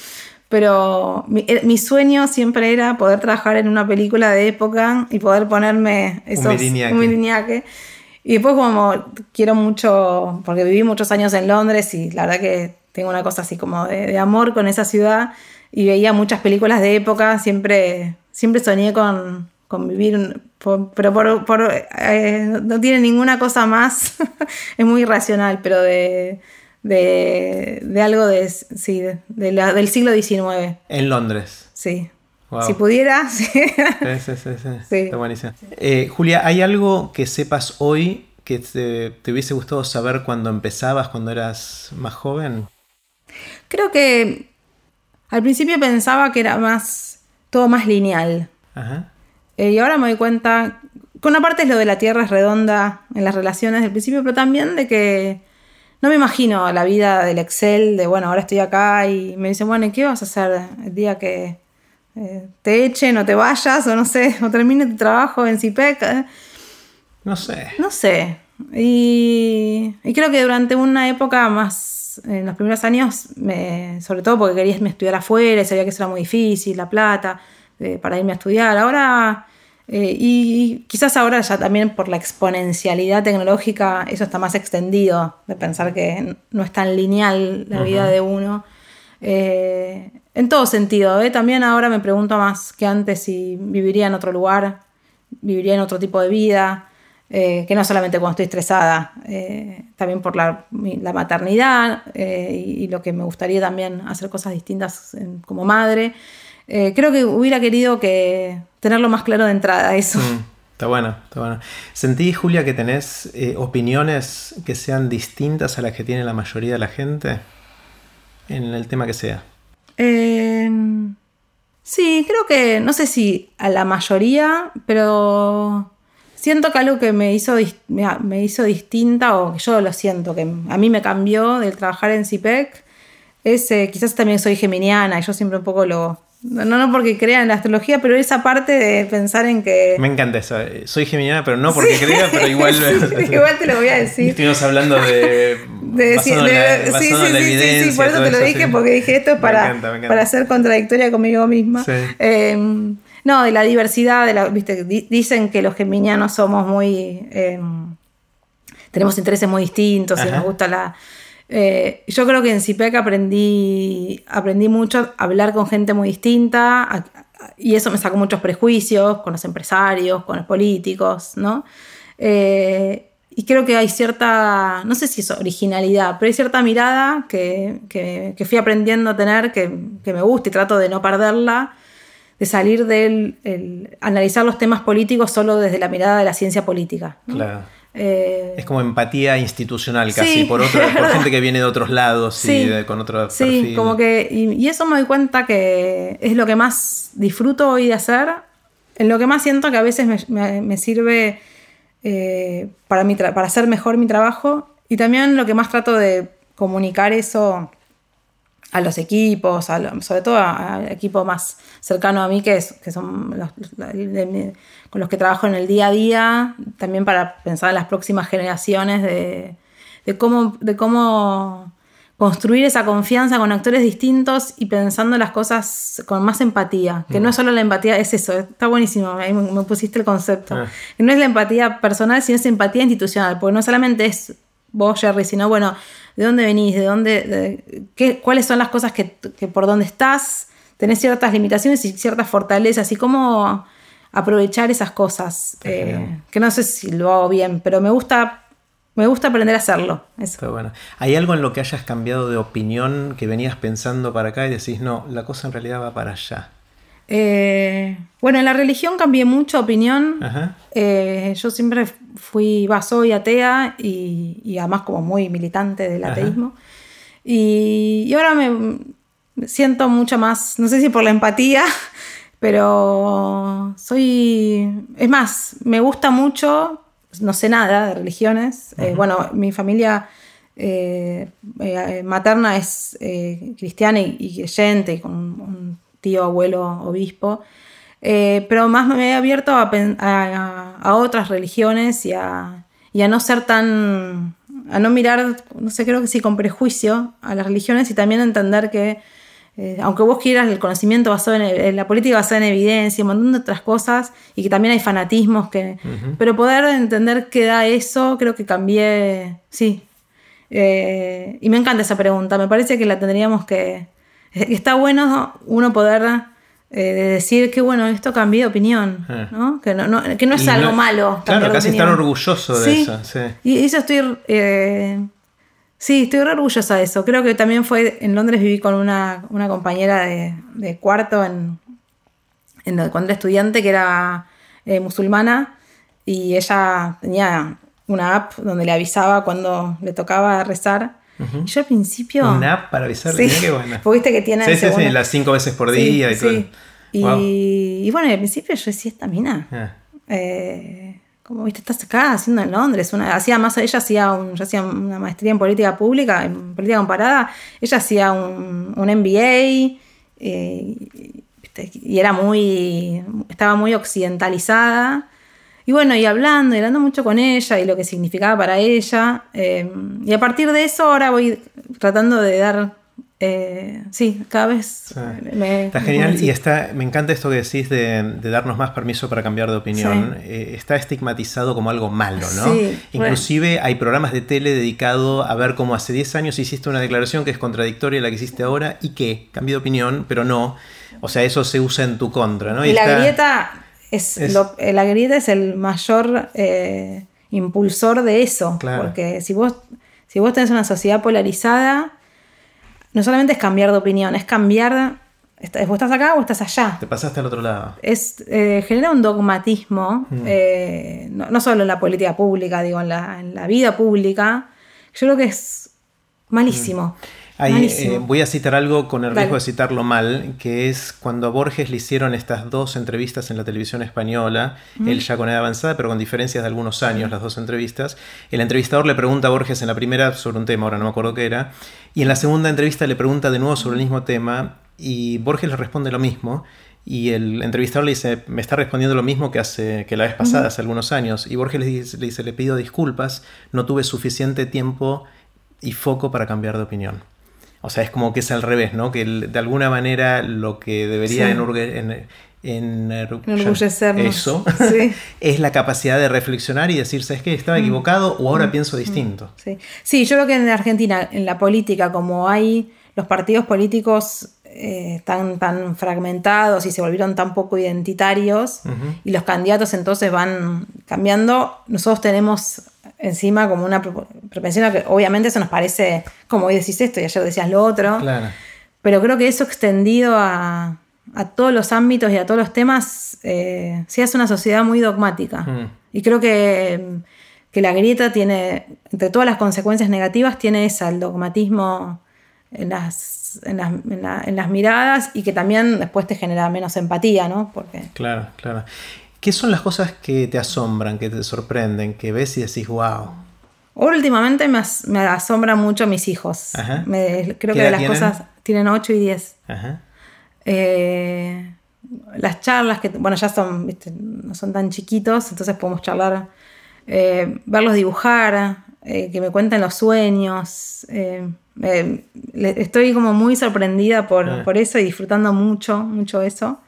Pero eh, mi, sueño siempre era poder trabajar en una película de época y poder ponerme esos un miriniaque. Y después como quiero mucho, porque viví muchos años en Londres y la verdad que tengo una cosa así como de, amor con esa ciudad. Y veía muchas películas de época, siempre, siempre soñé con, con vivir, pero por, eh, no tiene ninguna cosa más, [LAUGHS] es muy irracional, pero de de, algo de, sí, de, la, del siglo XIX. En Londres. Sí. Si pudiera, [LAUGHS] sí. Sí, sí, sí. Está buenísimo. Eh, Julia, ¿hay algo que sepas hoy que te, hubiese gustado saber cuando empezabas, cuando eras más joven? Creo que al principio pensaba que era más, todo más lineal. Ajá. Eh, y ahora me doy cuenta, con una parte es lo de la Tierra es redonda en las relaciones del principio, pero también de que no me imagino la vida del Excel de, bueno, ahora estoy acá y me dicen, bueno, ¿y qué vas a hacer el día que eh, te echen o te vayas o no sé, [LAUGHS] o termine tu trabajo en CIPEC? Eh? No sé. No sé. Y, creo que durante una época más, en los primeros años, sobre todo porque quería estudiar afuera y sabía que eso era muy difícil, la plata, eh, para irme a estudiar. Ahora eh, y quizás ahora ya también por la exponencialidad tecnológica eso está más extendido, de pensar que no es tan lineal la vida de uno. Eh, en todo sentido, también ahora me pregunto más que antes si viviría en otro lugar, viviría en otro tipo de vida, que no solamente cuando estoy estresada, también por la, maternidad y, lo que me gustaría también hacer cosas distintas como madre. Creo que hubiera querido que tenerlo más claro de entrada, eso. Mm, está bueno, está bueno. ¿Sentí, Julia, que tenés eh, opiniones que sean distintas a las que tiene la mayoría de la gente en el tema que sea? Em, sí, creo que, no sé si a la mayoría, pero siento que algo que me hizo, me hizo distinta, o que yo lo siento, que a mí me cambió del trabajar en CIPEC, es, eh, quizás también soy geminiana, y yo siempre un poco lo, no, no porque crea en la astrología, pero esa parte de pensar en que. Me encanta eso. Soy geminiana, pero no porque crea, pero igual. [LAUGHS] [LAUGHS] igual te lo voy a decir. Estuvimos hablando de. de, sí, sí, sí, sí, por eso te lo dije, porque dije esto es para, para ser contradictoria conmigo misma. Em, no, de la diversidad, de la, ¿viste? dicen que los geminianos somos muy. Em, tenemos intereses muy distintos y nos gusta la eh, yo creo que en CIPEC aprendí, aprendí mucho a hablar con gente muy distinta y eso me sacó muchos prejuicios con los empresarios, con los políticos, ¿no? Eh, y creo que hay cierta, no sé si es originalidad, pero hay cierta mirada que, que, fui aprendiendo a tener, que, que, me gusta y trato de no perderla, de salir del analizar los temas políticos solo desde la mirada de la ciencia política. Claro. Eh, es como empatía institucional casi, por, otro, por gente que viene de otros lados y [LAUGHS] con otro Sí, como que, y, eso me doy cuenta que es lo que más disfruto hoy de hacer, en lo que más siento que a veces me, sirve eh, para, para hacer mejor mi trabajo y también lo que más trato de comunicar eso a los equipos, sobre todo al equipo más cercano a mí, que, es, que son los, con los que trabajo en el día a día, también para pensar en las próximas generaciones de, cómo, de cómo construir esa confianza con actores distintos y pensando las cosas con más empatía, que no es solo la empatía, es eso, está buenísimo, ahí me, pusiste el concepto, ah. que no es la empatía personal, sino es empatía institucional, porque no solamente es vos, Jerry, sino bueno, de dónde venís, de dónde, qué, cuáles son las cosas que, por dónde estás, tenés ciertas limitaciones y ciertas fortalezas y cómo aprovechar esas cosas. Eh, que no sé si lo hago bien, pero me gusta. Me gusta aprender a hacerlo. Eso. bueno. ¿Hay algo en lo que hayas cambiado de opinión que venías pensando para acá y decís, no, la cosa en realidad va para allá? Eh, bueno, en la religión cambié mucho opinión. Eh, yo siempre fui, va, soy atea y, además como muy militante del ateísmo. Y, ahora me siento mucho más, no sé si por la empatía, [LAUGHS] pero soy, es más, me gusta mucho, no sé nada de religiones. Eh, bueno, mi familia materna es cristiana y, creyente, y con un tío, abuelo, obispo. Eh, pero más me he abierto a, otras religiones y a, no ser tan, a no mirar, no sé, creo que sí, con prejuicio a las religiones y también entender que, eh, aunque vos quieras el conocimiento basado en, la política basada en evidencia, un montón de otras cosas, y que también hay fanatismos, que, pero poder entender qué da eso, creo que cambié, sí. Eh, y me encanta esa pregunta, me parece que la tendríamos que, [LAUGHS] está bueno uno poder eh, decir que bueno, esto cambié de opinión, eh. ¿no? Que no, es algo malo. Claro, casi estar orgulloso de eso. Sí. Y eso estoy... Eh, sí, estoy re orgullosa de eso. Creo que también fue... En Londres viví con una, compañera de, cuarto en, cuando era estudiante que era musulmana y ella tenía una app donde le avisaba cuando le tocaba rezar yo al principio. Una app para avisarle, sí. qué buena. viste que tiene. Sí, sí, sí, las cinco veces por día y todo. Y, y, bueno, al principio yo decía, esta mina. Ah. Eh, como viste, estás acá haciendo en Londres. Una, hacía más, ella hacía, un, yo hacía una maestría en política pública, en política comparada. Ella hacía un, un MBA eh, y era muy, estaba muy occidentalizada. Y bueno, y hablando, y hablando mucho con ella y lo que significaba para ella. Eh, y a partir de eso ahora voy tratando de dar, eh, sí, cada vez... Me, está genial y está, me encanta esto que decís de, darnos más permiso para cambiar de opinión. Eh, está estigmatizado como algo malo, ¿no? Inclusive hay programas de tele dedicados a ver cómo hace 10 años hiciste una declaración que es contradictoria a la que hiciste ahora y que cambió de opinión, pero no. O sea, eso se usa en tu contra, ¿no? Y, la grieta es, la grieta es el mayor eh, impulsor de eso. Porque si vos, si vos tenés una sociedad polarizada, no solamente es cambiar de opinión, es cambiar. Vos estás acá o estás allá. Te pasaste al otro lado. Es, eh, genera un dogmatismo, mm. eh, no, solo en la política pública, digo, en la, vida pública. Yo creo que es malísimo. Mm. Eh, voy a citar algo con el riesgo de citarlo mal, que es cuando a Borges le hicieron estas dos entrevistas en la televisión española, él ya con edad avanzada, pero con diferencias de algunos años, las dos entrevistas. El entrevistador le pregunta a Borges en la primera sobre un tema, ahora no me acuerdo qué era, y en la segunda entrevista le pregunta de nuevo sobre el mismo tema, y Borges le responde lo mismo. Y el entrevistador le dice, me está respondiendo lo mismo que, hace, que la vez pasada, hace algunos años. Y Borges le dice, le dice, le pido disculpas, no tuve suficiente tiempo y foco para cambiar de opinión. O sea, es como que es al revés, ¿no? Que de alguna manera lo que debería en, eso [LAUGHS] es la capacidad de reflexionar y decir, ¿sabes qué? Estaba mm. equivocado o ahora mm. pienso mm. distinto. Sí. sí, yo creo que en Argentina, en la política, como hay los partidos políticos eh, tan, tan fragmentados y se volvieron tan poco identitarios y los candidatos entonces van cambiando, nosotros tenemos encima como una propensión a que obviamente eso nos parece, como hoy decís esto y ayer decías lo otro. Claro. Pero creo que eso extendido a, a todos los ámbitos y a todos los temas, eh, sí es una sociedad muy dogmática. Mm. Y creo que, que la grieta tiene, entre todas las consecuencias negativas, tiene esa, el dogmatismo en las, en las, en la- en las miradas y que también después te genera menos empatía, ¿no? Porque Claro, claro. ¿Qué son las cosas que te asombran, que te sorprenden, que ves y decís, wow? Últimamente me, as- me asombran mucho mis hijos. Ajá. Me- creo ¿Qué que de las tienen? cosas tienen 8 y 10. Ajá. Eh, las charlas que, bueno, ya son, viste, no son tan chiquitos, entonces podemos charlar, eh, verlos dibujar, eh, que me cuenten los sueños. estoy como muy sorprendida por, Ah. por eso y disfrutando mucho, mucho eso.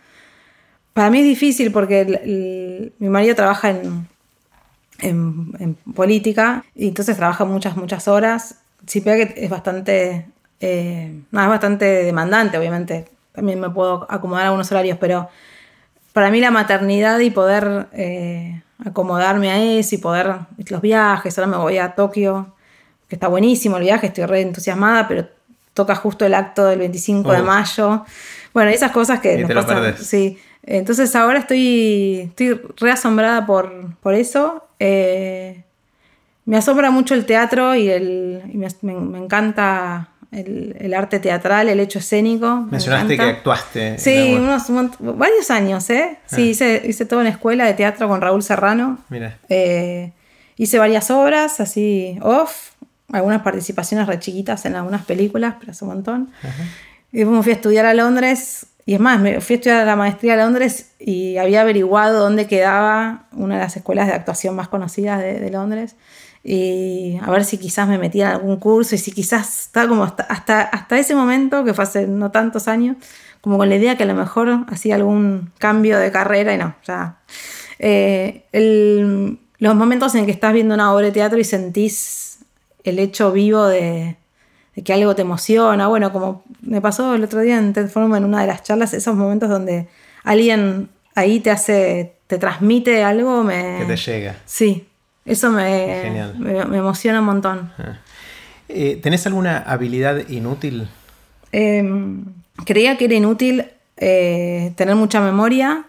Para mí es difícil porque el- el- mi marido trabaja en, en, en política y entonces trabaja muchas, muchas horas. Sí, pega que es bastante, eh, no, es bastante demandante, obviamente. También me puedo acomodar algunos horarios, pero para mí la maternidad y poder eh, acomodarme a eso y poder los viajes, ahora me voy a Tokio, que está buenísimo el viaje, estoy re entusiasmada, pero toca justo el acto del 25 de Oh. mayo. Bueno, esas cosas que Y nos te pasan. Sí. Entonces ahora estoy, estoy re asombrada por, por eso. Eh, me asombra mucho el teatro y, el, y me, encanta el, el arte teatral, el hecho escénico. me Mencionaste que actuaste. en Sí, unos, varios años, ¿eh? Sí, Ah. hice, hice toda una escuela de teatro con Raúl Serrano. Mira. Eh, hice varias obras así off, algunas participaciones re chiquitas en algunas películas, pero hace un montón. Y después me fui a estudiar a Londres. Y es más, me fui a estudiar la maestría a Londres y había averiguado dónde quedaba una de las escuelas de actuación más conocidas de, Londres. Y a ver si quizás me metía en algún curso y si quizás estaba como hasta, hasta, ese momento, que fue hace no tantos años, como con la idea que a lo mejor hacía algún cambio de carrera y no. Eh, los momentos en que estás viendo una obra de teatro y sentís el hecho vivo de que algo te emociona. Bueno, como me pasó el otro día en TED Forum en una de las charlas, esos momentos donde alguien ahí te hace, te transmite algo, me... Que te llega. Sí, eso me, me, me emociona un montón. Eh, ¿Tenés alguna habilidad inútil? Eh, creía que era inútil eh, tener mucha memoria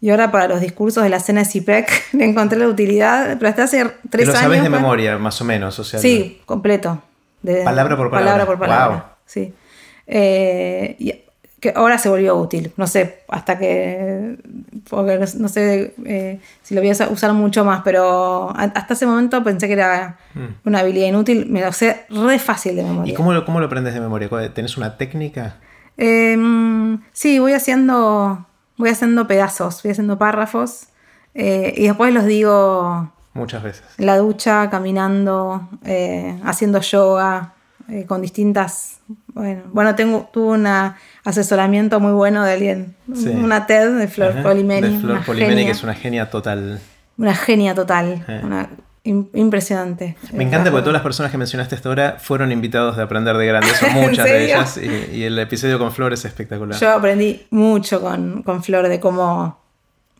y ahora para los discursos de la cena de CIPEC [LAUGHS] le encontré la utilidad, pero hasta hace tres lo años... sabes de memoria, más o menos. O sea, Sí, completo. De- Palabra por palabra. Palabra por palabra. Wow. Sí. Eh, y que ahora se volvió útil. No sé, hasta que. Porque no, no sé eh, si lo voy a sa- usar mucho más, pero a- hasta ese momento pensé que era una habilidad inútil. Me lo sé re fácil de memoria. Mm. ¿Y cómo lo, cómo lo aprendes de memoria? ¿Cuál- ¿Tenés una técnica? Eh, sí, voy haciendo. Voy haciendo pedazos, voy haciendo párrafos. eh, y después los digo Muchas veces. en la ducha, caminando, eh, haciendo yoga, eh, con distintas. Bueno, bueno tengo, tuve un asesoramiento muy bueno de alguien, Sí. una TED de Flor Ajá, Polimeni. De Flor Polimeni, genia, que es una genia total. una genia total, Eh. una im- impresionante. Me encanta porque todas las personas que mencionaste hasta ahora fueron invitados de aprender de grandes, [LAUGHS] son muchas de ellas, y, y el episodio con Flor es espectacular. Yo aprendí mucho con, con Flor de cómo,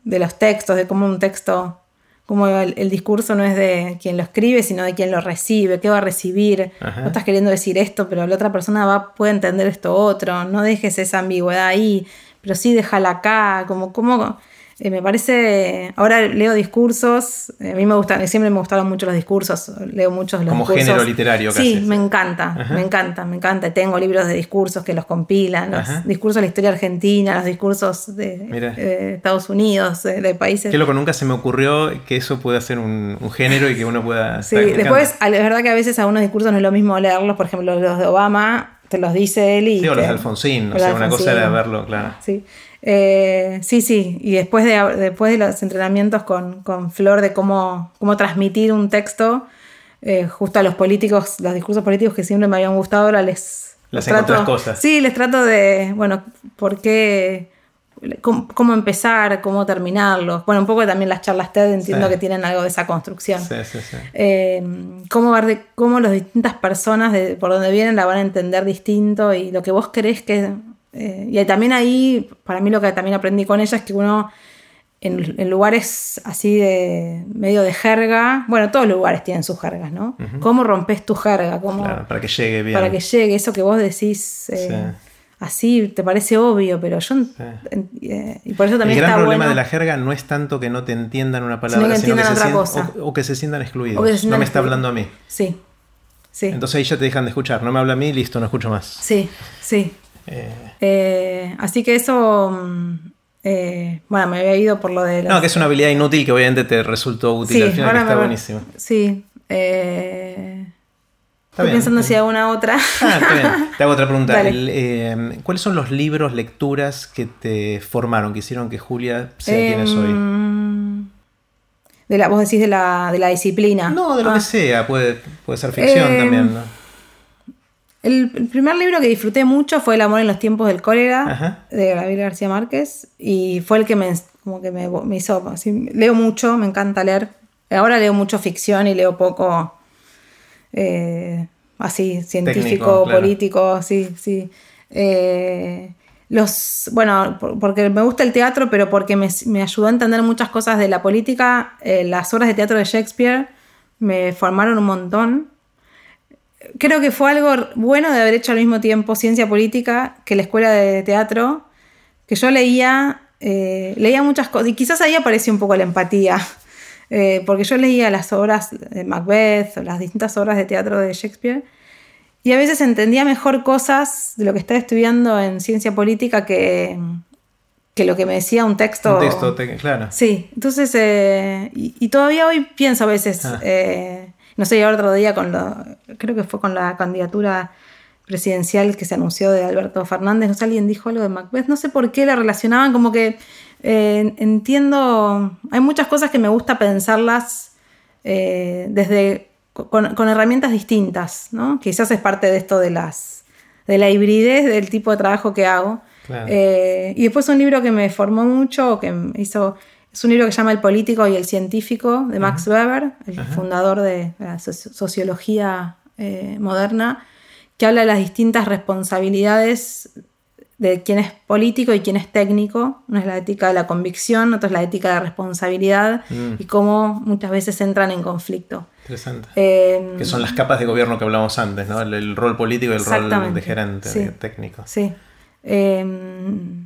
de los textos, de cómo un texto, cómo el, el discurso no es de quien lo escribe, sino de quien lo recibe, qué va a recibir. Ajá. No estás queriendo decir esto, pero la otra persona va, puede entender esto otro. No dejes esa ambigüedad ahí, pero sí déjala acá, como, como eh, me parece, ahora leo discursos, eh, a mí me gustan, siempre me gustaron mucho los discursos, leo muchos los Como discursos. género literario casi. Sí, me encanta, me encanta, me encanta. Tengo libros de discursos que los compilan, los Ajá. discursos de la historia argentina, los discursos de eh, Estados Unidos, de, de países. Qué loco, nunca se me ocurrió que eso pueda ser un, un género y que uno pueda... Sí, después, es verdad que a veces algunos discursos no es lo mismo leerlos, por ejemplo, los de Obama, te los dice él y. Sí, o los de Alfonsín, o los sea, de una cosa era verlo, claro. Sí. Eh, sí, sí. Y después de, después de los entrenamientos con, con Flor de cómo, cómo transmitir un texto, eh, justo a los políticos, los discursos políticos que siempre me habían gustado, ahora les. Les trato- cosas. Sí, les trato de, bueno, por qué, cómo, cómo empezar, cómo terminarlos. Bueno, un poco también las charlas TED entiendo Sí. que tienen algo de esa construcción. Sí, sí, sí. Eh, cómo ver de cómo las distintas personas de, por donde vienen la van a entender distinto y lo que vos crees que... eh, y también ahí, para mí lo que también aprendí con ella es que uno en, lugares así de medio de jerga. Bueno, todos los lugares tienen sus jergas, ¿no? ¿Cómo rompes tu jerga? claro, para que llegue bien. Para que llegue, eso que vos decís. Eh, así te parece obvio, pero yo. Eh, y por eso también El gran problema de la jerga no es tanto que no te entiendan una palabra, sino que, se otra cosa. O, que se sientan excluidos. no me está hablando a mí. Sí. Sí. Entonces ahí ya te dejan de escuchar. No me habla a mí, listo, no escucho más. Sí, sí. Eh. así que eso mm, eh, bueno, me había ido por lo de... No, que es una habilidad inútil que obviamente te resultó útil al final, que está buenísimo. Sí. Eh, estoy pensando si hago una otra. Ah, está bien. [LAUGHS] Te hago otra pregunta. Eh, ¿Cuáles son los libros, lecturas que te formaron, que hicieron que Julia sea quien es hoy? Em, de la, vos decís de la, de la disciplina. No, de lo que ah. sea. Puede, puede ser ficción em, también. ¿no? El, primer libro que disfruté mucho fue El amor en los tiempos del cólera de Gabriel García Márquez y fue el que me, como que me, hizo, leo mucho, me encanta leer. Ahora leo mucho ficción y leo poco eh, así científico, político, sí, sí. Eh, los, bueno, porque me gusta el teatro, pero porque me, ayudó a entender muchas cosas de la política. Eh, las obras de teatro de Shakespeare me formaron un montón creo que fue algo bueno de haber hecho al mismo tiempo ciencia política que la escuela de teatro, que yo leía, eh, leía muchas cosas, y quizás ahí apareció un poco la empatía, [LAUGHS] eh, porque yo leía las obras de Macbeth o las distintas obras de teatro de Shakespeare, y a veces entendía mejor cosas de lo que estaba estudiando en ciencia política que, que lo que me decía un texto. Un texto, claro. Sí, entonces, eh, y, todavía hoy pienso a veces... Ah. No sé, otro día con lo, creo que fue con la candidatura presidencial que se anunció de Alberto Fernández, no sé, alguien dijo algo de Macbeth, no sé por qué la relacionaban, como que eh, entiendo, hay muchas cosas que me gusta pensarlas eh, desde, con, herramientas distintas, ¿no? Quizás es parte de esto de las, de la hibridez del tipo de trabajo que hago. Eh, y después un libro que me formó mucho, que me hizo es un libro que se llama El político y el científico de Max Weber, el fundador de la sociología eh, moderna, que habla de las distintas responsabilidades de quién es político y quién es técnico. Una es la ética de la convicción, otra es la ética de la responsabilidad mm. y cómo muchas veces entran en conflicto. Interesante. Eh, que son las capas de gobierno que hablamos antes, ¿no? El, rol político y el rol de gerente, técnico. Sí. Eh,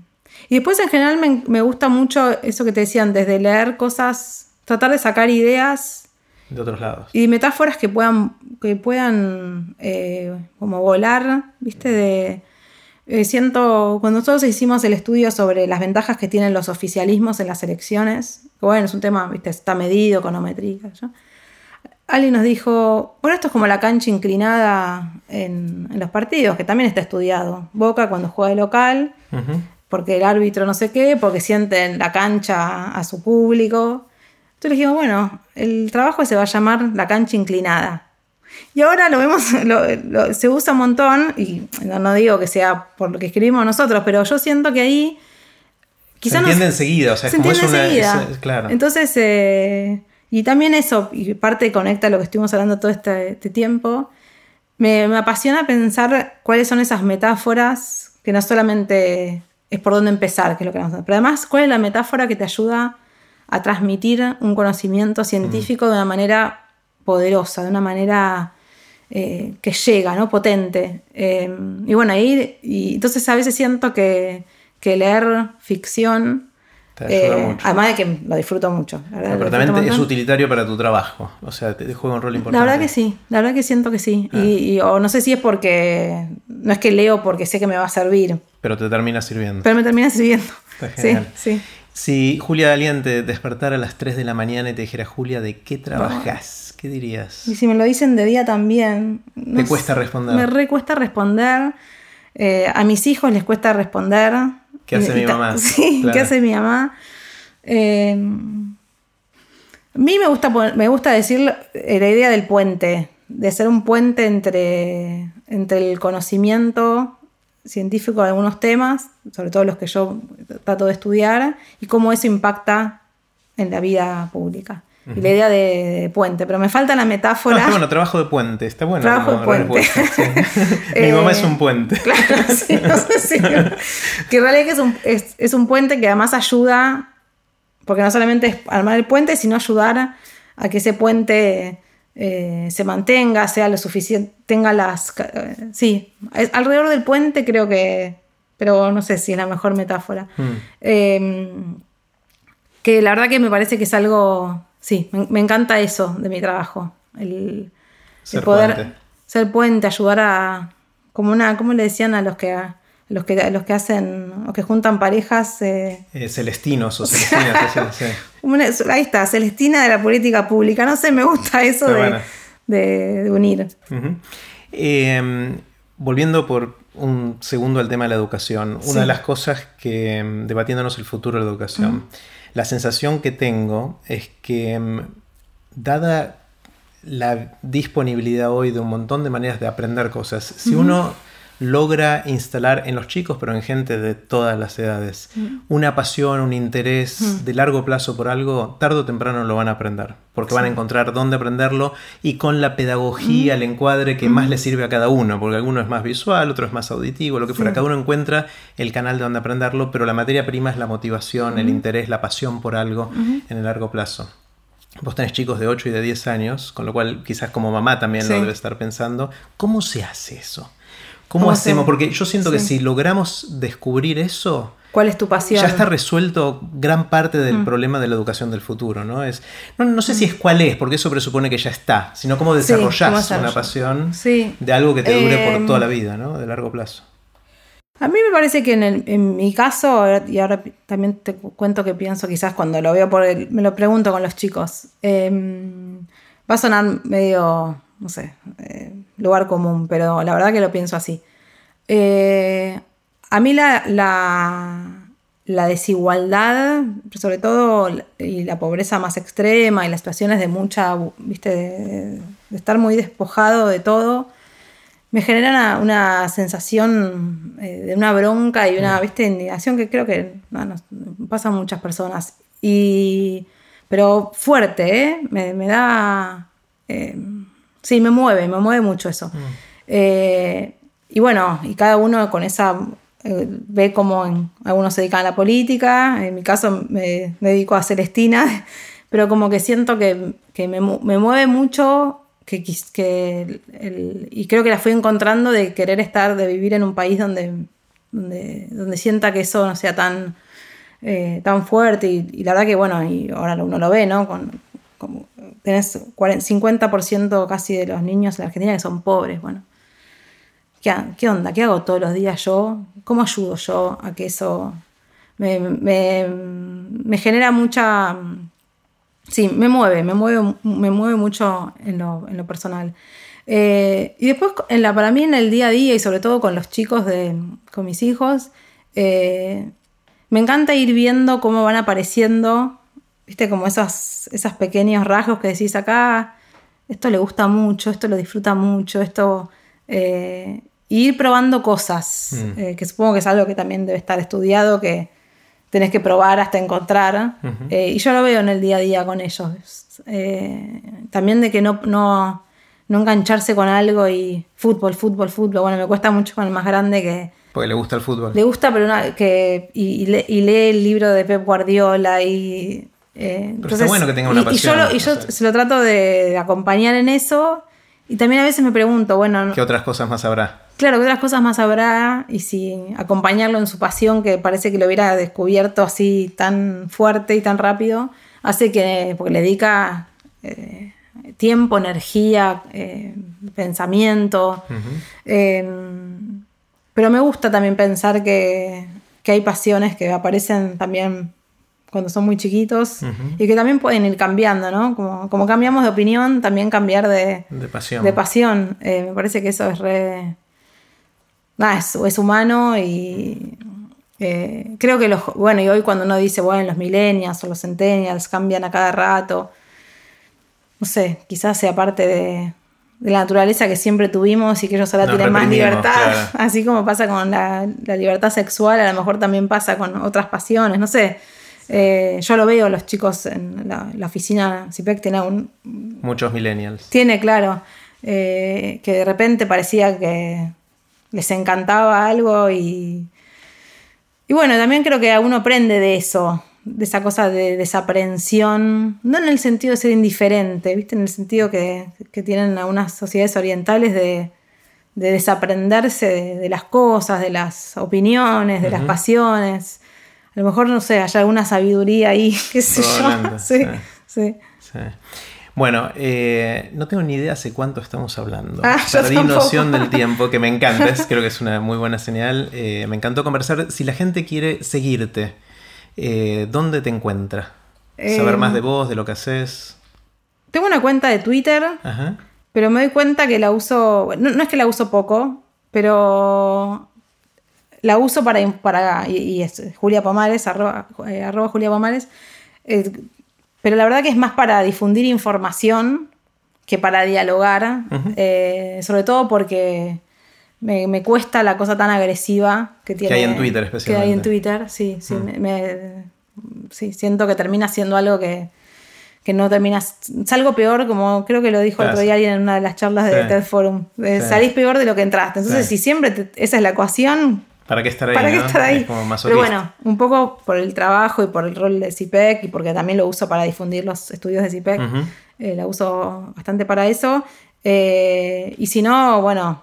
y después en general me, gusta mucho eso que te decían, desde leer cosas, tratar de sacar ideas. De otros lados. Y metáforas que puedan, que puedan eh, como volar, ¿viste? De, eh, siento, cuando nosotros hicimos el estudio sobre las ventajas que tienen los oficialismos en las elecciones, que bueno, es un tema, ¿viste? Está medido, econometría, Alguien nos dijo, bueno, esto es como la cancha inclinada en, los partidos, que también está estudiado. Boca cuando juega de local, porque el árbitro no sé qué, porque sienten la cancha a su público. Entonces dijimos, bueno, el trabajo se va a llamar la cancha inclinada. Y ahora lo vemos, [LAUGHS] se usa un montón, y no, digo que sea por lo que escribimos nosotros, pero yo siento que ahí quizás... Se entiende enseguida, o sea, es como es una... claro. Entonces, eh, y también eso, y parte conecta lo que estuvimos hablando todo este, este tiempo, me, me apasiona pensar cuáles son esas metáforas que no solamente es por dónde empezar, que es lo que vamos a hacer. Pero además, ¿cuál es la metáfora que te ayuda a transmitir un conocimiento científico de una manera poderosa, de una manera eh, que llega, ¿no? Potente. Eh, y bueno, ahí, y entonces a veces siento que, leer ficción eh, además de que lo disfruto mucho. pero también es utilitario para tu trabajo. O sea, te juega un rol importante. La verdad que sí, la verdad que siento que sí. Ah. Y, o no sé si es porque. No es que leo porque sé que me va a servir. Pero te termina sirviendo. Pero me termina sirviendo. Sí, sí. Si Julia Daliente despertara a las 3 de la mañana y te dijera, Julia, ¿de qué trabajas? ¿Qué dirías? Y si me lo dicen de día también. ¿Te cuesta responder? Me recuesta responder. Eh, a mis hijos les cuesta responder. ¿Qué hace mi mamá? [LAUGHS] Sí, ¿qué hace mi mamá? a mí me gusta, me gusta decir la idea del puente, de ser un puente entre, entre el conocimiento científico de algunos temas, sobre todo los que yo trato de estudiar, y cómo eso impacta en la vida pública. Y la idea de, puente, pero me falta la metáfora. Ah, bueno, trabajo de puente, está bueno. Trabajo de puente. [LAUGHS] Mi mamá es un puente. Claro, [LAUGHS] sí, no sé si, Que en realidad es un, es, es un puente que además ayuda porque no solamente es armar el puente, sino ayudar a que ese puente eh, se mantenga, sea lo suficiente, tenga las... Eh, sí, alrededor del puente creo que, pero no sé si es la mejor metáfora. Hmm. Em, que la verdad que me parece que es algo, sí, me, encanta eso de mi trabajo, el, poder ser puente, ayudar a, como una, ¿cómo le decían a los que los que, los que hacen o que juntan parejas. Eh, eh, celestinos o celestinas. [LAUGHS] ahí está, Celestina de la política pública. No sé, me gusta eso de, unir. Em, volviendo por un segundo al tema de la educación, una de las cosas que, em, debatiéndonos el futuro de la educación, la sensación que tengo es que, em, dada la disponibilidad hoy de un montón de maneras de aprender cosas, si uno logra instalar en los chicos, pero en gente de todas las edades, mm. una pasión, un interés mm. de largo plazo por algo, tarde o temprano lo van a aprender, porque van a encontrar dónde aprenderlo y con la pedagogía, mm. el encuadre que más le sirve a cada uno, porque alguno es más visual, otro es más auditivo, lo que fuera, cada uno encuentra el canal de donde aprenderlo, pero la materia prima es la motivación, el interés, la pasión por algo en el largo plazo. Vos tenés chicos de 8 y de 10 años, con lo cual quizás como mamá también lo debe estar pensando. ¿Cómo se hace eso? ¿Cómo, hacemos? Porque yo siento que si logramos descubrir eso, ¿Cuál es tu pasión? Ya está resuelto gran parte del mm. problema de la educación del futuro, ¿no? Es, no, sé si es cuál es, porque eso presupone que ya está, sino cómo desarrollar una pasión de algo que te dure por toda la em, vida, ¿no? De largo plazo. A mí me parece que en, mi caso, y ahora también te cuento que pienso quizás cuando lo veo por el, me lo pregunto con los chicos, em, va a sonar medio no sé, eh, lugar común, pero la verdad que lo pienso así. Eh, a mí la, la, desigualdad, sobre todo, y la pobreza más extrema, y las situaciones de mucha, viste, de, estar muy despojado de todo, me generan una, sensación eh, de una bronca y una, viste, indignación que creo que no, pasa a muchas personas. Y, pero fuerte, Me, me da... Sí, me mueve, me mueve mucho eso. Mm. Eh, y bueno, y cada uno con esa eh, ve cómo algunos se dedican a la política, en mi caso me, dedico a Celestina, [LAUGHS] pero como que siento que, me, mueve mucho que, que y creo que la fui encontrando de querer estar, de vivir en un país donde, donde, sienta que eso no sea tan, eh, tan fuerte y, la verdad que bueno, y ahora uno lo ve, ¿no? Con, tenés 50% casi de los niños en la Argentina que son pobres. Bueno, ¿qué, onda? ¿Qué hago todos los días yo? ¿Cómo ayudo yo a que eso me, genera mucha... Sí, me mueve, me mueve, me mueve mucho en lo, personal. Eh, y después, para mí, en el día a día y sobre todo con los chicos, de, con mis hijos, eh, me encanta ir viendo cómo van apareciendo viste, como esos, esos pequeños rasgos que decís acá, esto le gusta mucho, esto lo disfruta mucho, esto... Eh, ir probando cosas, mm. eh, que supongo que es algo que también debe estar estudiado, que tenés que probar hasta encontrar. Eh, y yo lo veo en el día a día con ellos. también de que no, no, no, engancharse con algo y fútbol, fútbol, fútbol. Bueno, me cuesta mucho con el más grande que... Porque le gusta el fútbol. Le gusta, pero que, y, y lee el libro de Pep Guardiola y eh, Pero está bueno que tenga una pasión. Y, yo, se lo trato de, acompañar en eso. Y también a veces me pregunto, bueno. ¿Qué otras cosas más habrá? Claro, ¿qué otras cosas más habrá? Y si acompañarlo en su pasión, que parece que lo hubiera descubierto así tan fuerte y tan rápido, hace que. porque le dedica eh, tiempo, energía, eh, pensamiento. pero me gusta también pensar que, que hay pasiones que aparecen también cuando son muy chiquitos y que también pueden ir cambiando, ¿no? Como, cambiamos de opinión, también cambiar de, pasión. De pasión. Eh, me parece que eso es re... Nada, es, humano y eh, creo que los... Bueno, y hoy cuando uno dice, bueno, los millennials o los centennials cambian a cada rato, no sé, quizás sea parte de, la naturaleza que siempre tuvimos y que ellos ahora tienen más libertad, [LAUGHS] así como pasa con la, la libertad sexual, a lo mejor también pasa con otras pasiones, no sé eh, yo lo veo, los chicos en la, oficina CIPEC tiene un... Muchos millennials. Tiene, claro, eh, que de repente parecía que les encantaba algo y... Y bueno, también creo que uno aprende de eso, de esa cosa de desaprensión, no en el sentido de ser indiferente, ¿viste? en el sentido que, tienen algunas sociedades orientales de, desaprenderse de, las cosas, de las opiniones, de las pasiones. A lo mejor, no sé, hay alguna sabiduría ahí, [LAUGHS] qué sé yo. [LAUGHS] sí, sí. Bueno, eh, no tengo ni idea hace cuánto estamos hablando. Ah, Perdí noción del [LAUGHS] tiempo, que me encanta, creo que es una muy buena señal. Eh, me encantó conversar. Si la gente quiere seguirte, eh, ¿dónde te encuentra? Saber más de vos, de lo que haces. Tengo una cuenta de Twitter, pero me doy cuenta que la uso, no, es que la uso poco, pero la uso para, para y, es Julia Pomares, arroba, arroba Julia Pomares pero la verdad que es más para difundir información que para dialogar, eh, sobre todo porque me, cuesta la cosa tan agresiva que tiene. Que hay en Twitter especialmente. Que hay en Twitter, sí, sí, me, sí siento que termina siendo algo que, que no termina. Salgo peor, como creo que lo dijo el otro día alguien en una de las charlas de TED Forum. Salís peor de lo que entraste. Entonces, si siempre esa es la ecuación, ¿Para qué estar ahí? ¿Para qué estar ahí? Pero bueno, un poco por el trabajo y por el rol de CIPEC y porque también lo uso para difundir los estudios de CIPEC. Eh, la uso bastante para eso. Eh, y si no, bueno,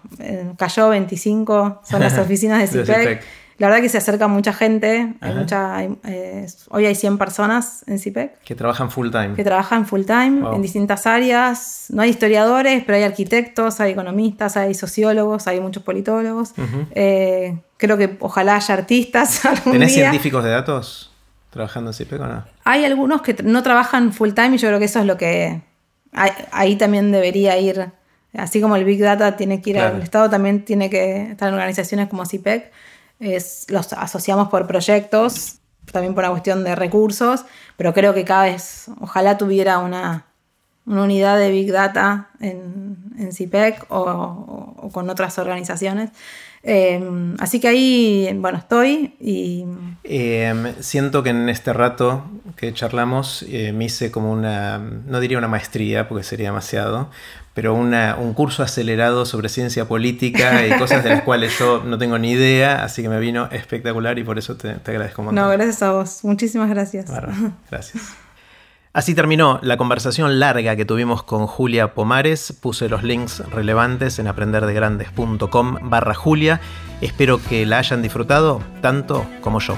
cayó 25, son las [LAUGHS] oficinas de CIPEC. La verdad que se acerca mucha gente. Hay mucha, eh, hoy hay 100 personas en CIPEC. Que trabajan full time. Que trabajan full time en distintas áreas. No hay historiadores, pero hay arquitectos, hay economistas, hay sociólogos, hay muchos politólogos. Eh, creo que ojalá haya artistas. [LAUGHS] Algún ¿Tenés científicos de datos trabajando en CIPEC o no? Hay algunos que no trabajan full time y yo creo que eso es lo que. Ahí, también debería ir. Así como el Big Data tiene que ir al Estado, también tiene que estar en organizaciones como CIPEC los asociamos por proyectos, también por una cuestión de recursos, pero creo que cada vez, ojalá tuviera una, unidad de Big Data en, en CIPEC o, con otras organizaciones. Eh, así que ahí, bueno, estoy y... Eh, siento que en este rato que charlamos eh, me hice como una, no diría una maestría porque sería demasiado, pero un curso acelerado sobre ciencia política y cosas de las [LAUGHS] cuales yo no tengo ni idea, así que me vino espectacular y por eso te, agradezco mucho. No, gracias a vos. Muchísimas gracias. [LAUGHS] gracias. Así terminó la conversación larga que tuvimos con Julia Pomares. Puse los links relevantes en aprenderdegrandes.com barra Julia. Espero que la hayan disfrutado tanto como yo.